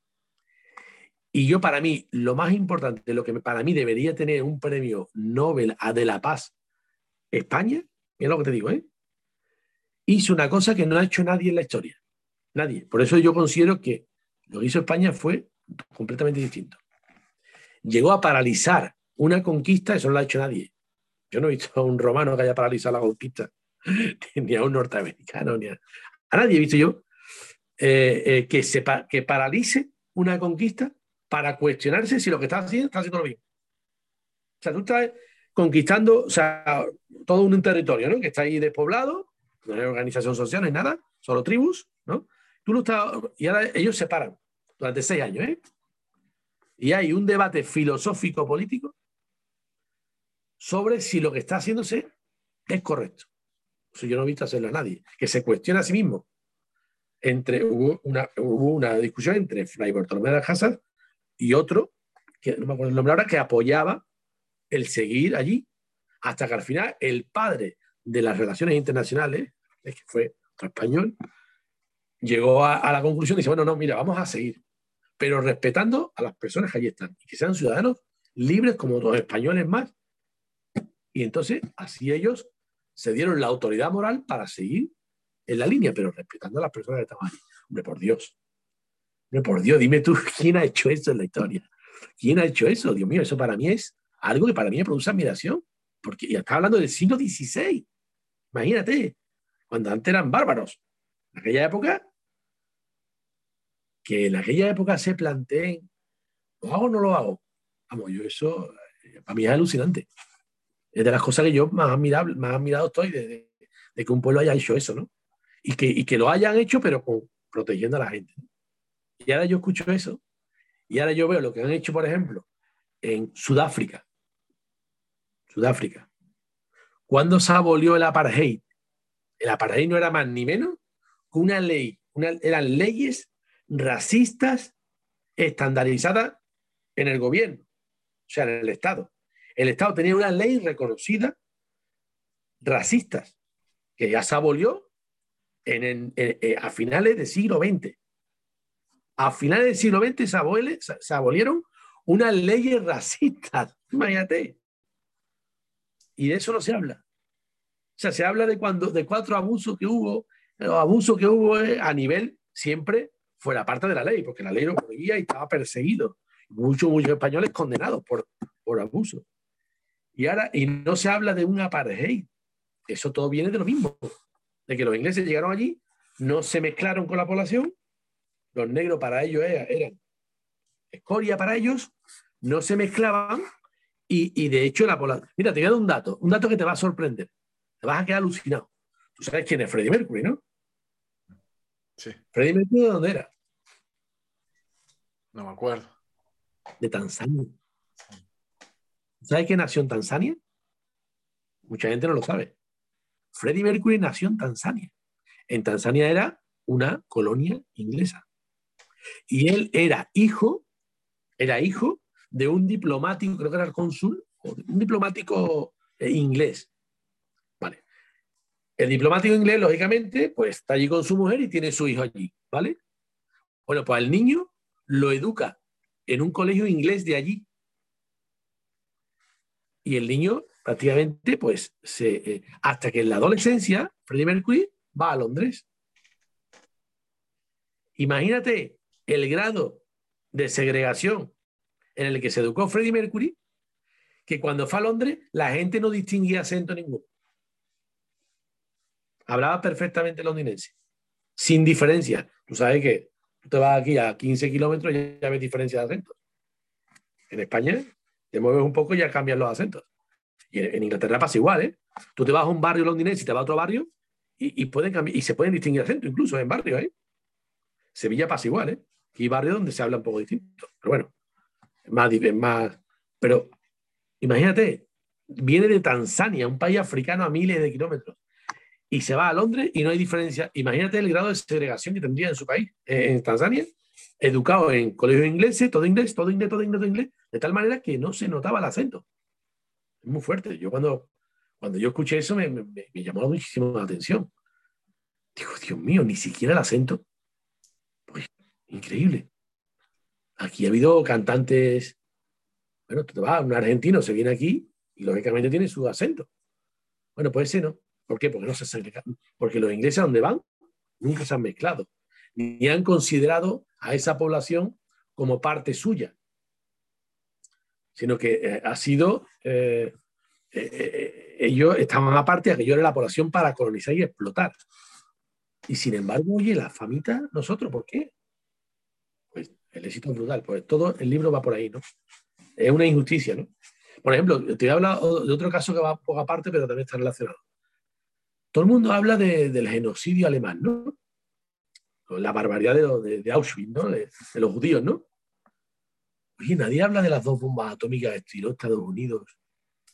Y yo para mí, lo más importante, lo que para mí debería tener un premio Nobel a de la paz España, es lo que te digo, ¿eh? hizo una cosa que no ha hecho nadie en la historia. Nadie. Por eso yo considero que lo que hizo España fue completamente distinto. Llegó a paralizar una conquista, eso no lo ha hecho nadie. Yo no he visto a un romano que haya paralizado la conquista, ni a un norteamericano, ni a, nadie he visto yo eh, eh, que, sepa, que paralice una conquista para cuestionarse si lo que está haciendo está haciendo lo bien. O sea, tú estás conquistando o sea, todo un territorio, ¿no? Que está ahí despoblado, no hay organización social, no hay nada, solo tribus, ¿no? Tú lo estás, y ahora ellos se paran durante seis años, ¿eh? Y hay un debate filosófico político sobre si lo que está haciéndose es correcto. Yo no he visto hacerlo a nadie, que se cuestiona a sí mismo. Entre, hubo, una, hubo una discusión entre Fray Bartolomé de Casas y otro, que no me acuerdo el nombre ahora, que apoyaba el seguir allí, hasta que al final el padre de las relaciones internacionales, que fue otro español, llegó a, la conclusión y dice, bueno, no, mira, vamos a seguir, pero respetando a las personas que allí están y que sean ciudadanos libres como los españoles más. Y entonces así ellos se dieron la autoridad moral para seguir en la línea, pero respetando a las personas que estaban allí. Hombre, por Dios, por Dios, dime tú, ¿quién ha hecho eso en la historia? ¿Quién ha hecho eso? Dios mío, eso para mí es algo que para mí me produce admiración, porque ya está hablando del siglo XVI. Imagínate, cuando antes eran bárbaros. En aquella época, que en aquella época se planteen, ¿lo hago o no lo hago? Vamos, yo eso, eh, para mí es alucinante. Es de las cosas que yo más admirado, más admirado estoy de, que un pueblo haya hecho eso, ¿no? Y que, y que lo hayan hecho, pero protegiendo a la gente. Y ahora yo escucho eso. Y ahora yo veo lo que han hecho, por ejemplo, en Sudáfrica. Sudáfrica. ¿Cuándo se abolió el apartheid? El apartheid no era más ni menos que una ley. eran leyes racistas estandarizadas en el gobierno, o sea, en el Estado. El Estado tenía una ley reconocida racistas, que ya se abolió en, eh, a finales del siglo XX a finales del siglo XX se, abolieron unas leyes racistas, imagínate. Y de eso no se habla. O sea, se habla de, cuando, de cuatro abusos que hubo, los abusos que hubo eh, a nivel siempre fuera parte de la ley, porque la ley lo prohibía y estaba perseguido. Muchos, muchos españoles condenados por, por abuso. Y ahora, y no se habla de un apartheid. Eso todo viene de lo mismo. De que los ingleses llegaron allí, no se mezclaron con la población los negros para ellos eran, escoria para ellos, no se mezclaban y, de hecho la población... Mira, te voy a dar un dato, un dato que te va a sorprender, te vas a quedar alucinado. Tú sabes quién es Freddie Mercury, ¿no? Sí. Freddie Mercury, ¿de dónde era? No me acuerdo. De Tanzania. ¿Sabes quién nació en Tanzania? Mucha gente no lo sabe. Freddie Mercury nació en Tanzania. En Tanzania era una colonia inglesa. Y él era hijo, era hijo de un diplomático, creo que era el cónsul, un diplomático eh, inglés. Vale. El diplomático inglés, lógicamente, pues está allí con su mujer y tiene su hijo allí, ¿vale? Bueno, pues al niño lo educa en un colegio inglés de allí. Y el niño prácticamente, pues, se, eh, hasta que en la adolescencia, Freddie Mercury va a Londres. Imagínate el grado de segregación en el que se educó Freddie Mercury, que cuando fue a Londres la gente no distinguía acento ninguno. Hablaba perfectamente londinense, sin diferencia. Tú sabes que tú te vas aquí a 15 kilómetros y ya ves diferencia de acentos. En España te mueves un poco y ya cambian los acentos. Y en, Inglaterra pasa igual, ¿eh? Tú te vas a un barrio londinense y te vas a otro barrio y, pueden cambiar, y se pueden distinguir acentos incluso en barrios, ¿eh? Sevilla pasa igual, ¿eh? Hay barrios donde se habla un poco distinto. Pero bueno, más, más. Pero imagínate, viene de Tanzania, un país africano a miles de kilómetros, y se va a Londres y no hay diferencia. Imagínate el grado de segregación que tendría en su país, eh, en Tanzania, educado en colegios ingleses, todo inglés, todo inglés, todo inglés, todo inglés, de tal manera que no se notaba el acento. Es muy fuerte. Yo cuando, cuando yo escuché eso me, me, me llamó muchísimo la atención. Digo, Dios mío, ni siquiera el acento. Increíble. Aquí ha habido cantantes. Bueno, te vas, un argentino se viene aquí y lógicamente tiene su acento. Bueno, puede ser, ¿no? ¿Por qué? Porque, no se porque los ingleses a donde van nunca se han mezclado, ni han considerado a esa población como parte suya, sino que eh, ha sido, eh, eh, ellos estaban aparte, aquello era la población para colonizar y explotar. Y sin embargo, oye, la famita, nosotros, ¿por qué? El éxito es brutal, pues todo el libro va por ahí, ¿no? Es una injusticia, ¿no? Por ejemplo, te a hablar de otro caso que va poco aparte, pero también está relacionado. Todo el mundo habla del genocidio alemán, ¿no? La barbaridad de, Auschwitz, ¿no? De, los judíos, ¿no? Oye, nadie habla de las dos bombas atómicas que tiró Estados Unidos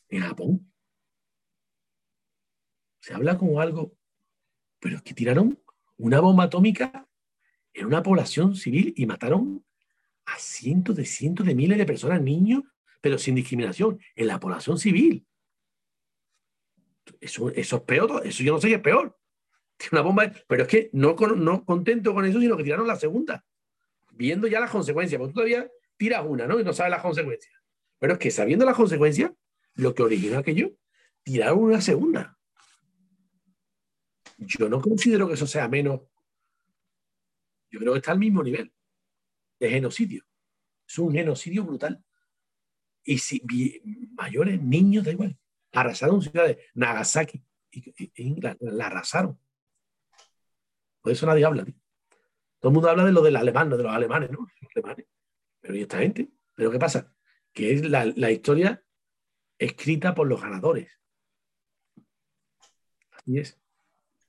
en Japón. Se habla como algo, pero es que tiraron una bomba atómica en una población civil y mataron a cientos de cientos de miles de personas, niños, pero sin discriminación, en la población civil. Eso, es peor, eso yo no sé qué es peor. Una bomba, pero es que no, no contento con eso, sino que tiraron la segunda, viendo ya las consecuencias, porque tú todavía tiras una, ¿no? Y no sabes las consecuencias. Pero es que sabiendo las consecuencias, lo que originó aquello, tiraron una segunda. Yo no considero que eso sea menos. Yo creo que está al mismo nivel de genocidio. Es un genocidio brutal. Y si mayores, niños, da igual. Arrasaron ciudades. Nagasaki. Y, la, arrasaron. Por eso nadie habla. Todo el mundo habla de lo del alemán, de los alemanes, ¿no? Los alemanes. Pero ¿y esta gente? ¿Pero qué pasa? Que es la, historia escrita por los ganadores. Así es.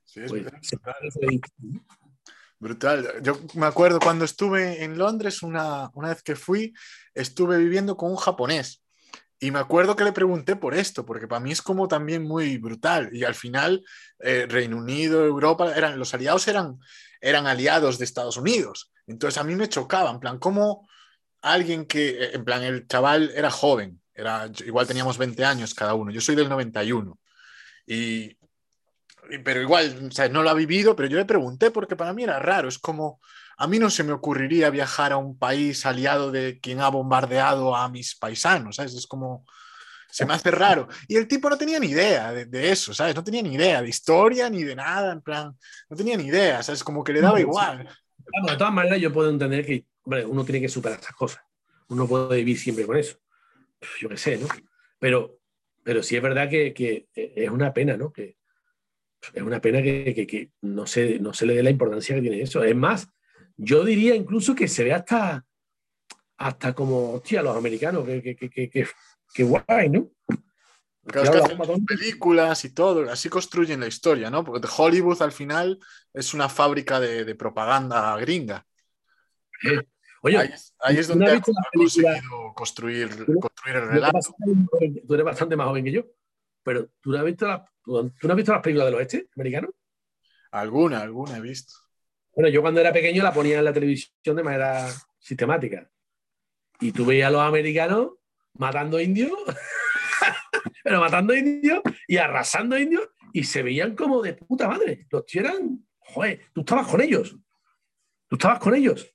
Sí, es pues, brutal. Yo me acuerdo cuando estuve en Londres, una, una vez que fui, estuve viviendo con un japonés. Y me acuerdo que le pregunté por esto, porque para mí es como también muy brutal. Y al final, eh, Reino Unido, Europa, eran, los aliados eran, eran aliados de Estados Unidos. Entonces a mí me chocaba, en plan, como alguien que, eh, en plan, el chaval era joven, era, igual teníamos 20 años cada uno, yo soy del 91. Y, pero igual, o sea, no lo ha vivido, pero yo le pregunté porque para mí era raro, es como, a mí no se me ocurriría viajar a un país aliado de quien ha bombardeado a mis paisanos, ¿sabes? Es como, se me hace raro. Y el tipo no tenía ni idea de, eso, ¿sabes? No tenía ni idea de historia ni de nada, en plan, no tenía ni idea, ¿sabes? Como que le daba igual. de todas maneras, yo puedo entender que hombre, uno tiene que superar esas cosas. Uno puede vivir siempre con eso. Yo qué sé, ¿no? Pero, pero sí es verdad que, que es una pena, ¿no? Que, es una pena que, que, que, no, se, no se le dé la importancia que tiene eso. Es más, yo diría incluso que se ve hasta, hasta como, hostia, los americanos, que, guay, ¿no? Claro, películas y todo, así construyen la historia, ¿no? Porque Hollywood al final es una fábrica de, propaganda gringa. Eh, oye, ahí, es donde ha conseguido construir, construir el relato. Tú eres bastante más joven que yo, pero ¿tú no has visto, ¿tú no has visto las películas del oeste americano? Alguna, alguna he visto. Bueno, yo cuando era pequeño la ponía en la televisión de manera sistemática. Y tú veías a los americanos matando indios, pero matando indios y arrasando indios y se veían como de puta madre. Los tíos eran, joder, tú estabas con ellos. Tú estabas con ellos.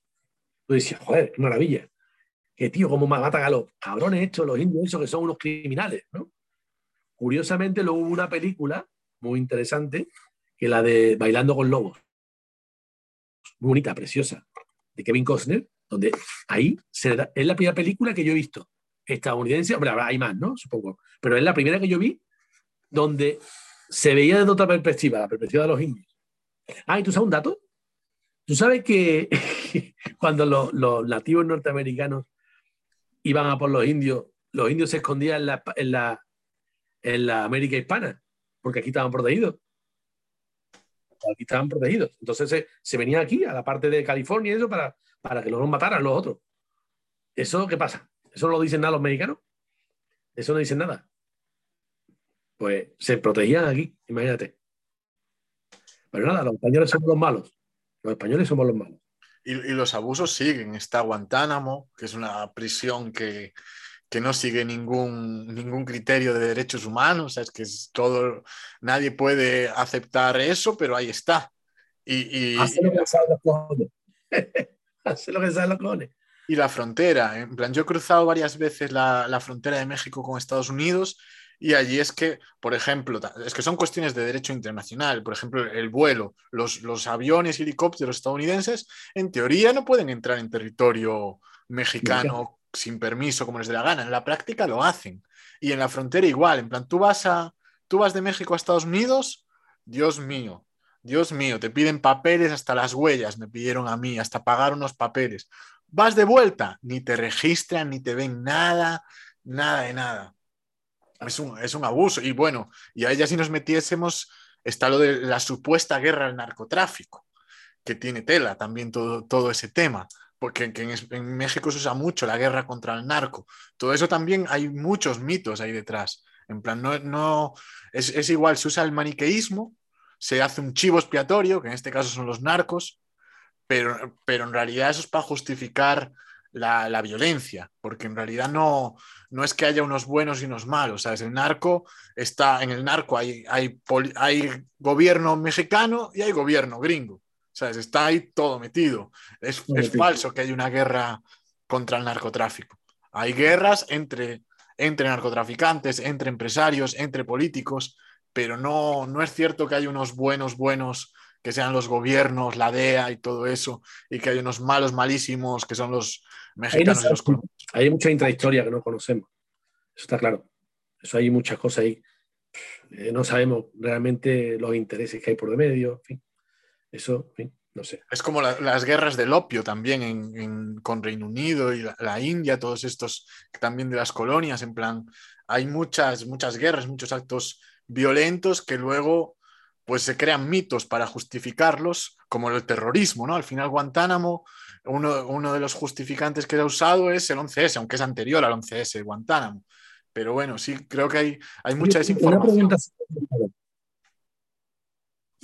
Tú decías, joder, qué maravilla. Que tío, cómo matan a los cabrones estos, los indios, esos que son unos criminales, ¿no? Curiosamente, luego hubo una película muy interesante, que la de Bailando con Lobos muy bonita, preciosa, de Kevin Costner, donde ahí se es la primera película que yo he visto estadounidense, hombre, hay más, ¿no? Supongo, pero es la primera que yo vi donde se veía desde otra perspectiva, la perspectiva de los indios. Ah, ¿y tú sabes un dato? Tú sabes que cuando los, nativos norteamericanos iban a por los indios, los indios se escondían en la, en la América hispana, porque aquí estaban protegidos aquí estaban protegidos. Entonces se, venía aquí, a la parte de California eso, para, para que los mataran los otros. ¿Eso qué pasa? ¿Eso no lo dicen nada los mexicanos? Eso no dicen nada. Pues se protegían aquí, imagínate. Pero nada, los españoles somos los malos. Los españoles somos los malos. Y, y los abusos siguen. Está Guantánamo, que es una prisión que, que no sigue ningún, ningún criterio de derechos humanos, es que es todo, nadie puede aceptar eso, pero ahí está. Y, Hace lo que saben los cojones. Hace lo que saben los cojones. Y la frontera, en plan, yo he cruzado varias veces la, la frontera de México con Estados Unidos y allí es que, por ejemplo, es que son cuestiones de derecho internacional. Por ejemplo, el vuelo, los, los aviones y helicópteros estadounidenses, en teoría no pueden entrar en territorio mexicano sin permiso, como les dé la gana. En la práctica lo hacen. Y en la frontera igual. En plan, tú vas, a, tú vas de México a Estados Unidos, Dios mío, Dios mío, te piden papeles hasta las huellas, me pidieron a mí, hasta pagar unos papeles. Vas de vuelta, ni te registran, ni te ven nada, nada de nada. Es un, abuso. Y bueno, y ahí ya si nos metiésemos, está lo de la supuesta guerra al narcotráfico, que tiene tela también todo, todo ese tema, porque en, México se usa mucho la guerra contra el narco. Todo eso también hay muchos mitos ahí detrás. En plan, no, es, igual, se usa el maniqueísmo, se hace un chivo expiatorio, que en este caso son los narcos, pero, pero en realidad eso es para justificar la, violencia, porque en realidad no, no es que haya unos buenos y unos malos, ¿sabes? El narco está, en el narco hay, hay gobierno mexicano y hay gobierno gringo, ¿sabes? Está ahí todo metido. Es, es falso que haya una guerra contra el narcotráfico. Hay guerras entre, entre narcotraficantes, entre empresarios, entre políticos, pero no, no es cierto que haya unos buenos, buenos que sean los gobiernos, la DEA y todo eso, y que hay unos malos malísimos que son los mexicanos hay, y los Hay mucha intrahistoria que no conocemos, eso está claro. Eso hay muchas cosas ahí. Eh, no sabemos realmente los intereses que hay por de medio, en fin. Eso, en fin, no sé. Es como las guerras del opio también en, con Reino Unido y la, la, India, todos estos también de las colonias, en plan, hay muchas, muchas guerras, muchos actos violentos que luego pues se crean mitos para justificarlos, como el terrorismo, ¿no? Al final Guantánamo, uno, de los justificantes que ha usado es el 11S, aunque es anterior al 11S, Guantánamo. Pero bueno, sí, creo que hay, hay mucha desinformación. Una pregunta,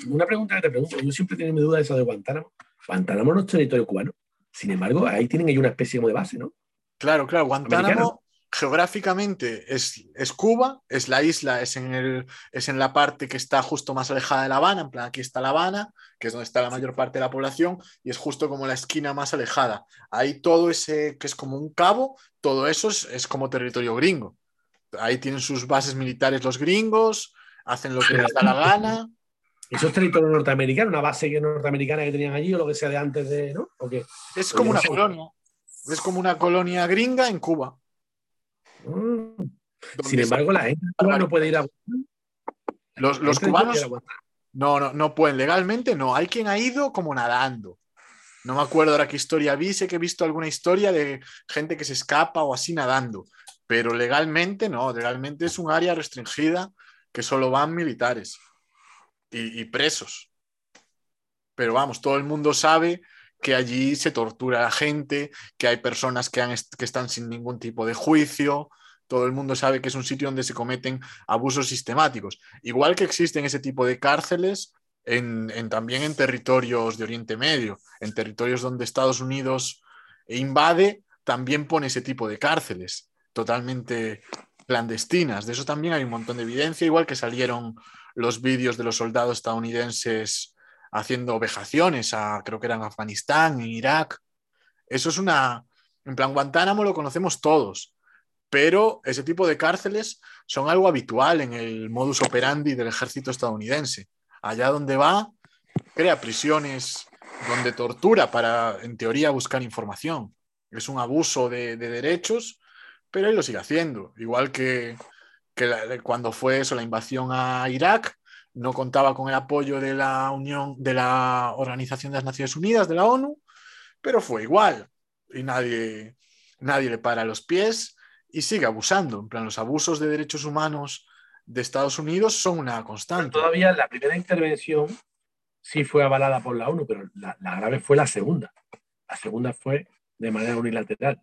que te pregunto, yo siempre tengo mi duda de eso de Guantánamo. Guantánamo no es territorio cubano. Sin embargo, ahí tienen ahí una especie de base, ¿no? Claro, claro. Guantánamo, geográficamente es, es, Cuba, es la isla, es en, el, es en la parte que está justo más alejada de La Habana, en plan aquí está La Habana, que es donde está la mayor parte de la población, y es justo como la esquina más alejada. Ahí todo ese, que es como un cabo, todo eso es, como territorio gringo. Ahí tienen sus bases militares los gringos, hacen lo que les da la gana. ¿Eso es territorio norteamericano? ¿Una base norteamericana que tenían allí o lo que sea de antes de.? ¿no? Es como una colonia. Es como una colonia gringa en Cuba. Sin embargo, la gente no puede ir a. Los, los cubanos. No, no, no pueden. Legalmente no. Hay quien ha ido como nadando. No me acuerdo ahora qué historia vi. Sé que he visto alguna historia de gente que se escapa o así nadando. Pero legalmente no. Legalmente es un área restringida que solo van militares y, presos. Pero vamos, todo el mundo sabe que allí se tortura a gente, que hay personas que, han que están sin ningún tipo de juicio. Todo el mundo sabe que es un sitio donde se cometen abusos sistemáticos. Igual que existen ese tipo de cárceles en, también en territorios de Oriente Medio, en territorios donde Estados Unidos invade, también pone ese tipo de cárceles totalmente clandestinas. De eso también hay un montón de evidencia, igual que salieron los vídeos de los soldados estadounidenses haciendo vejaciones a, creo que eran Afganistán, en Irak. Eso es una, en plan, Guantánamo lo conocemos todos, pero ese tipo de cárceles son algo habitual en el modus operandi del ejército estadounidense. Allá donde va, crea prisiones donde tortura para, en teoría, buscar información. Es un abuso de, derechos, pero él lo sigue haciendo. Igual que, que cuando fue eso, la invasión a Irak, no contaba con el apoyo de la Unión, de la Organización de las Naciones Unidas, de la ONU, pero fue igual. Y nadie, nadie le para los pies y sigue abusando. En plan, los abusos de derechos humanos de Estados Unidos son una constante. todavía la primera intervención sí fue avalada por la ONU, pero la, grave fue la segunda. La segunda fue de manera unilateral.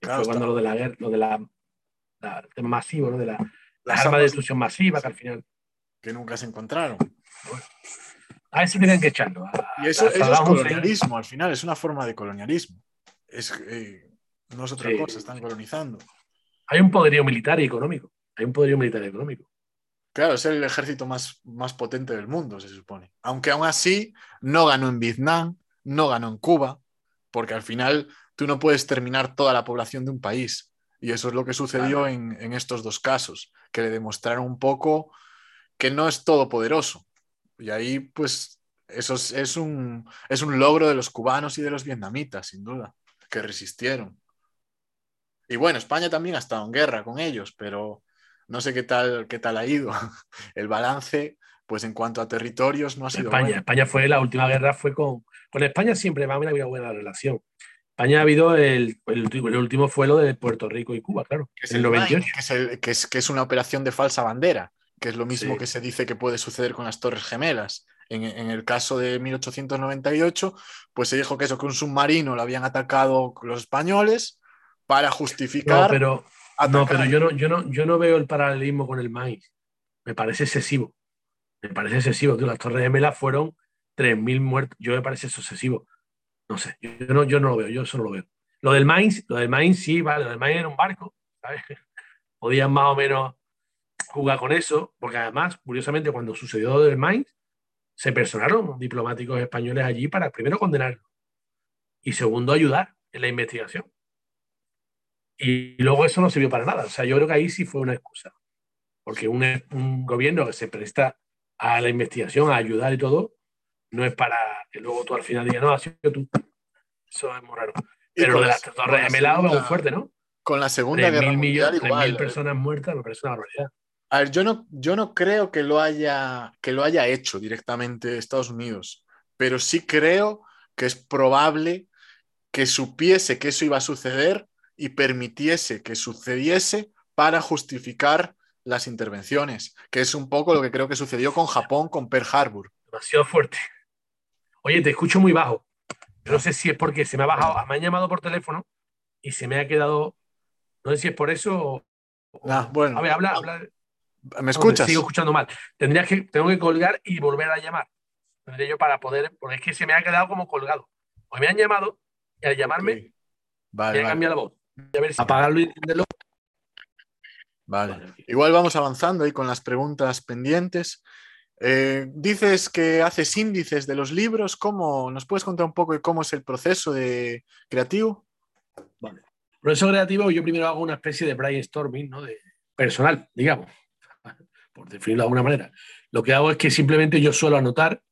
fue cuando lo de la guerra, lo de la, tema masivo, ¿no? de la, las armas de destrucción masiva, que al final que nunca se encontraron. A si tienen que echarlo. y eso, es colonialismo, al final, es una forma de colonialismo. Es, eh, no es otra cosa, están colonizando. Hay un poderío militar y económico. Hay un poderío militar y económico. Claro, es el ejército más, más potente del mundo, se supone. Aunque aún así no ganó en Vietnam, no ganó en Cuba, porque al final tú no puedes terminar toda la población de un país. Y eso es lo que sucedió en, estos dos casos, que le demostraron un poco que no es todopoderoso. Y ahí, pues, eso es, un, es un logro de los cubanos y de los vietnamitas, sin duda, que resistieron. Y bueno, España también ha estado en guerra con ellos, pero no sé qué tal, qué tal ha ido. El balance, pues en cuanto a territorios, no ha sido España, España fue, la última guerra fue con... Con España siempre va a haber una buena relación. España ha habido el, el, último fue lo de Puerto Rico y Cuba, claro, que es el 98. Que es, que, es, una operación de falsa bandera, que es lo mismo que se dice que puede suceder con las Torres Gemelas. En, el caso de 1898, pues se dijo que eso, que un submarino lo habían atacado los españoles para justificar. No, pero, no, pero yo, no, yo, no, yo no veo el paralelismo con el maíz. Me parece excesivo. Me parece excesivo. Las Torres Gemelas fueron 3.000 muertos. Yo me parece eso excesivo. No sé, yo no, yo no lo veo, yo eso lo veo. Lo del Mainz, lo del Mainz sí, vale, lo del Mainz era un barco, ¿sabes? Podían más o menos jugar con eso, porque además, curiosamente, cuando sucedió lo del Mainz, se personaron diplomáticos españoles allí para primero condenarlo y segundo ayudar en la investigación. Y luego eso no sirvió para nada. O sea, yo creo que ahí sí fue una excusa. Porque un, un gobierno que se presta a la investigación, a ayudar y todo, no es para que luego tú al final digas, no, ha sido tú. Eso es muy raro. Pero lo de las torres gemelas es muy fuerte, ¿no? Con la Segunda Guerra Mundial igual. mil personas muertas me parece una barbaridad. A ver, yo no, yo no creo que lo, haya, que lo haya hecho directamente Estados Unidos, pero sí creo que es probable que supiese que eso iba a suceder y permitiese que sucediese para justificar las intervenciones, que es un poco lo que creo que sucedió con Japón, con Pearl Harbor. Demasiado fuerte. Oye, te escucho muy bajo. no sé si es porque se me ha bajado, me han llamado por teléfono y se me ha quedado. No sé si es por eso o. Ah, bueno. A ver, habla, habla. ¿Me escuchas? sigo escuchando mal. Tendría que, tengo que colgar y volver a llamar. Tendría yo para poder, porque es que se me ha quedado como colgado. Hoy me han llamado y al llamarme vale, me cambiado la voz. A ver si apagarlo y encenderlo. Vale. Igual vamos avanzando ahí con las preguntas pendientes. Eh, dices que haces índices de los libros. ¿Cómo, ¿Nos puedes contar un poco cómo es el proceso de creativo? Vale. Proceso creativo, yo primero hago una especie de brainstorming ¿no? de personal, digamos, por definirlo de alguna manera. Lo que hago es que simplemente yo suelo anotar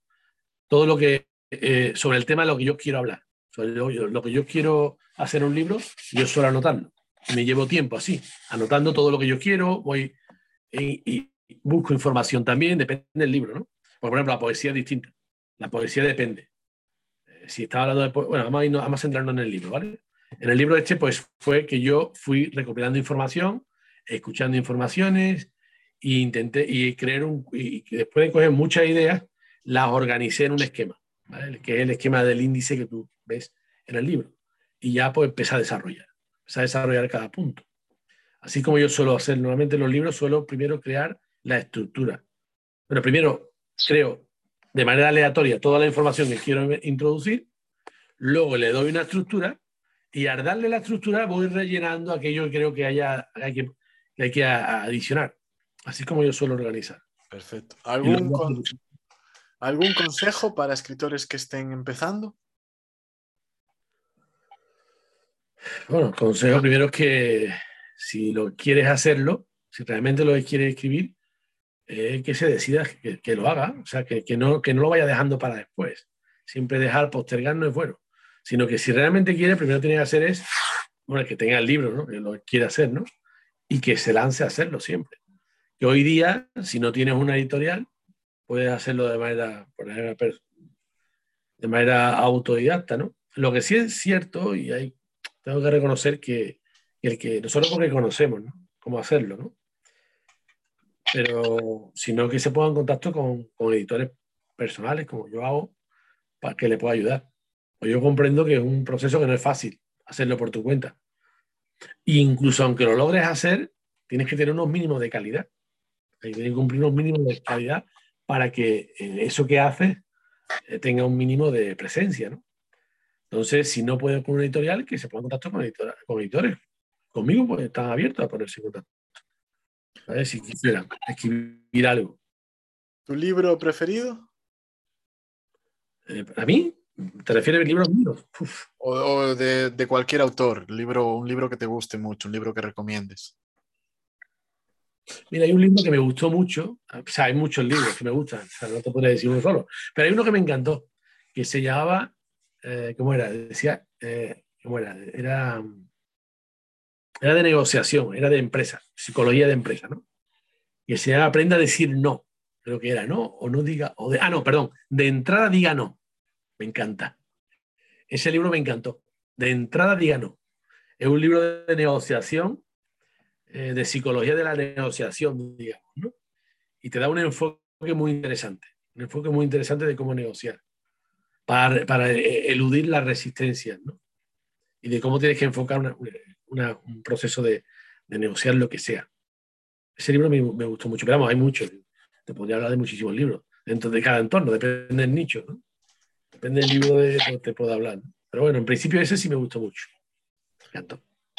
todo lo que eh, sobre el tema de lo que yo quiero hablar. Sobre lo, que yo quiero hacer un libro, yo suelo anotarlo. Me llevo tiempo así, anotando todo lo que yo quiero, voy y, busco información también, depende del libro, ¿no? Por ejemplo, la poesía es distinta. La poesía depende. Eh, si estaba hablando de bueno, vamos a, irnos, vamos a centrarnos en el libro, ¿vale? En el libro este, pues fue que yo fui recopilando información, escuchando informaciones e intenté y creer un y después de coger muchas ideas, las organicé en un esquema, ¿vale? Que es el esquema del índice que tú ves en el libro. Y ya pues empecé a desarrollar, empecé a desarrollar cada punto. Así como yo suelo hacer normalmente en los libros, suelo primero crear la estructura. Pero primero creo de manera aleatoria toda la información que quiero introducir, luego le doy una estructura y al darle la estructura voy rellenando aquello que creo que, haya, hay, que, hay que adicionar. Así como yo suelo organizar. Perfecto. ¿Algún, ¿Algún consejo para escritores que estén empezando? Bueno, consejo primero es que si lo quieres hacerlo, si realmente lo quieres escribir, eh, que se decida que, lo haga, o sea, que, no, que no lo vaya dejando para después. Siempre dejar, postergar no es bueno, sino que si realmente quiere, primero tiene que hacer es, bueno, que tenga el libro, ¿no? que lo quiere hacer, ¿no? Y que se lance a hacerlo siempre. Que hoy día, si no tienes una editorial, puedes hacerlo de manera, de manera autodidacta, ¿no? Lo que sí es cierto, y hay, tengo que reconocer que el que nosotros porque conocemos, ¿no? Cómo hacerlo, ¿no? Pero sino que se ponga en contacto con, editores personales, como yo hago, para que le pueda ayudar. Pues yo comprendo que es un proceso que no es fácil hacerlo por tu cuenta. E incluso aunque lo logres hacer, tienes que tener unos mínimos de calidad. Tienes que cumplir unos mínimos de calidad para que eh, eso que haces eh, tenga un mínimo de presencia. ¿no? Entonces, si no puedes con un editorial, que se ponga en contacto con, con editores. Conmigo, pues están abiertos a ponerse en contacto. A ver si quisieran escribir algo. ¿Tu libro preferido? Eh, ¿Para mí? ¿Te refieres a libros míos? O, de, cualquier autor, libro, un libro que te guste mucho, un libro que recomiendes. Mira, hay un libro que me gustó mucho, o sea, hay muchos libros que me gustan, o sea, no te puedo decir uno solo, pero hay uno que me encantó, que se llamaba, eh, ¿cómo era? Decía, eh, ¿cómo era? Era, era de negociación, era de empresa, psicología de empresa, ¿no? Y se llama Aprenda a decir no, creo que era, ¿no? O no diga, o de, ah, no, perdón, de entrada diga no. Me encanta. Ese libro me encantó. De entrada diga no. Es un libro de negociación, eh, de psicología de la negociación, digamos, ¿no? Y te da un enfoque muy interesante, un enfoque muy interesante de cómo negociar, para, eh, eludir las resistencias, ¿no? Y de cómo tienes que enfocar un proceso de, negociar lo que sea. Ese libro me, gustó mucho, pero vamos, hay muchos. Te podría hablar de muchísimos libros, dentro de cada entorno, depende del nicho, ¿no? Depende del libro de que te pueda hablar. Pero bueno, en principio ese sí me gustó mucho. Me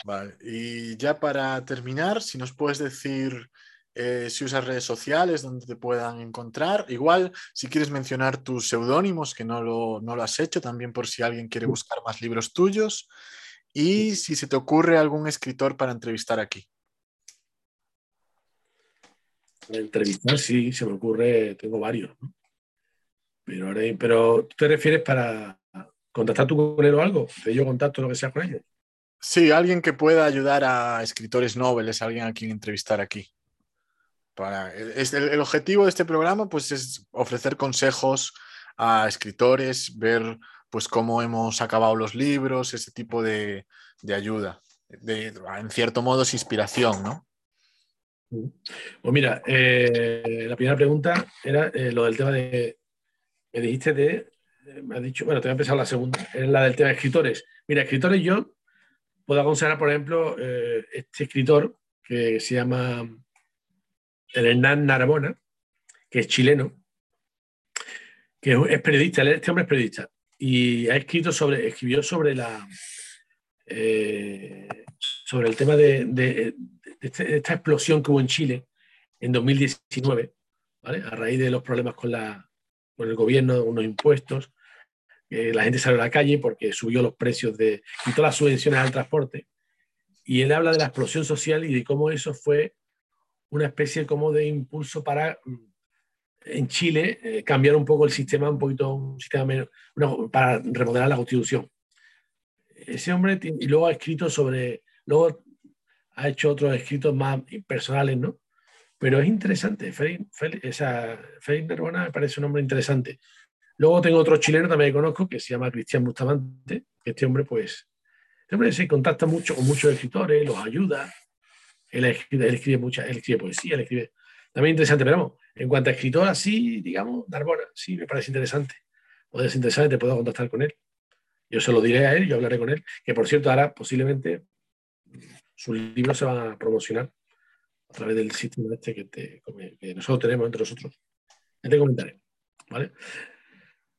Vale, y ya para terminar, si nos puedes decir eh, si usas redes sociales donde te puedan encontrar. Igual, si quieres mencionar tus seudónimos, que no lo, no lo has hecho, también por si alguien quiere buscar más libros tuyos. Y si se te ocurre algún escritor para entrevistar aquí. Para entrevistar, sí, se me ocurre, tengo varios. ¿no? Pero, pero ¿tú te refieres para contactar tú con él o algo? ¿Te yo contacto lo que sea con ellos? Sí, alguien que pueda ayudar a escritores nobles, alguien a quien entrevistar aquí. Para, el, objetivo de este programa pues, es ofrecer consejos a escritores, ver pues, cómo hemos acabado los libros, ese tipo de, ayuda. De, en cierto modo es inspiración, ¿no? Pues mira, eh, la primera pregunta era eh, lo del tema de me dijiste de, me has dicho, bueno, te voy a empezar la segunda, es la del tema de escritores. Mira, escritores yo puedo aconsejar, por ejemplo, eh, este escritor que se llama Hernán Narbona, que es chileno, que es periodista, este hombre es periodista, y ha escrito sobre, escribió sobre la eh, sobre el tema de, este, esta explosión que hubo en Chile en 2019, ¿vale? a raíz de los problemas con la, con el gobierno, unos impuestos, la gente salió a la calle porque subió los precios de, quitó las subvenciones al transporte. Y él habla de la explosión social y de cómo eso fue una especie como de impulso para mm, en Chile eh, cambiar un poco el sistema, un poquito, un sistema menos, para remodelar la constitución. Ese hombre, y luego ha escrito sobre, luego ha hecho otros escritos más personales, ¿no? Pero es interesante. Félix, esa, Narbona me parece un hombre interesante. Luego tengo otro chileno también que conozco que se llama Cristian Bustamante, que este hombre, pues, este hombre se contacta mucho con muchos escritores, los ayuda. Él escribe, él escribe mucha, él escribe poesía, él escribe. También interesante, pero vamos, en cuanto a escritor, así, digamos, Narbona, sí, me parece interesante. Puede ser interesante, te puedo contactar con él. Yo se lo diré a él, yo hablaré con él, que por cierto, ahora posiblemente sus libros se van a promocionar a través del sistema este que, nosotros tenemos entre nosotros. Ya te comentaré. ¿vale?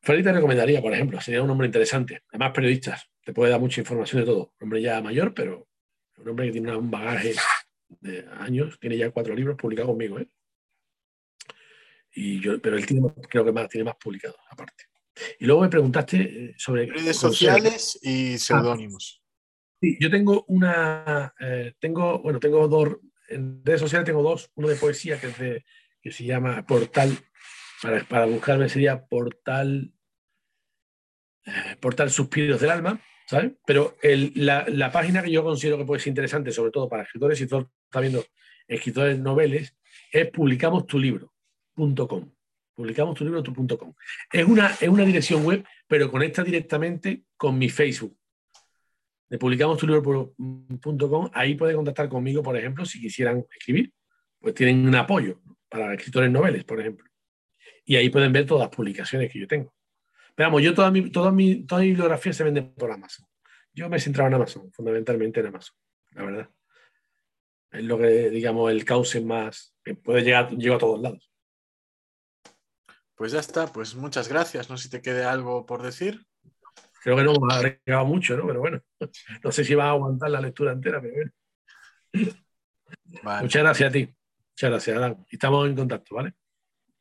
Freddy te recomendaría, por ejemplo, sería un hombre interesante. Además, periodistas, te puede dar mucha información de todo. Un hombre ya mayor, pero un hombre que tiene un bagaje de años, tiene ya cuatro libros publicados conmigo. ¿eh? Y yo, pero él tiene, creo que más, tiene más publicados aparte. Y luego me preguntaste eh, sobre... Redes sociales y seudónimos. sí, yo tengo una... Eh, tengo, bueno, tengo dos en redes sociales tengo dos, uno de poesía que, es que se llama Portal, para, para buscarme sería Portal, eh, Portal Suspiros del Alma, ¿sabes? Pero la, página que yo considero que puede ser interesante, sobre todo para escritores, y todo está viendo escritores noveles, es publicamostulibro.com. Publicamostulibro.com. Es una, es una dirección web, pero conecta directamente con mi Facebook de publicamostulibro.com, ahí puede contactar conmigo, por ejemplo, si quisieran escribir, pues tienen un apoyo para escritores noveles, por ejemplo. Y ahí pueden ver todas las publicaciones que yo tengo. Pero vamos, yo toda mi, toda mi, toda mi bibliografía se vende por Amazon. Yo me he centrado en Amazon, fundamentalmente en Amazon, la verdad. Es lo que, digamos, el cauce más que puede llegar, llegar a todos lados. Pues ya está, pues muchas gracias. No sé si te quede algo por decir. Creo que no hemos agregado mucho, ¿no? Pero bueno, no sé si va a aguantar la lectura entera, pero bueno. Muchas gracias a ti. Muchas gracias, Adán. Estamos en contacto, ¿vale?